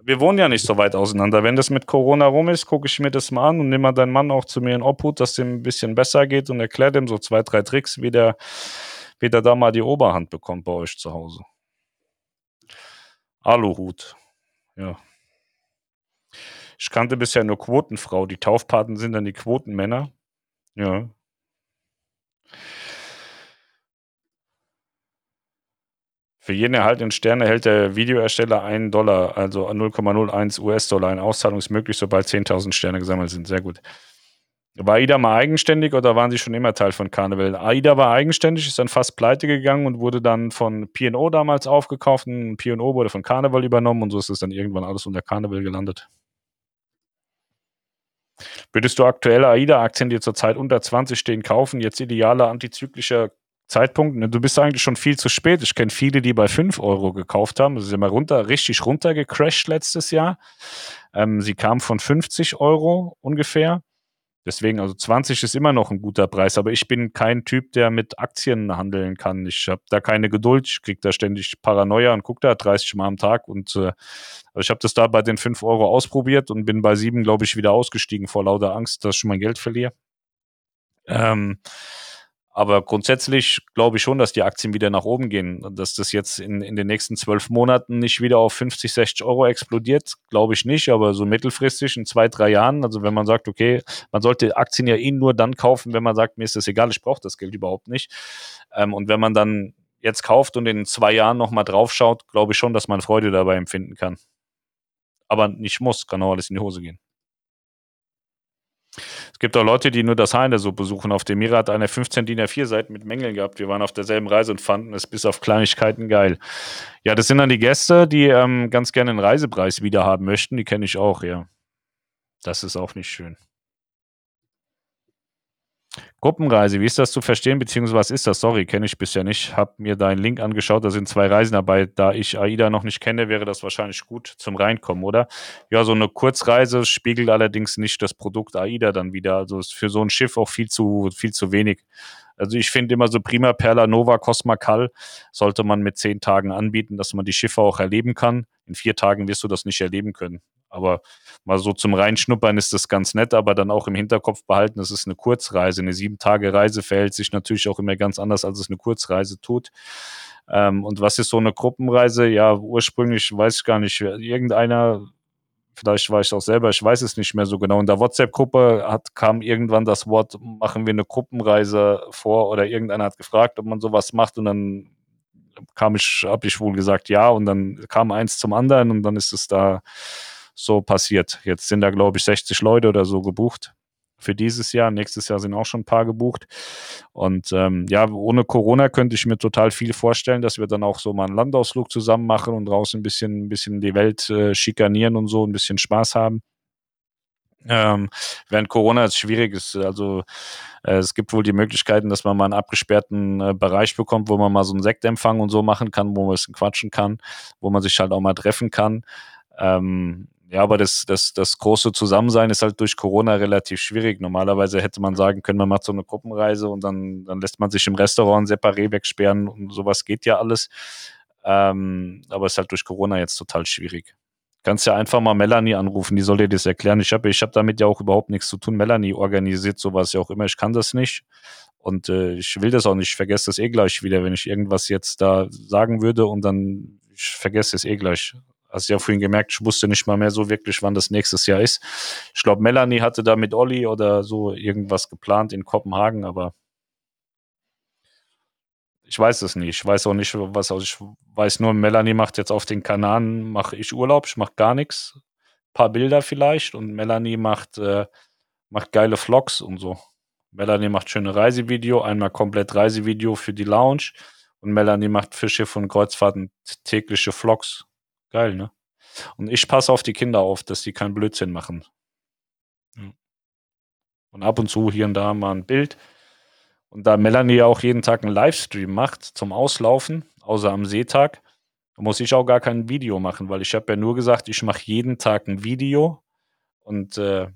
Wir wohnen ja nicht so weit auseinander. Wenn das mit Corona rum ist, gucke ich mir das mal an und nehme mal deinen Mann auch zu mir in Obhut, dass ihm ein bisschen besser geht und erkläre dem so zwei, drei Tricks, wie der, wie der da mal die Oberhand bekommt bei euch zu Hause. Aluhut. Ja. Ich kannte bisher nur Quotenfrau. Die Taufpaten sind dann die Quotenmänner. Ja. Für jeden erhaltenen Stern erhält der Videoersteller einen Dollar, also 0,01 US-Dollar. Eine Auszahlung ist möglich, sobald 10.000 Sterne gesammelt sind. Sehr gut. War AIDA mal eigenständig oder waren sie schon immer Teil von Carnival? AIDA war eigenständig, ist dann fast pleite gegangen und wurde dann von P&O damals aufgekauft. P&O wurde von Carnival übernommen und so ist es dann irgendwann alles unter Carnival gelandet. Würdest du aktuelle AIDA-Aktien, die zurzeit unter 20 stehen, kaufen? Jetzt idealer antizyklischer Zeitpunkt. Ne, du bist eigentlich schon viel zu spät. Ich kenne viele, die bei 5 Euro gekauft haben. Sie sind mal runter, richtig runtergecrashed letztes Jahr. Ähm, sie kamen von 50 Euro ungefähr Deswegen, also 20 ist immer noch ein guter Preis, aber ich bin kein Typ, der mit Aktien handeln kann. Ich habe da keine Geduld, ich kriege da ständig Paranoia und gucke da 30 Mal am Tag. Und äh, also ich habe das da bei den 5 Euro ausprobiert und bin bei 7, glaube ich, wieder ausgestiegen vor lauter Angst, dass ich mein Geld verliere. Ähm, aber grundsätzlich glaube ich schon, dass die Aktien wieder nach oben gehen. Dass das jetzt in, in den nächsten zwölf Monaten nicht wieder auf 50, 60 Euro explodiert, glaube ich nicht. Aber so mittelfristig in zwei, drei Jahren, also wenn man sagt, okay, man sollte Aktien ja eh nur dann kaufen, wenn man sagt, mir ist das egal, ich brauche das Geld überhaupt nicht. Ähm, und wenn man dann jetzt kauft und in zwei Jahren nochmal draufschaut, glaube ich schon, dass man Freude dabei empfinden kann. Aber nicht muss, kann auch alles in die Hose gehen. Es gibt auch Leute, die nur das Haar in der Suppe suchen. Auf dem Mira hat eine 15 DIN A4 Seiten mit Mängeln gehabt. Wir waren auf derselben Reise und fanden es bis auf Kleinigkeiten geil. Ja, das sind dann die Gäste, die ähm, ganz gerne einen Reisepreis wieder haben möchten. Die kenne ich auch, ja. Das ist auch nicht schön. Gruppenreise, wie ist das zu verstehen, beziehungsweise was ist das? Sorry, kenne ich bisher nicht. Hab mir deinen Link angeschaut, da sind zwei Reisen dabei. Da ich AIDA noch nicht kenne, wäre das wahrscheinlich gut zum Reinkommen, oder? Ja, so eine Kurzreise spiegelt allerdings nicht das Produkt AIDA dann wieder. Also ist für so ein Schiff auch viel zu, viel zu wenig. Also ich finde immer so Prima Perla Nova Cosma Cal sollte man mit zehn Tagen anbieten, dass man die Schiffe auch erleben kann. In vier Tagen wirst du das nicht erleben können. Aber mal so zum Reinschnuppern ist das ganz nett, aber dann auch im Hinterkopf behalten, es ist eine Kurzreise. Eine sieben Tage Reise verhält sich natürlich auch immer ganz anders, als es eine Kurzreise tut. Ähm, und was ist so eine Gruppenreise? Ja, ursprünglich weiß ich gar nicht, irgendeiner, vielleicht war ich auch selber, ich weiß es nicht mehr so genau. In der WhatsApp-Gruppe hat, kam irgendwann das Wort, machen wir eine Gruppenreise vor oder irgendeiner hat gefragt, ob man sowas macht und dann kam ich, habe ich wohl gesagt ja und dann kam eins zum anderen und dann ist es da so passiert. Jetzt sind da, glaube ich, 60 Leute oder so gebucht für dieses Jahr. Nächstes Jahr sind auch schon ein paar gebucht. Und ähm, ja, ohne Corona könnte ich mir total viel vorstellen, dass wir dann auch so mal einen Landausflug zusammen machen und draußen ein bisschen, ein bisschen die Welt äh, schikanieren und so, ein bisschen Spaß haben. Ähm, während Corona ist schwierig ist, also äh, es gibt wohl die Möglichkeiten, dass man mal einen abgesperrten äh, Bereich bekommt, wo man mal so einen Sektempfang und so machen kann, wo man ein bisschen quatschen kann, wo man sich halt auch mal treffen kann. Ähm, ja, aber das, das, das große Zusammensein ist halt durch Corona relativ schwierig. Normalerweise hätte man sagen können, man macht so eine Gruppenreise und dann, dann lässt man sich im Restaurant separé wegsperren und sowas geht ja alles. Ähm, aber es ist halt durch Corona jetzt total schwierig. Kannst ja einfach mal Melanie anrufen, die soll dir das erklären. Ich habe ich hab damit ja auch überhaupt nichts zu tun. Melanie organisiert sowas ja auch immer. Ich kann das nicht. Und äh, ich will das auch nicht. Ich vergesse das eh gleich wieder, wenn ich irgendwas jetzt da sagen würde und dann ich vergesse es eh gleich hast ja vorhin gemerkt, ich wusste nicht mal mehr so wirklich, wann das nächstes Jahr ist. Ich glaube, Melanie hatte da mit Olli oder so irgendwas geplant in Kopenhagen, aber ich weiß es nicht. Ich weiß auch nicht, was. Also ich weiß nur, Melanie macht jetzt auf den Kanaren, mache ich Urlaub, ich mache gar nichts. Ein paar Bilder vielleicht und Melanie macht, äh, macht geile Vlogs und so. Melanie macht schöne Reisevideo, einmal komplett Reisevideo für die Lounge und Melanie macht Fische von Kreuzfahrten tägliche Vlogs. Geil, ne? Und ich passe auf die Kinder auf, dass die keinen Blödsinn machen. Und ab und zu hier und da mal ein Bild. Und da Melanie auch jeden Tag einen Livestream macht zum Auslaufen, außer am Seetag, muss ich auch gar kein Video machen, weil ich habe ja nur gesagt, ich mache jeden Tag ein Video und äh,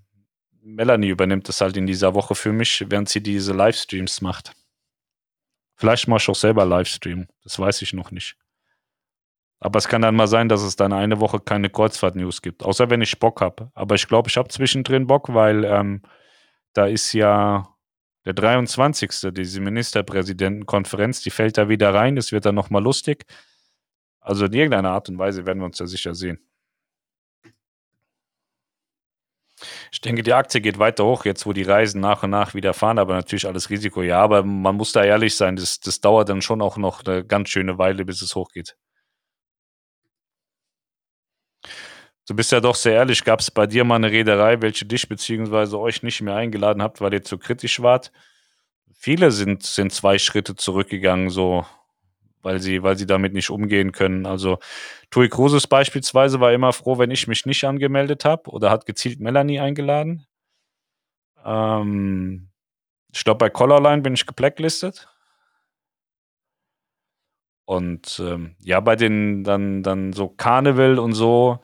Melanie übernimmt das halt in dieser Woche für mich, während sie diese Livestreams macht. Vielleicht mache ich auch selber Livestream, das weiß ich noch nicht. Aber es kann dann mal sein, dass es dann eine Woche keine Kreuzfahrt-News gibt, außer wenn ich Bock habe. Aber ich glaube, ich habe zwischendrin Bock, weil ähm, da ist ja der 23. diese Ministerpräsidentenkonferenz, die fällt da wieder rein, es wird dann nochmal lustig. Also in irgendeiner Art und Weise werden wir uns da sicher sehen. Ich denke, die Aktie geht weiter hoch, jetzt wo die Reisen nach und nach wieder fahren, aber natürlich alles Risiko. Ja, aber man muss da ehrlich sein, das, das dauert dann schon auch noch eine ganz schöne Weile, bis es hochgeht. Du bist ja doch sehr ehrlich. Gab es bei dir mal eine Reederei, welche dich bzw. euch nicht mehr eingeladen habt, weil ihr zu kritisch wart? Viele sind, sind zwei Schritte zurückgegangen, so, weil sie, weil sie damit nicht umgehen können. Also Tui Cruises beispielsweise war immer froh, wenn ich mich nicht angemeldet habe oder hat gezielt Melanie eingeladen. Ähm, ich glaube, bei Collarline bin ich geblacklistet. Und ähm, ja, bei den dann, dann so Carnival und so,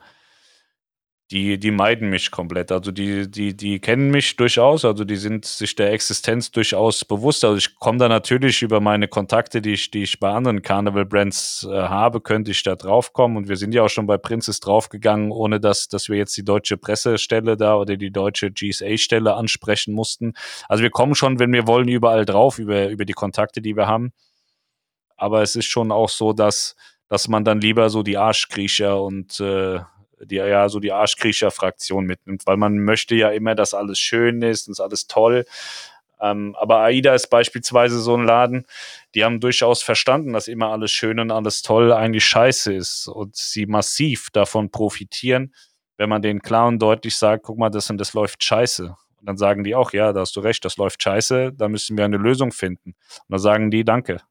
die, die meiden mich komplett. Also die, die, die kennen mich durchaus, also die sind sich der Existenz durchaus bewusst. Also ich komme da natürlich über meine Kontakte, die ich, die ich bei anderen Carnival-Brands äh, habe, könnte ich da draufkommen. Und wir sind ja auch schon bei Princess draufgegangen, ohne dass, dass wir jetzt die deutsche Pressestelle da oder die deutsche GSA-Stelle ansprechen mussten. Also wir kommen schon, wenn wir wollen, überall drauf, über, über die Kontakte, die wir haben. Aber es ist schon auch so, dass, dass man dann lieber so die Arschkriecher und äh, die ja so die Arschkriecher-Fraktion mitnimmt, weil man möchte ja immer, dass alles schön ist und alles toll. Ähm, aber AIDA ist beispielsweise so ein Laden, die haben durchaus verstanden, dass immer alles schön und alles toll eigentlich scheiße ist und sie massiv davon profitieren, wenn man klar und deutlich sagt, guck mal, das und das läuft scheiße. Und dann sagen die auch, ja, da hast du recht, das läuft scheiße, da müssen wir eine Lösung finden. Und dann sagen die, danke.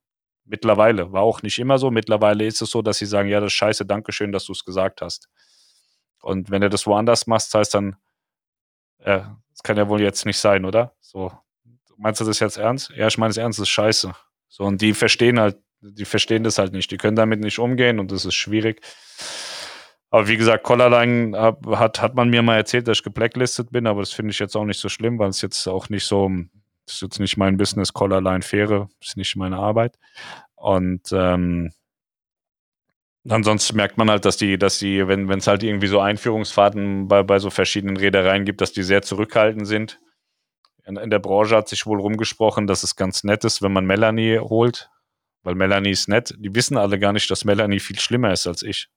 Mittlerweile, war auch nicht immer so. Mittlerweile ist es so, dass sie sagen, ja, das ist scheiße, danke schön, dass du es gesagt hast. Und wenn du das woanders machst, heißt dann, äh, das kann ja wohl jetzt nicht sein, oder? So, meinst du das jetzt ernst? Ja, ich meine es ernst, das ist scheiße. So, und die verstehen halt, die verstehen das halt nicht. Die können damit nicht umgehen und das ist schwierig. Aber wie gesagt, Collarline hat, hat man mir mal erzählt, dass ich geblacklistet bin, aber das finde ich jetzt auch nicht so schlimm, weil es jetzt auch nicht so, das ist jetzt nicht mein Business, Collarline Fähre, ist nicht meine Arbeit. Und ähm, Ansonsten merkt man halt, dass die, dass die, wenn es halt irgendwie so Einführungsfahrten bei, bei so verschiedenen Reedereien gibt, dass die sehr zurückhaltend sind. In, in, der Branche hat sich wohl rumgesprochen, dass es ganz nett ist, wenn man Melanie holt, weil Melanie ist nett. Die wissen alle gar nicht, dass Melanie viel schlimmer ist als ich.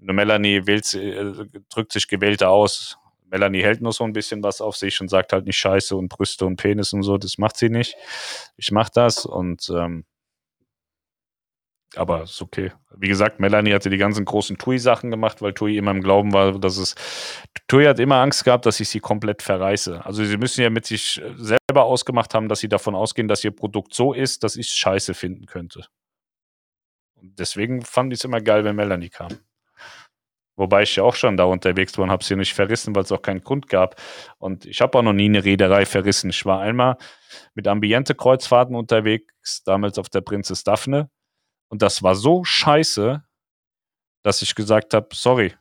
Eine Melanie wählt, äh, drückt sich gewählter aus. Melanie hält nur so ein bisschen was auf sich und sagt halt nicht Scheiße und Brüste und Penis und so. Das macht sie nicht. Ich mach das und ähm, aber ist okay. Wie gesagt, Melanie hatte die ganzen großen TUI-Sachen gemacht, weil TUI immer im Glauben war, dass es. TUI hat immer Angst gehabt, dass ich sie komplett verreiße. Also, sie müssen ja mit sich selber ausgemacht haben, dass sie davon ausgehen, dass ihr Produkt so ist, dass ich es scheiße finden könnte. Und deswegen fand ich es immer geil, wenn Melanie kam. Wobei ich ja auch schon da unterwegs war und habe sie nicht verrissen, weil es auch keinen Grund gab. Und ich habe auch noch nie eine Reederei verrissen. Ich war einmal mit Ambiente-Kreuzfahrten unterwegs, damals auf der Prinzess Daphne. Und das war so scheiße, dass ich gesagt habe, sorry,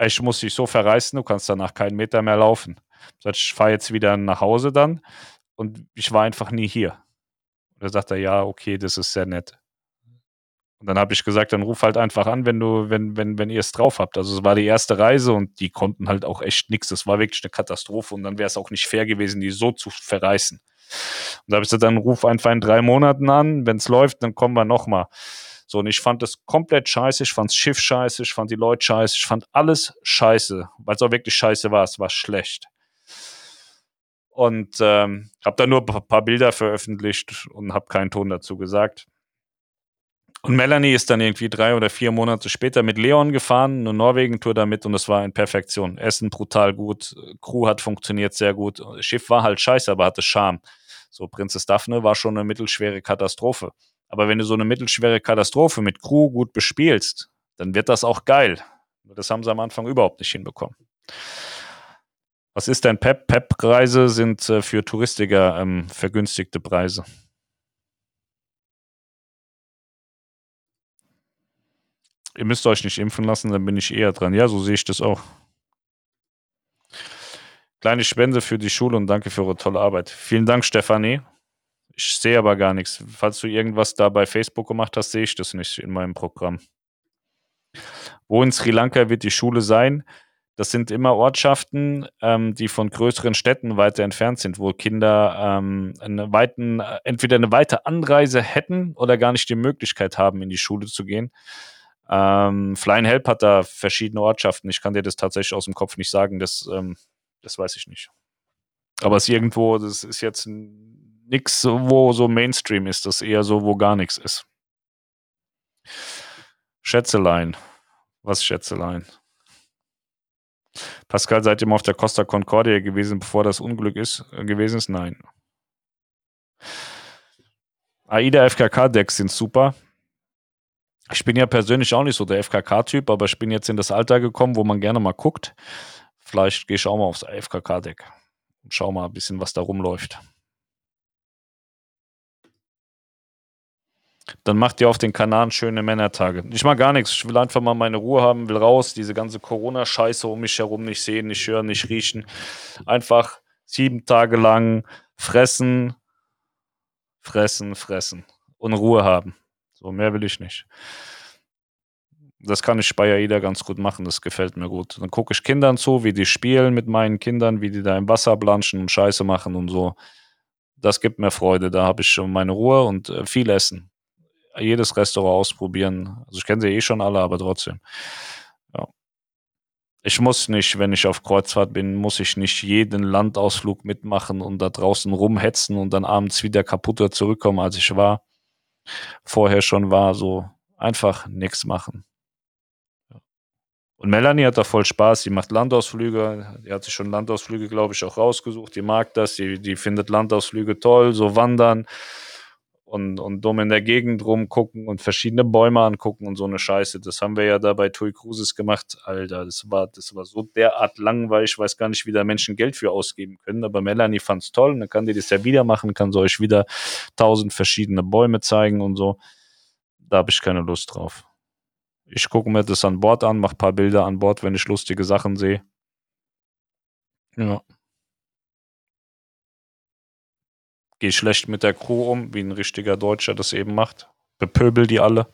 ich muss dich so verreißen, du kannst danach keinen Meter mehr laufen. Ich fahre jetzt wieder nach Hause dann und ich war einfach nie hier. Und er sagt er, ja, okay, das ist sehr nett. Und dann habe ich gesagt, dann ruf halt einfach an, wenn du, wenn, wenn, wenn ihr es drauf habt. Also es war die erste Reise und die konnten halt auch echt nichts. Das war wirklich eine Katastrophe und dann wäre es auch nicht fair gewesen, die so zu verreißen. Und da habe ich gesagt, dann ruf einfach in drei Monaten an. Wenn es läuft, dann kommen wir nochmal. So, und ich fand das komplett scheiße. Ich fand das Schiff scheiße. Ich fand die Leute scheiße. Ich fand alles scheiße, weil es auch wirklich scheiße war. Es war schlecht. Und ähm, habe da nur ein paar Bilder veröffentlicht und habe keinen Ton dazu gesagt. Und Melanie ist dann irgendwie drei oder vier Monate später mit Leon gefahren, eine Norwegen-Tour damit und das war in Perfektion. Essen brutal gut, Crew hat funktioniert sehr gut. Schiff war halt scheiße, aber hatte Charme. So, Prinzess Daphne war schon eine mittelschwere Katastrophe. Aber wenn du so eine mittelschwere Katastrophe mit Crew gut bespielst, dann wird das auch geil. Das haben sie am Anfang überhaupt nicht hinbekommen. Was ist denn PEP? PEP-Preise sind äh, für Touristiker ähm, vergünstigte Preise. Ihr müsst euch nicht impfen lassen, dann bin ich eher dran. Ja, so sehe ich das auch. Kleine Spende für die Schule und danke für eure tolle Arbeit. Vielen Dank, Stefanie. Ich sehe aber gar nichts. Falls du irgendwas da bei Facebook gemacht hast, sehe ich das nicht in meinem Programm. Wo in Sri Lanka wird die Schule sein? Das sind immer Ortschaften, ähm, die von größeren Städten weiter entfernt sind, wo Kinder ähm, eine weiten, entweder eine weite Anreise hätten oder gar nicht die Möglichkeit haben, in die Schule zu gehen. Ähm, Flying Help hat da verschiedene Ortschaften. Ich kann dir das tatsächlich aus dem Kopf nicht sagen. Das, ähm, das weiß ich nicht. Aber es ist irgendwo, das ist jetzt nichts, wo so Mainstream ist. Das ist eher so, wo gar nichts ist. Schätzelein. Was Schätzelein? Pascal, seid ihr mal auf der Costa Concordia gewesen, bevor das Unglück ist, äh, gewesen ist? Nein. AIDA FKK-Decks sind super. Ich bin ja persönlich auch nicht so der FKK-Typ, aber ich bin jetzt in das Alter gekommen, wo man gerne mal guckt. Vielleicht gehe ich auch mal aufs FKK-Deck und schau mal ein bisschen, was da rumläuft. Dann macht ihr auf den Kanaren schöne Männertage. Ich mag gar nichts. Ich will einfach mal meine Ruhe haben, will raus, diese ganze Corona-Scheiße um mich herum nicht sehen, nicht hören, nicht riechen. Einfach sieben Tage lang fressen, fressen, fressen und Ruhe haben. So, mehr will ich nicht. Das kann ich bei AIDA ganz gut machen, das gefällt mir gut. Dann gucke ich Kindern zu, wie die spielen mit meinen Kindern, wie die da im Wasser planschen und Scheiße machen und so. Das gibt mir Freude, da habe ich schon meine Ruhe und äh, viel Essen. Jedes Restaurant ausprobieren. Also ich kenne sie eh schon alle, aber trotzdem. Ja. Ich muss nicht, wenn ich auf Kreuzfahrt bin, muss ich nicht jeden Landausflug mitmachen und da draußen rumhetzen und dann abends wieder kaputter zurückkommen, als ich war vorher schon war, so einfach nichts machen. Und Melanie hat da voll Spaß, sie macht Landausflüge, die hat sich schon Landausflüge, glaube ich, auch rausgesucht, die mag das, die, die findet Landausflüge toll, so wandern und, und dumm in der Gegend rumgucken und verschiedene Bäume angucken und so eine Scheiße. Das haben wir ja da bei Tui Cruises gemacht. Alter, das war, das war so derart langweilig. Ich weiß gar nicht, wie da Menschen Geld für ausgeben können. Aber Melanie fand's toll und dann kann die das ja wieder machen, kann sie euch wieder tausend verschiedene Bäume zeigen und so. Da habe ich keine Lust drauf. Ich gucke mir das an Bord an, mache paar Bilder an Bord, wenn ich lustige Sachen sehe. Ja. Gehe schlecht mit der Crew um, wie ein richtiger Deutscher das eben macht. Bepöbel die alle.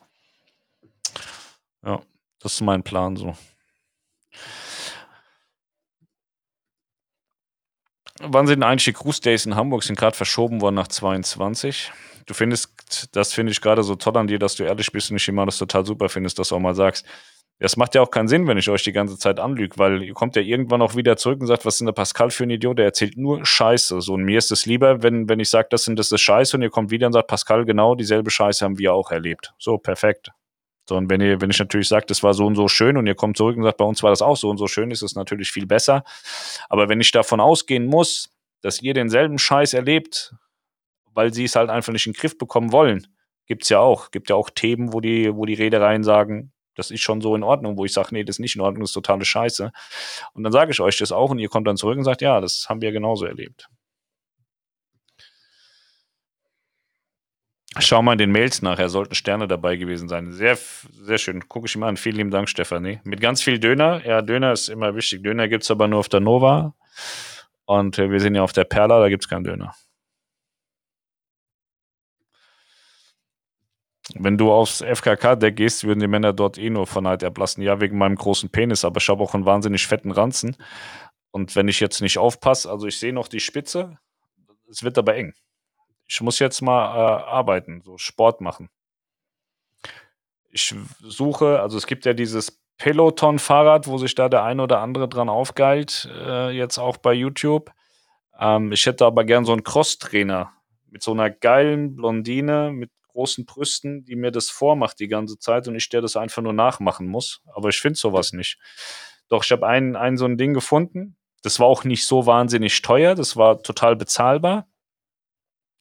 Ja, das ist mein Plan so. Wann sind eigentlich die Cruise Days in Hamburg? Sind gerade verschoben worden nach 22. Du findest, das finde ich gerade so toll an dir, dass du ehrlich bist und ich immer das total super findest, dass du auch mal sagst, das macht ja auch keinen Sinn, wenn ich euch die ganze Zeit anlüge, weil ihr kommt ja irgendwann auch wieder zurück und sagt, was ist denn der Pascal für ein Idiot? Der erzählt nur Scheiße. So, und mir ist es lieber, wenn, wenn ich sage, das sind das ist Scheiße und ihr kommt wieder und sagt, Pascal, genau dieselbe Scheiße haben wir auch erlebt. So, perfekt. So, und wenn ihr, wenn ich natürlich sage, das war so und so schön und ihr kommt zurück und sagt, bei uns war das auch so und so schön, ist es natürlich viel besser. Aber wenn ich davon ausgehen muss, dass ihr denselben Scheiß erlebt, weil sie es halt einfach nicht in den Griff bekommen wollen, gibt es ja auch. Gibt ja auch Themen, wo die, wo die Reedereien sagen, das ist schon so in Ordnung, wo ich sage, nee, das ist nicht in Ordnung, das ist totale Scheiße. Und dann sage ich euch das auch und ihr kommt dann zurück und sagt, ja, das haben wir genauso erlebt. Schau mal in den Mails nach, er sollten Sterne dabei gewesen sein. Sehr, sehr schön. Gucke ich mal an. Vielen lieben Dank, Stefanie. Mit ganz viel Döner. Ja, Döner ist immer wichtig. Döner gibt es aber nur auf der Nova. Und äh, wir sind ja auf der Perla, da gibt es keinen Döner. Wenn du aufs FKK-Deck gehst, würden die Männer dort eh nur von Neid erblassen. Ja, wegen meinem großen Penis, aber ich habe auch einen wahnsinnig fetten Ranzen. Und wenn ich jetzt nicht aufpasse, also ich sehe noch die Spitze, es wird aber eng. Ich muss jetzt mal äh, arbeiten, so Sport machen. Ich suche, also es gibt ja dieses Peloton-Fahrrad, wo sich da der eine oder andere dran aufgeilt, äh, jetzt auch bei YouTube. Ähm, ich hätte aber gern so einen Cross-Trainer mit so einer geilen Blondine mit großen Brüsten, die mir das vormacht die ganze Zeit und ich der das einfach nur nachmachen muss. Aber ich finde sowas nicht. Doch ich habe ein, ein so ein Ding gefunden. Das war auch nicht so wahnsinnig teuer. Das war total bezahlbar.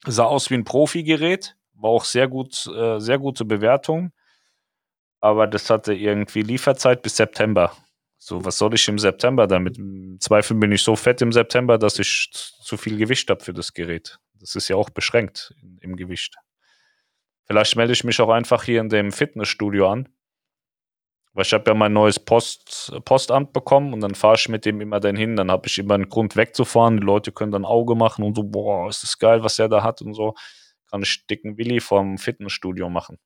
Sah aus wie ein Profi-Gerät. War auch sehr gut, äh, sehr gute Bewertung. Aber das hatte irgendwie Lieferzeit bis September. So, was soll ich im September damit? Im Zweifel bin ich so fett im September, dass ich zu viel Gewicht habe für das Gerät. Das ist ja auch beschränkt im Gewicht. Vielleicht melde ich mich auch einfach hier in dem Fitnessstudio an. Weil ich habe ja mein neues Post, Postamt bekommen und dann fahre ich mit dem immer dann hin. Dann habe ich immer einen Grund wegzufahren. Die Leute können dann Auge machen und so, boah, ist das geil, was er da hat und so. Kann ich dicken Willi vom Fitnessstudio machen.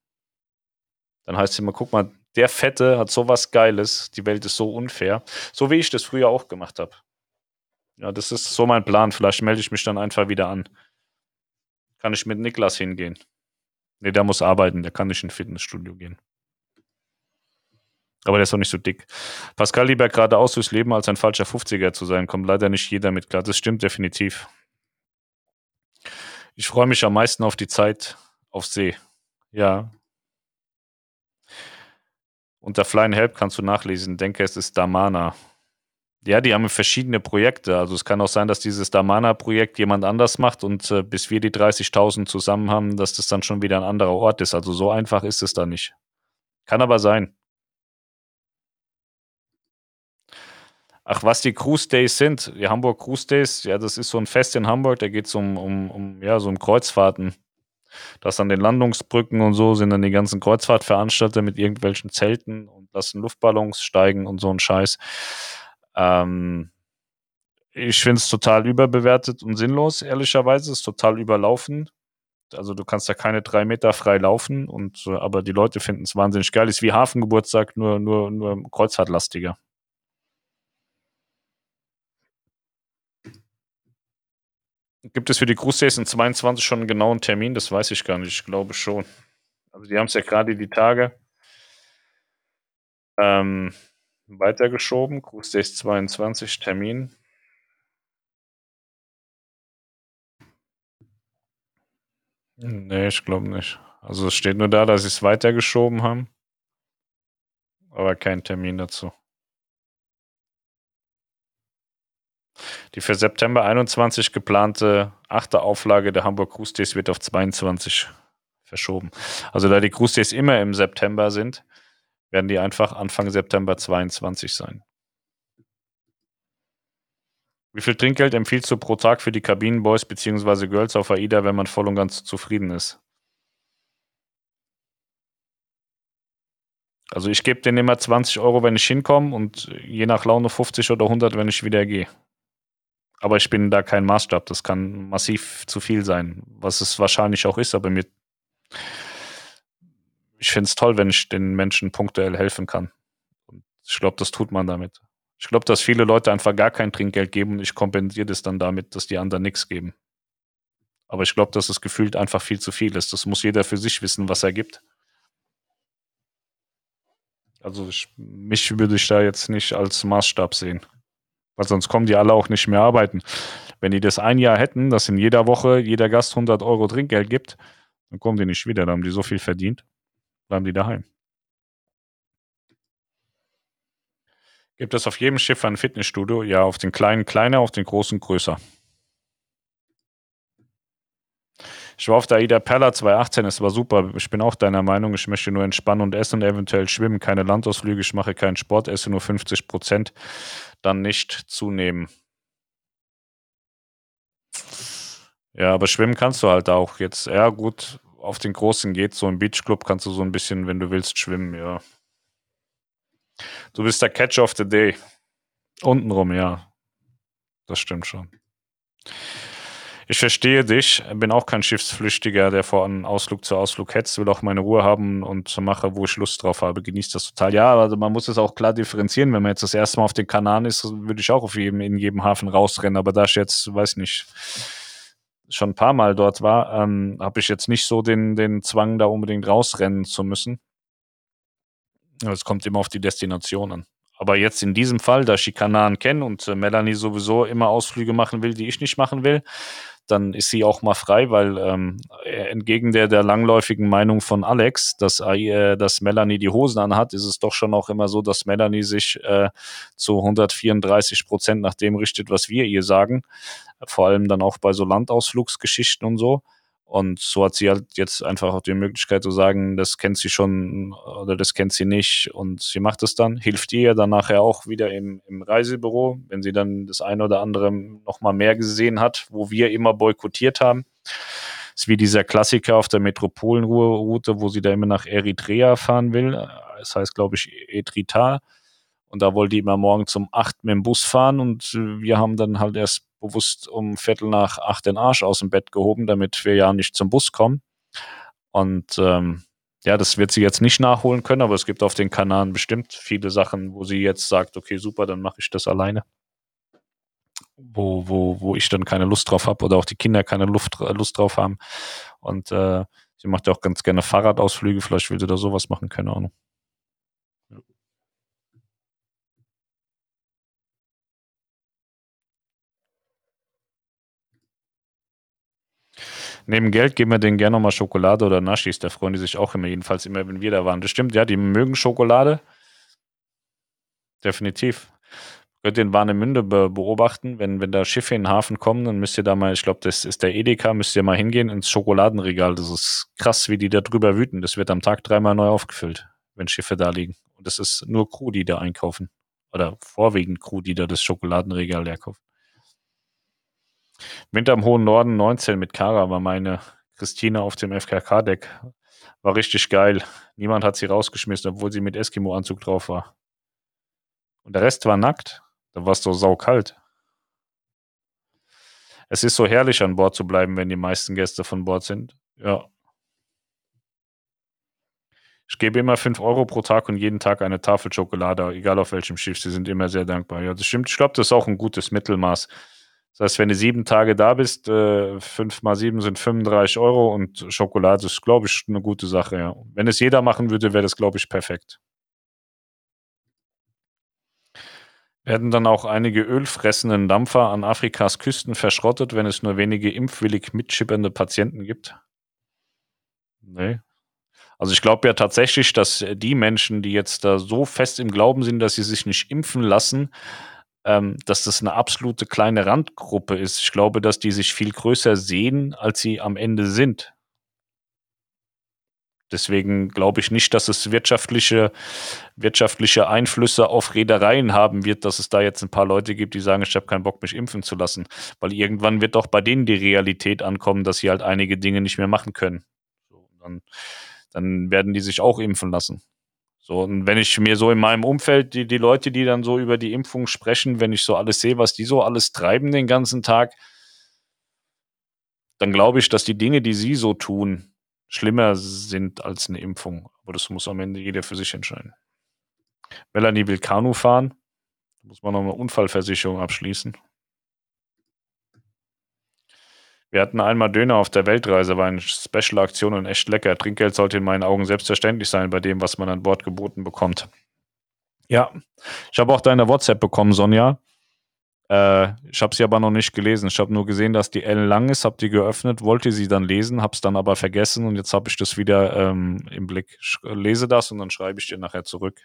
Dann heißt es immer, guck mal, der Fette hat sowas Geiles, die Welt ist so unfair. So wie ich das früher auch gemacht habe. Ja, das ist so mein Plan. Vielleicht melde ich mich dann einfach wieder an. Kann ich mit Niklas hingehen? Ne, der muss arbeiten, der kann nicht ins Fitnessstudio gehen. Aber der ist auch nicht so dick. Pascal lieber geradeaus durchs Leben als ein falscher 50er zu sein, kommt leider nicht jeder mit klar. Das stimmt definitiv. Ich freue mich am meisten auf die Zeit auf See. Ja, unter Flying Help kannst du nachlesen. Denke, es ist Damana. Ja, die haben verschiedene Projekte. Also es kann auch sein, dass dieses Damana-Projekt jemand anders macht und äh, bis wir die 30.000 zusammen haben, dass das dann schon wieder ein anderer Ort ist. Also so einfach ist es da nicht. Kann aber sein. Ach, was die Cruise Days sind. Die Hamburg Cruise Days, ja, das ist so ein Fest in Hamburg, da geht es um, um, um, ja, so um Kreuzfahrten. Das an den Landungsbrücken und so sind dann die ganzen Kreuzfahrtveranstalter mit irgendwelchen Zelten und lassen Luftballons steigen und so ein Scheiß. Ähm, ich finde es total überbewertet und sinnlos, ehrlicherweise. Es ist total überlaufen. Also du kannst da keine drei Meter frei laufen und aber die Leute finden es wahnsinnig geil. Ist wie Hafengeburtstag, nur, nur, nur kreuzfahrtlastiger. Gibt es für die Cruise in 22 schon einen genauen Termin? Das weiß ich gar nicht. Ich glaube schon. Also die haben es ja gerade die Tage ähm, weitergeschoben. Cruise Days 22 Termin. Nee, ich glaube nicht. Also es steht nur da, dass sie es weitergeschoben haben. Aber kein Termin dazu. Die für September 21 geplante achte Auflage der Hamburg Cruise Days wird auf 22 verschoben. Also da die Cruise Days immer im September sind, werden die einfach Anfang September 22 sein. Wie viel Trinkgeld empfiehlst du pro Tag für die Kabinenboys bzw. Girls auf AIDA, wenn man voll und ganz zufrieden ist? Also ich gebe denen immer 20 Euro, wenn ich hinkomme und je nach Laune 50 oder 100, wenn ich wieder gehe. Aber ich bin da kein Maßstab. Das kann massiv zu viel sein, was es wahrscheinlich auch ist. Aber mir, ich finde es toll, wenn ich den Menschen punktuell helfen kann. Und ich glaube, das tut man damit. Ich glaube, dass viele Leute einfach gar kein Trinkgeld geben und ich kompensiere das dann damit, dass die anderen nichts geben. Aber ich glaube, dass es gefühlt einfach viel zu viel ist. Das muss jeder für sich wissen, was er gibt. Also ich, mich würde ich da jetzt nicht als Maßstab sehen. Weil sonst kommen die alle auch nicht mehr arbeiten. Wenn die das ein Jahr hätten, dass in jeder Woche jeder Gast 100 Euro Trinkgeld gibt, dann kommen die nicht wieder. Dann haben die so viel verdient, bleiben die daheim. Gibt es auf jedem Schiff ein Fitnessstudio? Ja, auf den kleinen kleiner, auf den großen größer. Ich war auf der Aida Perla 2018, es war super. Ich bin auch deiner Meinung, ich möchte nur entspannen und essen und eventuell schwimmen, keine Landausflüge, ich mache keinen Sport, esse nur 50 Prozent, dann nicht zunehmen. Ja, aber schwimmen kannst du halt auch jetzt. Ja, gut, auf den großen geht so im Beachclub kannst du so ein bisschen, wenn du willst, schwimmen, ja. Du bist der Catch of the Day. Untenrum, ja. Das stimmt schon. Ich verstehe dich, bin auch kein Schiffsflüchtiger, der vor einem Ausflug zu Ausflug hetzt, will auch meine Ruhe haben und mache, wo ich Lust drauf habe, genießt das total. Ja, also man muss es auch klar differenzieren. Wenn man jetzt das erste Mal auf den Kanaren ist, würde ich auch auf jedem, in jedem Hafen rausrennen. Aber da ich jetzt, weiß nicht, schon ein paar Mal dort war, ähm, habe ich jetzt nicht so den, den Zwang, da unbedingt rausrennen zu müssen. Es kommt immer auf die Destination an. Aber jetzt in diesem Fall, da ich die Kanaren kenne und äh, Melanie sowieso immer Ausflüge machen will, die ich nicht machen will, dann ist sie auch mal frei, weil ähm, entgegen der, der langläufigen Meinung von Alex, dass, äh, dass Melanie die Hosen anhat, ist es doch schon auch immer so, dass Melanie sich äh, zu 134 Prozent nach dem richtet, was wir ihr sagen. Vor allem dann auch bei so Landausflugsgeschichten und so. Und so hat sie halt jetzt einfach auch die Möglichkeit zu sagen, das kennt sie schon oder das kennt sie nicht und sie macht es dann, hilft ihr dann nachher auch wieder im, im Reisebüro, wenn sie dann das eine oder andere nochmal mehr gesehen hat, wo wir immer boykottiert haben. Ist wie dieser Klassiker auf der Metropolenroute, wo sie da immer nach Eritrea fahren will. Das heißt, glaube ich, Etrita. Und da wollte die immer morgen zum 8 mit dem Bus fahren und wir haben dann halt erst bewusst um Viertel nach acht den Arsch aus dem Bett gehoben, damit wir ja nicht zum Bus kommen. Und ähm, ja, das wird sie jetzt nicht nachholen können, aber es gibt auf den Kanaren bestimmt viele Sachen, wo sie jetzt sagt, okay, super, dann mache ich das alleine. Wo, wo, wo ich dann keine Lust drauf habe oder auch die Kinder keine Luft, Lust drauf haben. Und äh, sie macht ja auch ganz gerne Fahrradausflüge, vielleicht will sie da sowas machen, keine Ahnung. Neben Geld geben wir denen gerne nochmal Schokolade oder Naschis. Da freuen die sich auch immer, jedenfalls immer, wenn wir da waren. Das stimmt, ja, die mögen Schokolade. Definitiv. Könnt ihr in Warnemünde be beobachten, wenn, wenn da Schiffe in den Hafen kommen, dann müsst ihr da mal, ich glaube, das ist der Edeka, müsst ihr mal hingehen ins Schokoladenregal. Das ist krass, wie die da drüber wüten. Das wird am Tag dreimal neu aufgefüllt, wenn Schiffe da liegen. Und das ist nur Crew, die da einkaufen. Oder vorwiegend Crew, die da das Schokoladenregal leer kaufen. Winter im hohen Norden 19 mit Kara war meine Christine auf dem FKK-Deck. War richtig geil. Niemand hat sie rausgeschmissen, obwohl sie mit Eskimo-Anzug drauf war. Und der Rest war nackt. Da war es so saukalt. Es ist so herrlich, an Bord zu bleiben, wenn die meisten Gäste von Bord sind. Ja. Ich gebe immer 5 Euro pro Tag und jeden Tag eine Tafel Schokolade, egal auf welchem Schiff. Sie sind immer sehr dankbar. Ja, das stimmt. Ich glaube, das ist auch ein gutes Mittelmaß. Das heißt, wenn du sieben Tage da bist, äh, fünf mal sieben sind 35 Euro und Schokolade ist, glaube ich, eine gute Sache, ja. Wenn es jeder machen würde, wäre das, glaube ich, perfekt. Werden dann auch einige ölfressenden Dampfer an Afrikas Küsten verschrottet, wenn es nur wenige impfwillig mitschippernde Patienten gibt? Nee. Also ich glaube ja tatsächlich, dass die Menschen, die jetzt da so fest im Glauben sind, dass sie sich nicht impfen lassen, ähm, dass das eine absolute kleine Randgruppe ist. Ich glaube, dass die sich viel größer sehen, als sie am Ende sind. Deswegen glaube ich nicht, dass es wirtschaftliche, wirtschaftliche Einflüsse auf Reedereien haben wird, dass es da jetzt ein paar Leute gibt, die sagen, ich habe keinen Bock, mich impfen zu lassen. Weil irgendwann wird doch bei denen die Realität ankommen, dass sie halt einige Dinge nicht mehr machen können. So, dann, dann werden die sich auch impfen lassen. So, und wenn ich mir so in meinem Umfeld die, die Leute, die dann so über die Impfung sprechen, wenn ich so alles sehe, was die so alles treiben den ganzen Tag, dann glaube ich, dass die Dinge, die sie so tun, schlimmer sind als eine Impfung. Aber das muss am Ende jeder für sich entscheiden. Melanie will Kanu fahren. Da muss man noch eine Unfallversicherung abschließen. Wir hatten einmal Döner auf der Weltreise, war eine Special-Aktion und echt lecker. Trinkgeld sollte in meinen Augen selbstverständlich sein bei dem, was man an Bord geboten bekommt. Ja, ich habe auch deine WhatsApp bekommen, Sonja. Äh, ich habe sie aber noch nicht gelesen. Ich habe nur gesehen, dass die L lang ist, habe die geöffnet, wollte sie dann lesen, habe es dann aber vergessen und jetzt habe ich das wieder ähm, im Blick. Ich lese das und dann schreibe ich dir nachher zurück.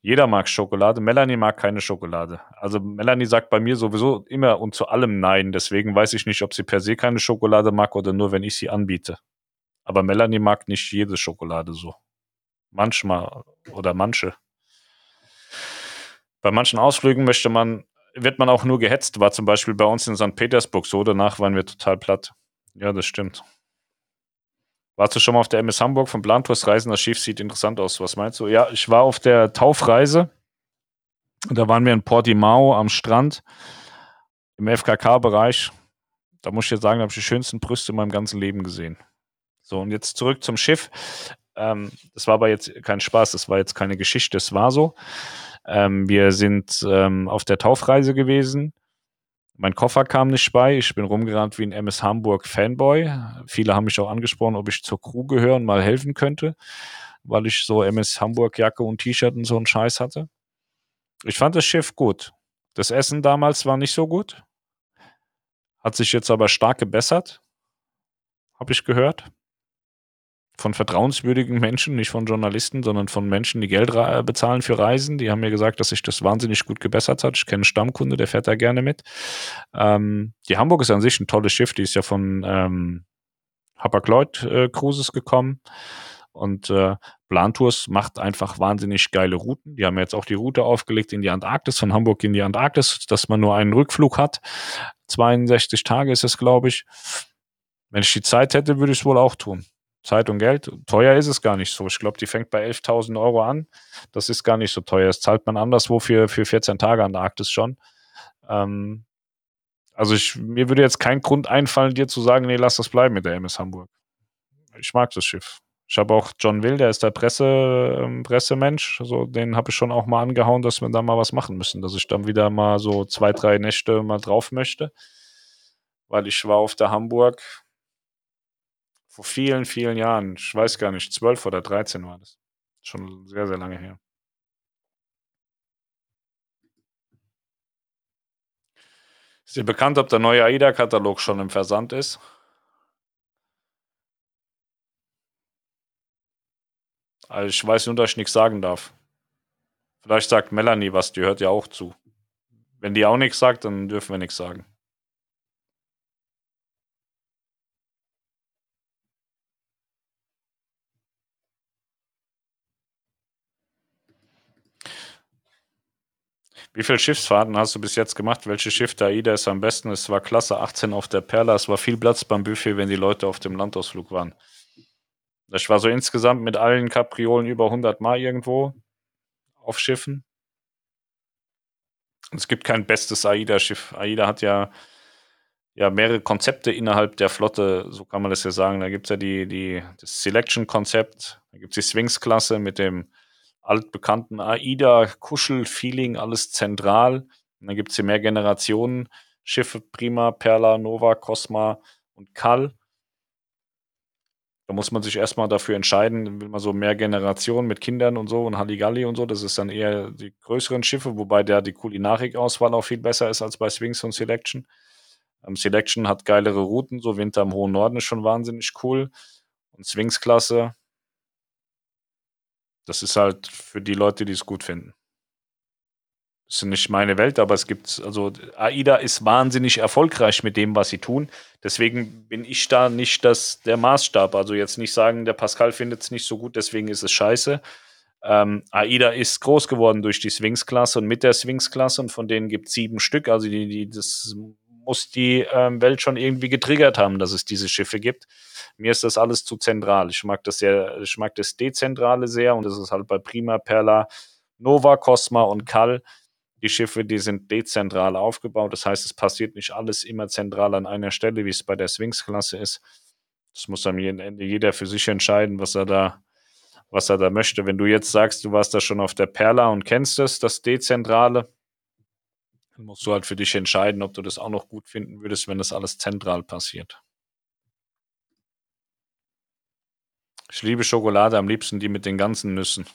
Jeder mag Schokolade. Melanie mag keine Schokolade. Also Melanie sagt bei mir sowieso immer und zu allem Nein. Deswegen weiß ich nicht, ob sie per se keine Schokolade mag oder nur, wenn ich sie anbiete. Aber Melanie mag nicht jede Schokolade so. Manchmal oder manche. Bei manchen Ausflügen möchte man, wird man auch nur gehetzt. War zum Beispiel bei uns in St. Petersburg so. Danach waren wir total platt. Ja, das stimmt. Warst du schon mal auf der MS Hamburg von Plantours Reisen? Das Schiff sieht interessant aus. Was meinst du? Ja, ich war auf der Taufreise. Da waren wir in Portimao am Strand im FKK-Bereich. Da muss ich jetzt sagen, da habe ich die schönsten Brüste in meinem ganzen Leben gesehen. So, und jetzt zurück zum Schiff. Ähm, das war aber jetzt kein Spaß, das war jetzt keine Geschichte, es war so. Ähm, wir sind ähm, auf der Taufreise gewesen mein Koffer kam nicht bei. Ich bin rumgerannt wie ein MS Hamburg Fanboy. Viele haben mich auch angesprochen, ob ich zur Crew gehöre und mal helfen könnte, weil ich so MS Hamburg Jacke und T-Shirt und so einen Scheiß hatte. Ich fand das Schiff gut. Das Essen damals war nicht so gut. Hat sich jetzt aber stark gebessert, habe ich gehört. Von vertrauenswürdigen Menschen, nicht von Journalisten, sondern von Menschen, die Geld bezahlen für Reisen. Die haben mir gesagt, dass sich das wahnsinnig gut gebessert hat. Ich kenne einen Stammkunde, der fährt da gerne mit. Ähm, die Hamburg ist an sich ein tolles Schiff. Die ist ja von ähm, Hapag-Lloyd äh, Cruises gekommen. Und äh, Plantours macht einfach wahnsinnig geile Routen. Die haben jetzt auch die Route aufgelegt in die Antarktis, von Hamburg in die Antarktis, dass man nur einen Rückflug hat. 62 Tage ist es, glaube ich. Wenn ich die Zeit hätte, würde ich es wohl auch tun. Zeit und Geld. Teuer ist es gar nicht so. Ich glaube, die fängt bei 11.000 Euro an. Das ist gar nicht so teuer. Das zahlt man anderswo für, für 14 Tage Antarktis schon. Ähm, also ich, mir würde jetzt kein Grund einfallen, dir zu sagen, nee, lass das bleiben mit der MS Hamburg. Ich mag das Schiff. Ich habe auch John Will, der ist der Presse, ähm, Pressemensch. Also den habe ich schon auch mal angehauen, dass wir da mal was machen müssen. Dass ich dann wieder mal so zwei, drei Nächte mal drauf möchte. Weil ich war auf der Hamburg vor vielen, vielen Jahren. Ich weiß gar nicht, zwölf oder dreizehn war das. Schon sehr, sehr lange her. Ist dir bekannt, ob der neue AIDA-Katalog schon im Versand ist? Also ich weiß nur, dass ich nichts sagen darf. Vielleicht sagt Melanie was, die hört ja auch zu. Wenn die auch nichts sagt, dann dürfen wir nichts sagen. Wie viele Schiffsfahrten hast du bis jetzt gemacht? Welche Schiff der AIDA ist am besten? Es war Klasse 18 auf der Perla. Es war viel Platz beim Buffet, wenn die Leute auf dem Landausflug waren. Ich war so insgesamt mit allen Kapriolen über 100 Mal irgendwo auf Schiffen. Es gibt kein bestes AIDA-Schiff. AIDA hat ja, ja mehrere Konzepte innerhalb der Flotte, so kann man das ja sagen. Da gibt es ja die, die, das Selection-Konzept, da gibt es die Sphinx-Klasse mit dem altbekannten AIDA-Kuschel-Feeling, alles zentral. Und dann gibt es die Mehrgenerationen-Schiffe, Prima, Perla, Nova, Cosma und Kal. Da muss man sich erstmal dafür entscheiden, will man so mehr Generationen mit Kindern und so und Halligalli und so. Das ist dann eher die größeren Schiffe, wobei da die Kulinarik-Auswahl auch viel besser ist als bei Swings und Selection. Ähm, Selection hat geilere Routen, so Winter im hohen Norden ist schon wahnsinnig cool. Und Swings-Klasse, das ist halt für die Leute, die es gut finden. Das ist nicht meine Welt, aber es gibt, also AIDA ist wahnsinnig erfolgreich mit dem, was sie tun. Deswegen bin ich da nicht das, der Maßstab. Also jetzt nicht sagen, der Pascal findet es nicht so gut, deswegen ist es scheiße. Ähm, AIDA ist groß geworden durch die Swings-Klasse und mit der Swings-Klasse und von denen gibt es sieben Stück. Also die, die, das muss die ähm, Welt schon irgendwie getriggert haben, dass es diese Schiffe gibt. Mir ist das alles zu zentral. Ich mag das sehr, ich mag das Dezentrale sehr und das ist halt bei Prima, Perla, Nova, Cosma und Kal die Schiffe, die sind dezentral aufgebaut. Das heißt, es passiert nicht alles immer zentral an einer Stelle, wie es bei der Sphinx-Klasse ist. Das muss am Ende jeder für sich entscheiden, was er da, was er da möchte. Wenn du jetzt sagst, du warst da schon auf der Perla und kennst es, das Dezentrale, dann musst du halt für dich entscheiden, ob du das auch noch gut finden würdest, wenn das alles zentral passiert. Ich liebe Schokolade, am liebsten die mit den ganzen Nüssen.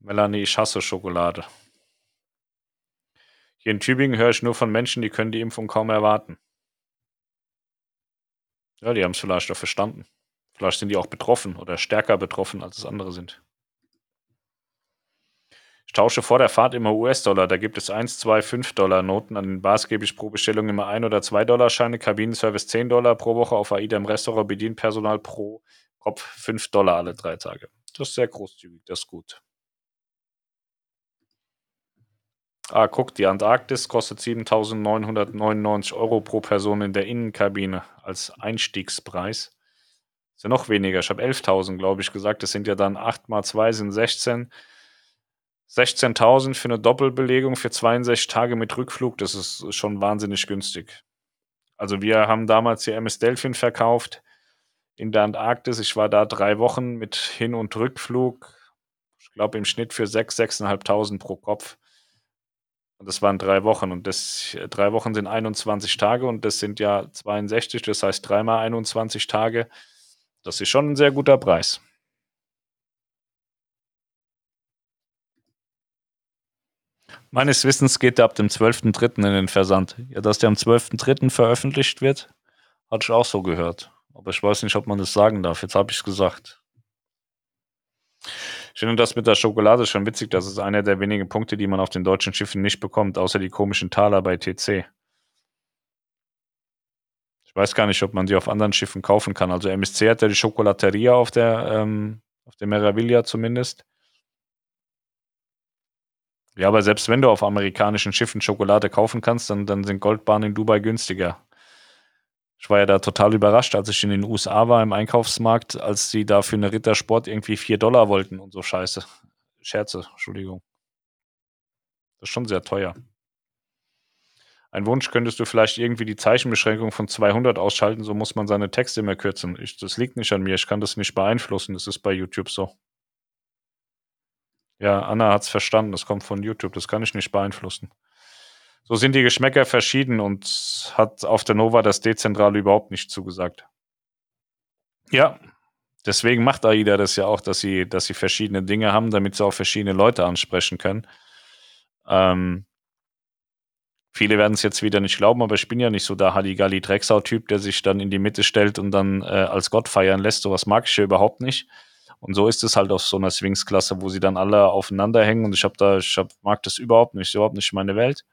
Melanie, ich hasse Schokolade. Hier in Tübingen höre ich nur von Menschen, die können die Impfung kaum erwarten. Ja, die haben es vielleicht auch verstanden. Vielleicht sind die auch betroffen oder stärker betroffen, als es andere sind. Tausche vor der Fahrt immer US-Dollar. Da gibt es 1, 2, 5 Dollar Noten. An den Bars gebe ich pro Bestellung immer 1 oder 2 Dollar Scheine. Kabinenservice 10 Dollar pro Woche. Auf AIDA im Restaurant Bedienpersonal pro Kopf 5 Dollar alle drei Tage. Das ist sehr großzügig. Das ist gut. Ah, guck, die Antarktis kostet 7.999 Euro pro Person in der Innenkabine als Einstiegspreis. Ist ja noch weniger. Ich habe 11.000, glaube ich, gesagt. Das sind ja dann 8 mal 2 sind 16. 16.000 für eine Doppelbelegung für 62 Tage mit Rückflug. Das ist schon wahnsinnig günstig. Also wir haben damals die MS Delphin verkauft in der Antarktis. Ich war da drei Wochen mit Hin- und Rückflug. Ich glaube im Schnitt für 6.000, 6.500 pro Kopf. Und das waren drei Wochen. Und das, drei Wochen sind 21 Tage und das sind ja 62, das heißt dreimal 21 Tage. Das ist schon ein sehr guter Preis. Meines Wissens geht der ab dem 12.3. in den Versand. Ja, dass der am 12.3. veröffentlicht wird, hatte ich auch so gehört. Aber ich weiß nicht, ob man das sagen darf. Jetzt habe ich es gesagt. Ich finde das mit der Schokolade schon witzig. Das ist einer der wenigen Punkte, die man auf den deutschen Schiffen nicht bekommt, außer die komischen Taler bei TC. Ich weiß gar nicht, ob man die auf anderen Schiffen kaufen kann. Also MSC hat ja die Schokolateria auf der, ähm, auf der Meraviglia zumindest. Ja, aber selbst wenn du auf amerikanischen Schiffen Schokolade kaufen kannst, dann, dann sind Goldbahnen in Dubai günstiger. Ich war ja da total überrascht, als ich in den USA war im Einkaufsmarkt, als sie da für eine Rittersport irgendwie 4 Dollar wollten und so Scheiße. Scherze, Entschuldigung. Das ist schon sehr teuer. Ein Wunsch könntest du vielleicht irgendwie die Zeichenbeschränkung von 200 ausschalten, so muss man seine Texte mehr kürzen. Ich, das liegt nicht an mir, ich kann das nicht beeinflussen, das ist bei YouTube so. Ja, Anna hat es verstanden, das kommt von YouTube, das kann ich nicht beeinflussen. So sind die Geschmäcker verschieden und hat auf der Nova das Dezentrale überhaupt nicht zugesagt. Ja, deswegen macht AIDA das ja auch, dass sie, dass sie verschiedene Dinge haben, damit sie auch verschiedene Leute ansprechen können. Ähm, Viele werden es jetzt wieder nicht glauben, aber ich bin ja nicht so der Halligalli Drecksau-Typ, der sich dann in die Mitte stellt und dann äh, als Gott feiern lässt. Sowas mag ich ja überhaupt nicht. Und so ist es halt auf so einer Swings-Klasse, wo sie dann alle aufeinander hängen und ich habe da, ich hab, mag das überhaupt nicht, überhaupt nicht meine Welt.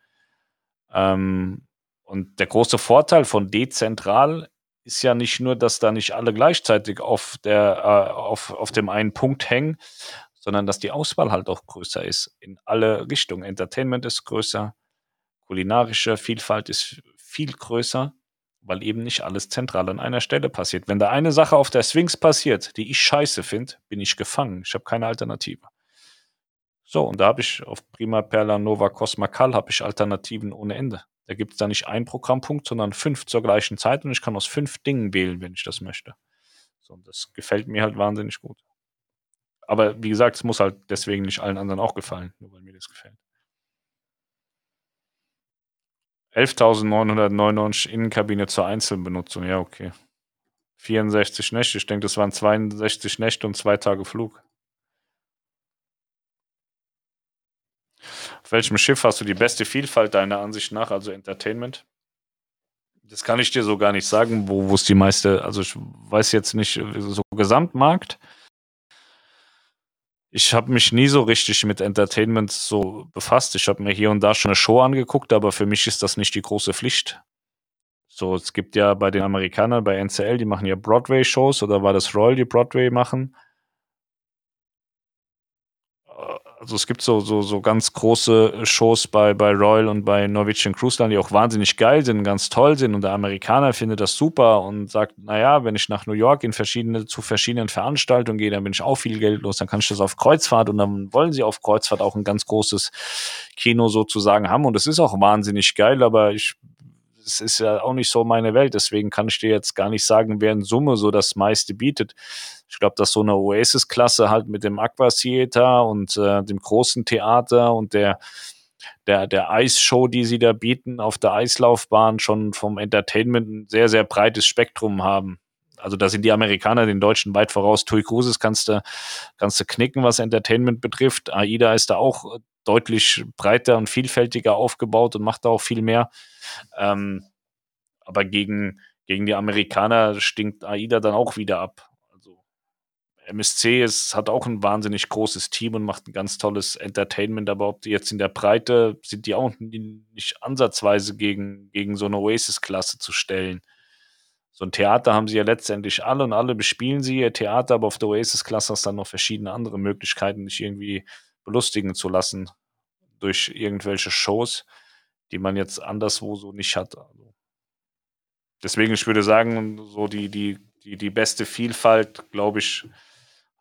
Ähm, und der große Vorteil von dezentral ist ja nicht nur, dass da nicht alle gleichzeitig auf, der, äh, auf, auf dem einen Punkt hängen, sondern dass die Auswahl halt auch größer ist in alle Richtungen. Entertainment ist größer, kulinarische Vielfalt ist viel größer, weil eben nicht alles zentral an einer Stelle passiert. Wenn da eine Sache auf der Sphinx passiert, die ich scheiße finde, bin ich gefangen. Ich habe keine Alternative. So, und da habe ich auf Prima Perla Nova Cosma Cal habe ich Alternativen ohne Ende. Da gibt es da nicht einen Programmpunkt, sondern fünf zur gleichen Zeit und ich kann aus fünf Dingen wählen, wenn ich das möchte. So, und das gefällt mir halt wahnsinnig gut. Aber wie gesagt, es muss halt deswegen nicht allen anderen auch gefallen, nur weil mir das gefällt. 11.999 Innenkabine zur Einzelbenutzung. Ja, okay. 64 Nächte. Ich denke, das waren 62 Nächte und zwei Tage Flug. Auf welchem Schiff hast du die beste Vielfalt deiner Ansicht nach, also Entertainment? Das kann ich dir so gar nicht sagen, wo es die meiste, also ich weiß jetzt nicht, so Gesamtmarkt ich habe mich nie so richtig mit Entertainment so befasst. Ich habe mir hier und da schon eine Show angeguckt, aber für mich ist das nicht die große Pflicht. So, es gibt ja bei den Amerikanern, bei NCL, die machen ja Broadway-Shows oder war das Royal, die Broadway machen? Also es gibt so, so, so ganz große Shows bei, bei Royal und bei Norwegian Cruise Line, die auch wahnsinnig geil sind, ganz toll sind. Und der Amerikaner findet das super und sagt, naja, wenn ich nach New York in verschiedene, zu verschiedenen Veranstaltungen gehe, dann bin ich auch viel Geld los, dann kann ich das auf Kreuzfahrt und dann wollen sie auf Kreuzfahrt auch ein ganz großes Kino sozusagen haben. Und es ist auch wahnsinnig geil, aber ich es ist ja auch nicht so meine Welt, deswegen kann ich dir jetzt gar nicht sagen, wer in Summe so das meiste bietet. Ich glaube, dass so eine Oasis-Klasse halt mit dem Aqua Theater und äh, dem großen Theater und der der, der Eisshow, die sie da bieten, auf der Eislaufbahn schon vom Entertainment ein sehr, sehr breites Spektrum haben. Also da sind die Amerikaner den Deutschen weit voraus. Tui Cruises kannst du, kannst du knicken, was Entertainment betrifft. AIDA ist da auch deutlich breiter und vielfältiger aufgebaut und macht da auch viel mehr. Ähm, aber gegen, gegen die Amerikaner stinkt AIDA dann auch wieder ab. MSC ist, hat auch ein wahnsinnig großes Team und macht ein ganz tolles Entertainment, aber ob die jetzt in der Breite sind die auch nicht ansatzweise gegen, gegen so eine Oasis-Klasse zu stellen. So ein Theater haben sie ja letztendlich alle und alle bespielen sie ihr Theater, aber auf der Oasis-Klasse hast du dann noch verschiedene andere Möglichkeiten, dich irgendwie belustigen zu lassen durch irgendwelche Shows, die man jetzt anderswo so nicht hat. Also deswegen, ich würde sagen, so die, die, die, die beste Vielfalt, glaube ich,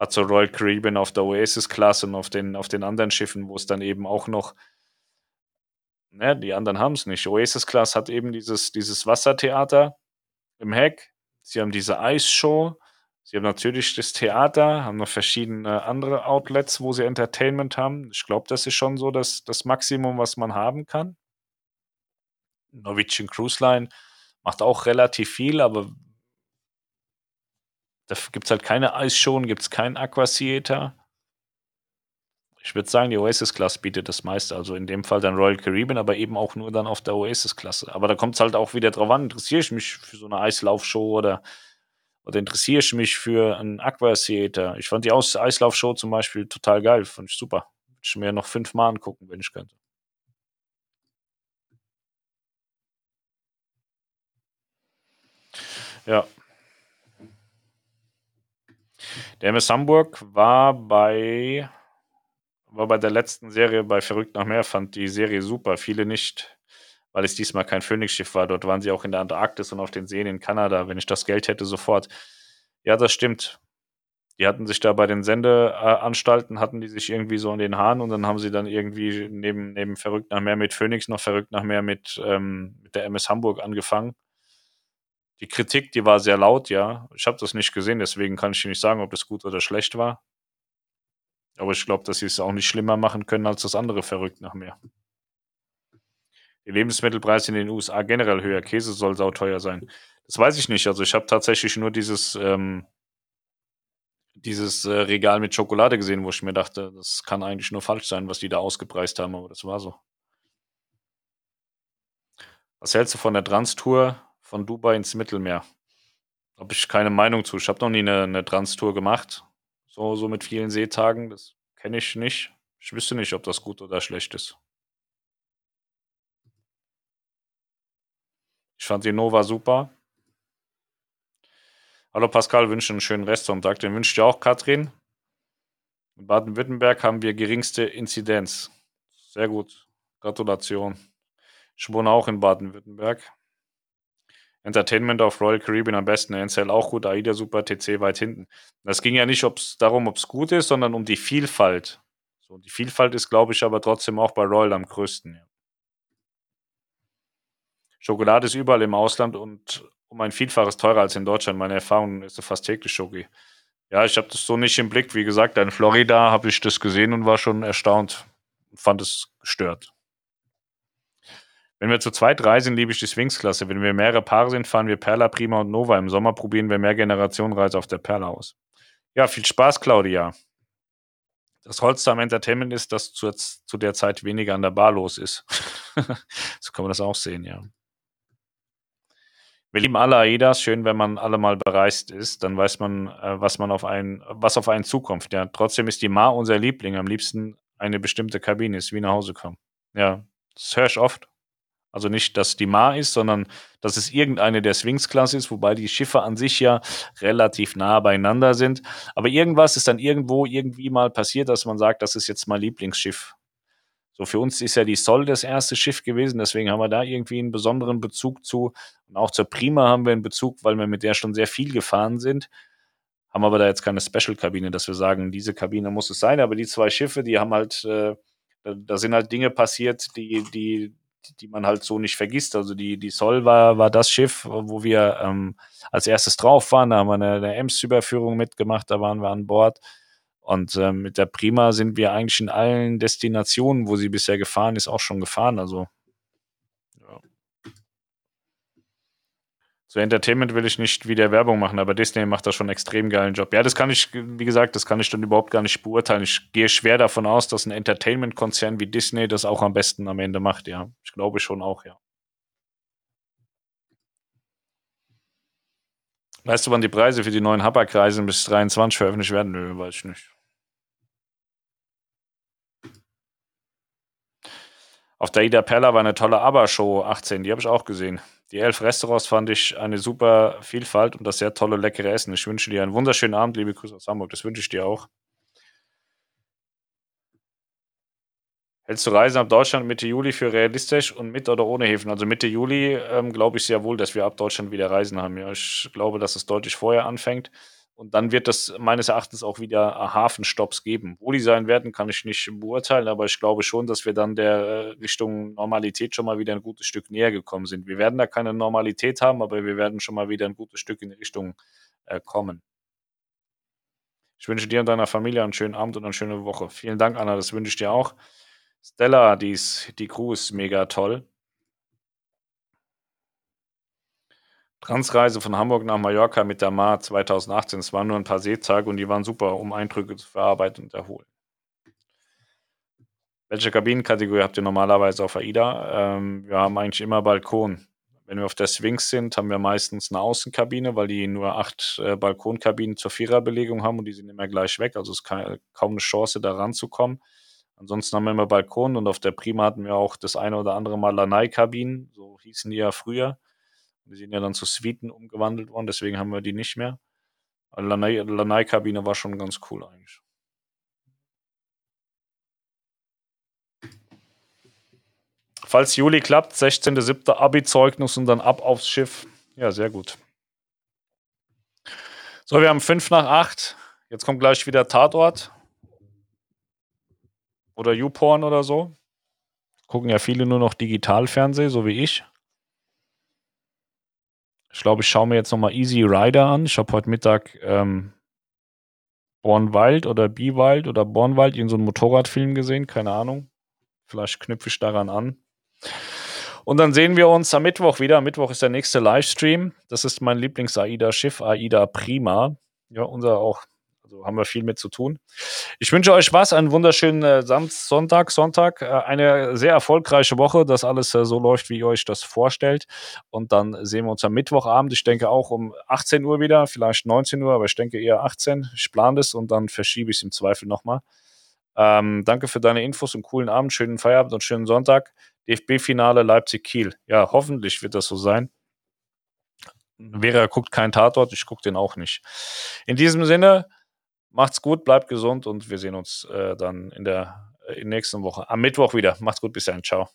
hat so Royal Caribbean auf der Oasis-Klasse und auf den, auf den anderen Schiffen, wo es dann eben auch noch, ne, die anderen haben es nicht. Oasis-Class hat eben dieses, dieses Wassertheater im Heck. Sie haben diese Eisshow. Sie haben natürlich das Theater, haben noch verschiedene andere Outlets, wo sie Entertainment haben. Ich glaube, das ist schon so das, das Maximum, was man haben kann. Norwegian Cruise Line macht auch relativ viel, aber da gibt es halt keine Eisshow, gibt es keinen Aquatheater. Ich würde sagen, die Oasis-Klasse bietet das meiste. Also in dem Fall dann Royal Caribbean, aber eben auch nur dann auf der Oasis-Klasse. Aber da kommt es halt auch wieder drauf an, interessiere ich mich für so eine Eislaufshow oder, oder interessiere ich mich für ein Aqua Theater. Ich fand die Aus Eislaufshow zum Beispiel total geil, fand ich super. Würde ich mir noch fünfmal angucken, wenn ich könnte. Ja. Der MS Hamburg war bei war bei der letzten Serie bei Verrückt nach Meer, fand die Serie super. Viele nicht, weil es diesmal kein Phoenix-Schiff war. Dort waren sie auch in der Antarktis und auf den Seen in Kanada. Wenn ich das Geld hätte, sofort. Ja, das stimmt. Die hatten sich da bei den Sendeanstalten, hatten die sich irgendwie so in den Haaren und dann haben sie dann irgendwie neben, neben Verrückt nach Meer mit Phoenix noch Verrückt nach Meer mit, ähm, mit der MS Hamburg angefangen. Die Kritik, die war sehr laut, ja. Ich habe das nicht gesehen, deswegen kann ich nicht sagen, ob das gut oder schlecht war. Aber ich glaube, dass sie es auch nicht schlimmer machen können als das andere verrückt nach mehr. Die Lebensmittelpreise in den USA generell höher. Käse soll sauteuer sein. Das weiß ich nicht. Also ich habe tatsächlich nur dieses, ähm, dieses äh, Regal mit Schokolade gesehen, wo ich mir dachte, das kann eigentlich nur falsch sein, was die da ausgepreist haben, aber das war so. Was hältst du von der Trans-Tour von Dubai ins Mittelmeer? Habe ich keine Meinung zu. Ich habe noch nie eine, eine Trans-Tour gemacht. So, so mit vielen Seetagen, das kenne ich nicht. Ich wüsste nicht, ob das gut oder schlecht ist. Ich fand die Nova super. Hallo Pascal, wünsche einen schönen Restsonntag. Den wünsche ich dir auch, Katrin. In Baden-Württemberg haben wir geringste Inzidenz. Sehr gut. Gratulation. Ich wohne auch in Baden-Württemberg. Entertainment auf Royal Caribbean am besten, NCL auch gut, AIDA super, TC weit hinten. Das ging ja nicht ob's, darum, ob es gut ist, sondern um die Vielfalt. So, die Vielfalt ist, glaube ich, aber trotzdem auch bei Royal am größten. Ja. Schokolade ist überall im Ausland und um ein Vielfaches teurer als in Deutschland. Meine Erfahrung ist fast täglich Schoki. Ja, ich habe das so nicht im Blick. Wie gesagt, in Florida habe ich das gesehen und war schon erstaunt. Fand es gestört. Wenn wir zu zweit reisen, liebe ich die Sphinx-Klasse. Wenn wir mehrere Paare sind, fahren wir Perla, Prima und Nova. Im Sommer probieren wir mehr Generationenreise auf der Perla aus. Ja, viel Spaß, Claudia. Das Holster am Entertainment ist, dass zu, zu der Zeit weniger an der Bar los ist. [laughs] so kann man das auch sehen, ja. Wir lieben alle AIDAs. Schön, wenn man alle mal bereist ist. Dann weiß man, äh, was man auf einen, was auf einen zukommt. Ja, trotzdem ist die Ma unser Liebling. Am liebsten eine bestimmte Kabine ist, wie nach Hause kommen. Ja, das höre ich oft. Also nicht, dass die Ma ist, sondern dass es irgendeine der Swings-Klasse ist, wobei die Schiffe an sich ja relativ nah beieinander sind. Aber irgendwas ist dann irgendwo irgendwie mal passiert, dass man sagt, das ist jetzt mein Lieblingsschiff. So für uns ist ja die Sol das erste Schiff gewesen, deswegen haben wir da irgendwie einen besonderen Bezug zu. Und auch zur Prima haben wir einen Bezug, weil wir mit der schon sehr viel gefahren sind. Haben aber da jetzt keine Special-Kabine, dass wir sagen, diese Kabine muss es sein. Aber die zwei Schiffe, die haben halt, äh, da sind halt Dinge passiert, die, die, die man halt so nicht vergisst. Also die, die Sol war, war das Schiff, wo wir ähm, als erstes drauf waren. Da haben wir eine, eine Ems-Überführung mitgemacht, da waren wir an Bord. Und ähm, mit der Prima sind wir eigentlich in allen Destinationen, wo sie bisher gefahren ist, auch schon gefahren. Also So Entertainment will ich nicht wieder Werbung machen, aber Disney macht da schon einen extrem geilen Job. Ja, das kann ich, wie gesagt, das kann ich dann überhaupt gar nicht beurteilen. Ich gehe schwer davon aus, dass ein Entertainment-Konzern wie Disney das auch am besten am Ende macht, ja. Ich glaube schon auch, ja. Weißt du, wann die Preise für die neuen Habak-Reisen bis 23 veröffentlicht werden? Nö, weiß ich nicht. Auf der Ida Perla war eine tolle ABBA-Show 18, die habe ich auch gesehen. Die elf Restaurants fand ich eine super Vielfalt und das sehr tolle, leckere Essen. Ich wünsche dir einen wunderschönen Abend, liebe Grüße aus Hamburg. Das wünsche ich dir auch. Hältst du Reisen ab Deutschland Mitte Juli für realistisch und mit oder ohne Häfen? Also Mitte Juli ähm, glaube ich sehr wohl, dass wir ab Deutschland wieder Reisen haben. Ja, ich glaube, dass es deutlich vorher anfängt. Und dann wird es meines Erachtens auch wieder äh, Hafenstopps geben. Wo die sein werden, kann ich nicht beurteilen, aber ich glaube schon, dass wir dann der äh, Richtung Normalität schon mal wieder ein gutes Stück näher gekommen sind. Wir werden da keine Normalität haben, aber wir werden schon mal wieder ein gutes Stück in die Richtung äh, kommen. Ich wünsche dir und deiner Familie einen schönen Abend und eine schöne Woche. Vielen Dank, Anna, das wünsche ich dir auch. Stella, die, ist, die Crew ist mega toll. Transreise von Hamburg nach Mallorca mit der Mar 2018. Es waren nur ein paar Seetage und die waren super, um Eindrücke zu verarbeiten und erholen. Welche Kabinenkategorie habt ihr normalerweise auf AIDA? Ähm, wir haben eigentlich immer Balkon. Wenn wir auf der Swings sind, haben wir meistens eine Außenkabine, weil die nur acht äh, Balkonkabinen zur Viererbelegung haben und die sind immer gleich weg. Also es ist keine, kaum eine Chance, da ranzukommen. Ansonsten haben wir immer Balkon und auf der Prima hatten wir auch das eine oder andere Mal Lanai-Kabinen, so hießen die ja früher. Die sind ja dann zu Suiten umgewandelt worden, deswegen haben wir die nicht mehr. Lanai-Kabine war schon ganz cool eigentlich. Falls Juli klappt, 16.07. Abi-Zeugnis und dann ab aufs Schiff. Ja, sehr gut. So, wir haben 5 nach 8. Jetzt kommt gleich wieder Tatort. Oder YouPorn oder so. Gucken ja viele nur noch Digitalfernsehen, so wie ich. Ich glaube, ich schaue mir jetzt nochmal Easy Rider an. Ich habe heute Mittag ähm, Bornwald oder Biewald oder Bornwald in so einem Motorradfilm gesehen, keine Ahnung. Vielleicht knüpfe ich daran an. Und dann sehen wir uns am Mittwoch wieder. Am Mittwoch ist der nächste Livestream. Das ist mein Lieblings-AIDA-Schiff, AIDA Prima. Ja, unser auch. Also haben wir viel mit zu tun. Ich wünsche euch was, einen wunderschönen äh, Sonntag, Sonntag, äh, eine sehr erfolgreiche Woche, dass alles äh, so läuft, wie ihr euch das vorstellt. Und dann sehen wir uns am Mittwochabend. Ich denke auch um 18 Uhr wieder, vielleicht 19 Uhr, aber ich denke eher 18. Ich plane das und dann verschiebe ich es im Zweifel nochmal. Ähm, danke für deine Infos und coolen Abend, schönen Feierabend und schönen Sonntag. DFB-Finale Leipzig-Kiel. Ja, hoffentlich wird das so sein. Vera guckt kein Tatort, ich gucke den auch nicht. In diesem Sinne, macht's gut, bleibt gesund und wir sehen uns äh, dann in der, in der nächsten Woche am Mittwoch wieder. Macht's gut, bis dann, ciao.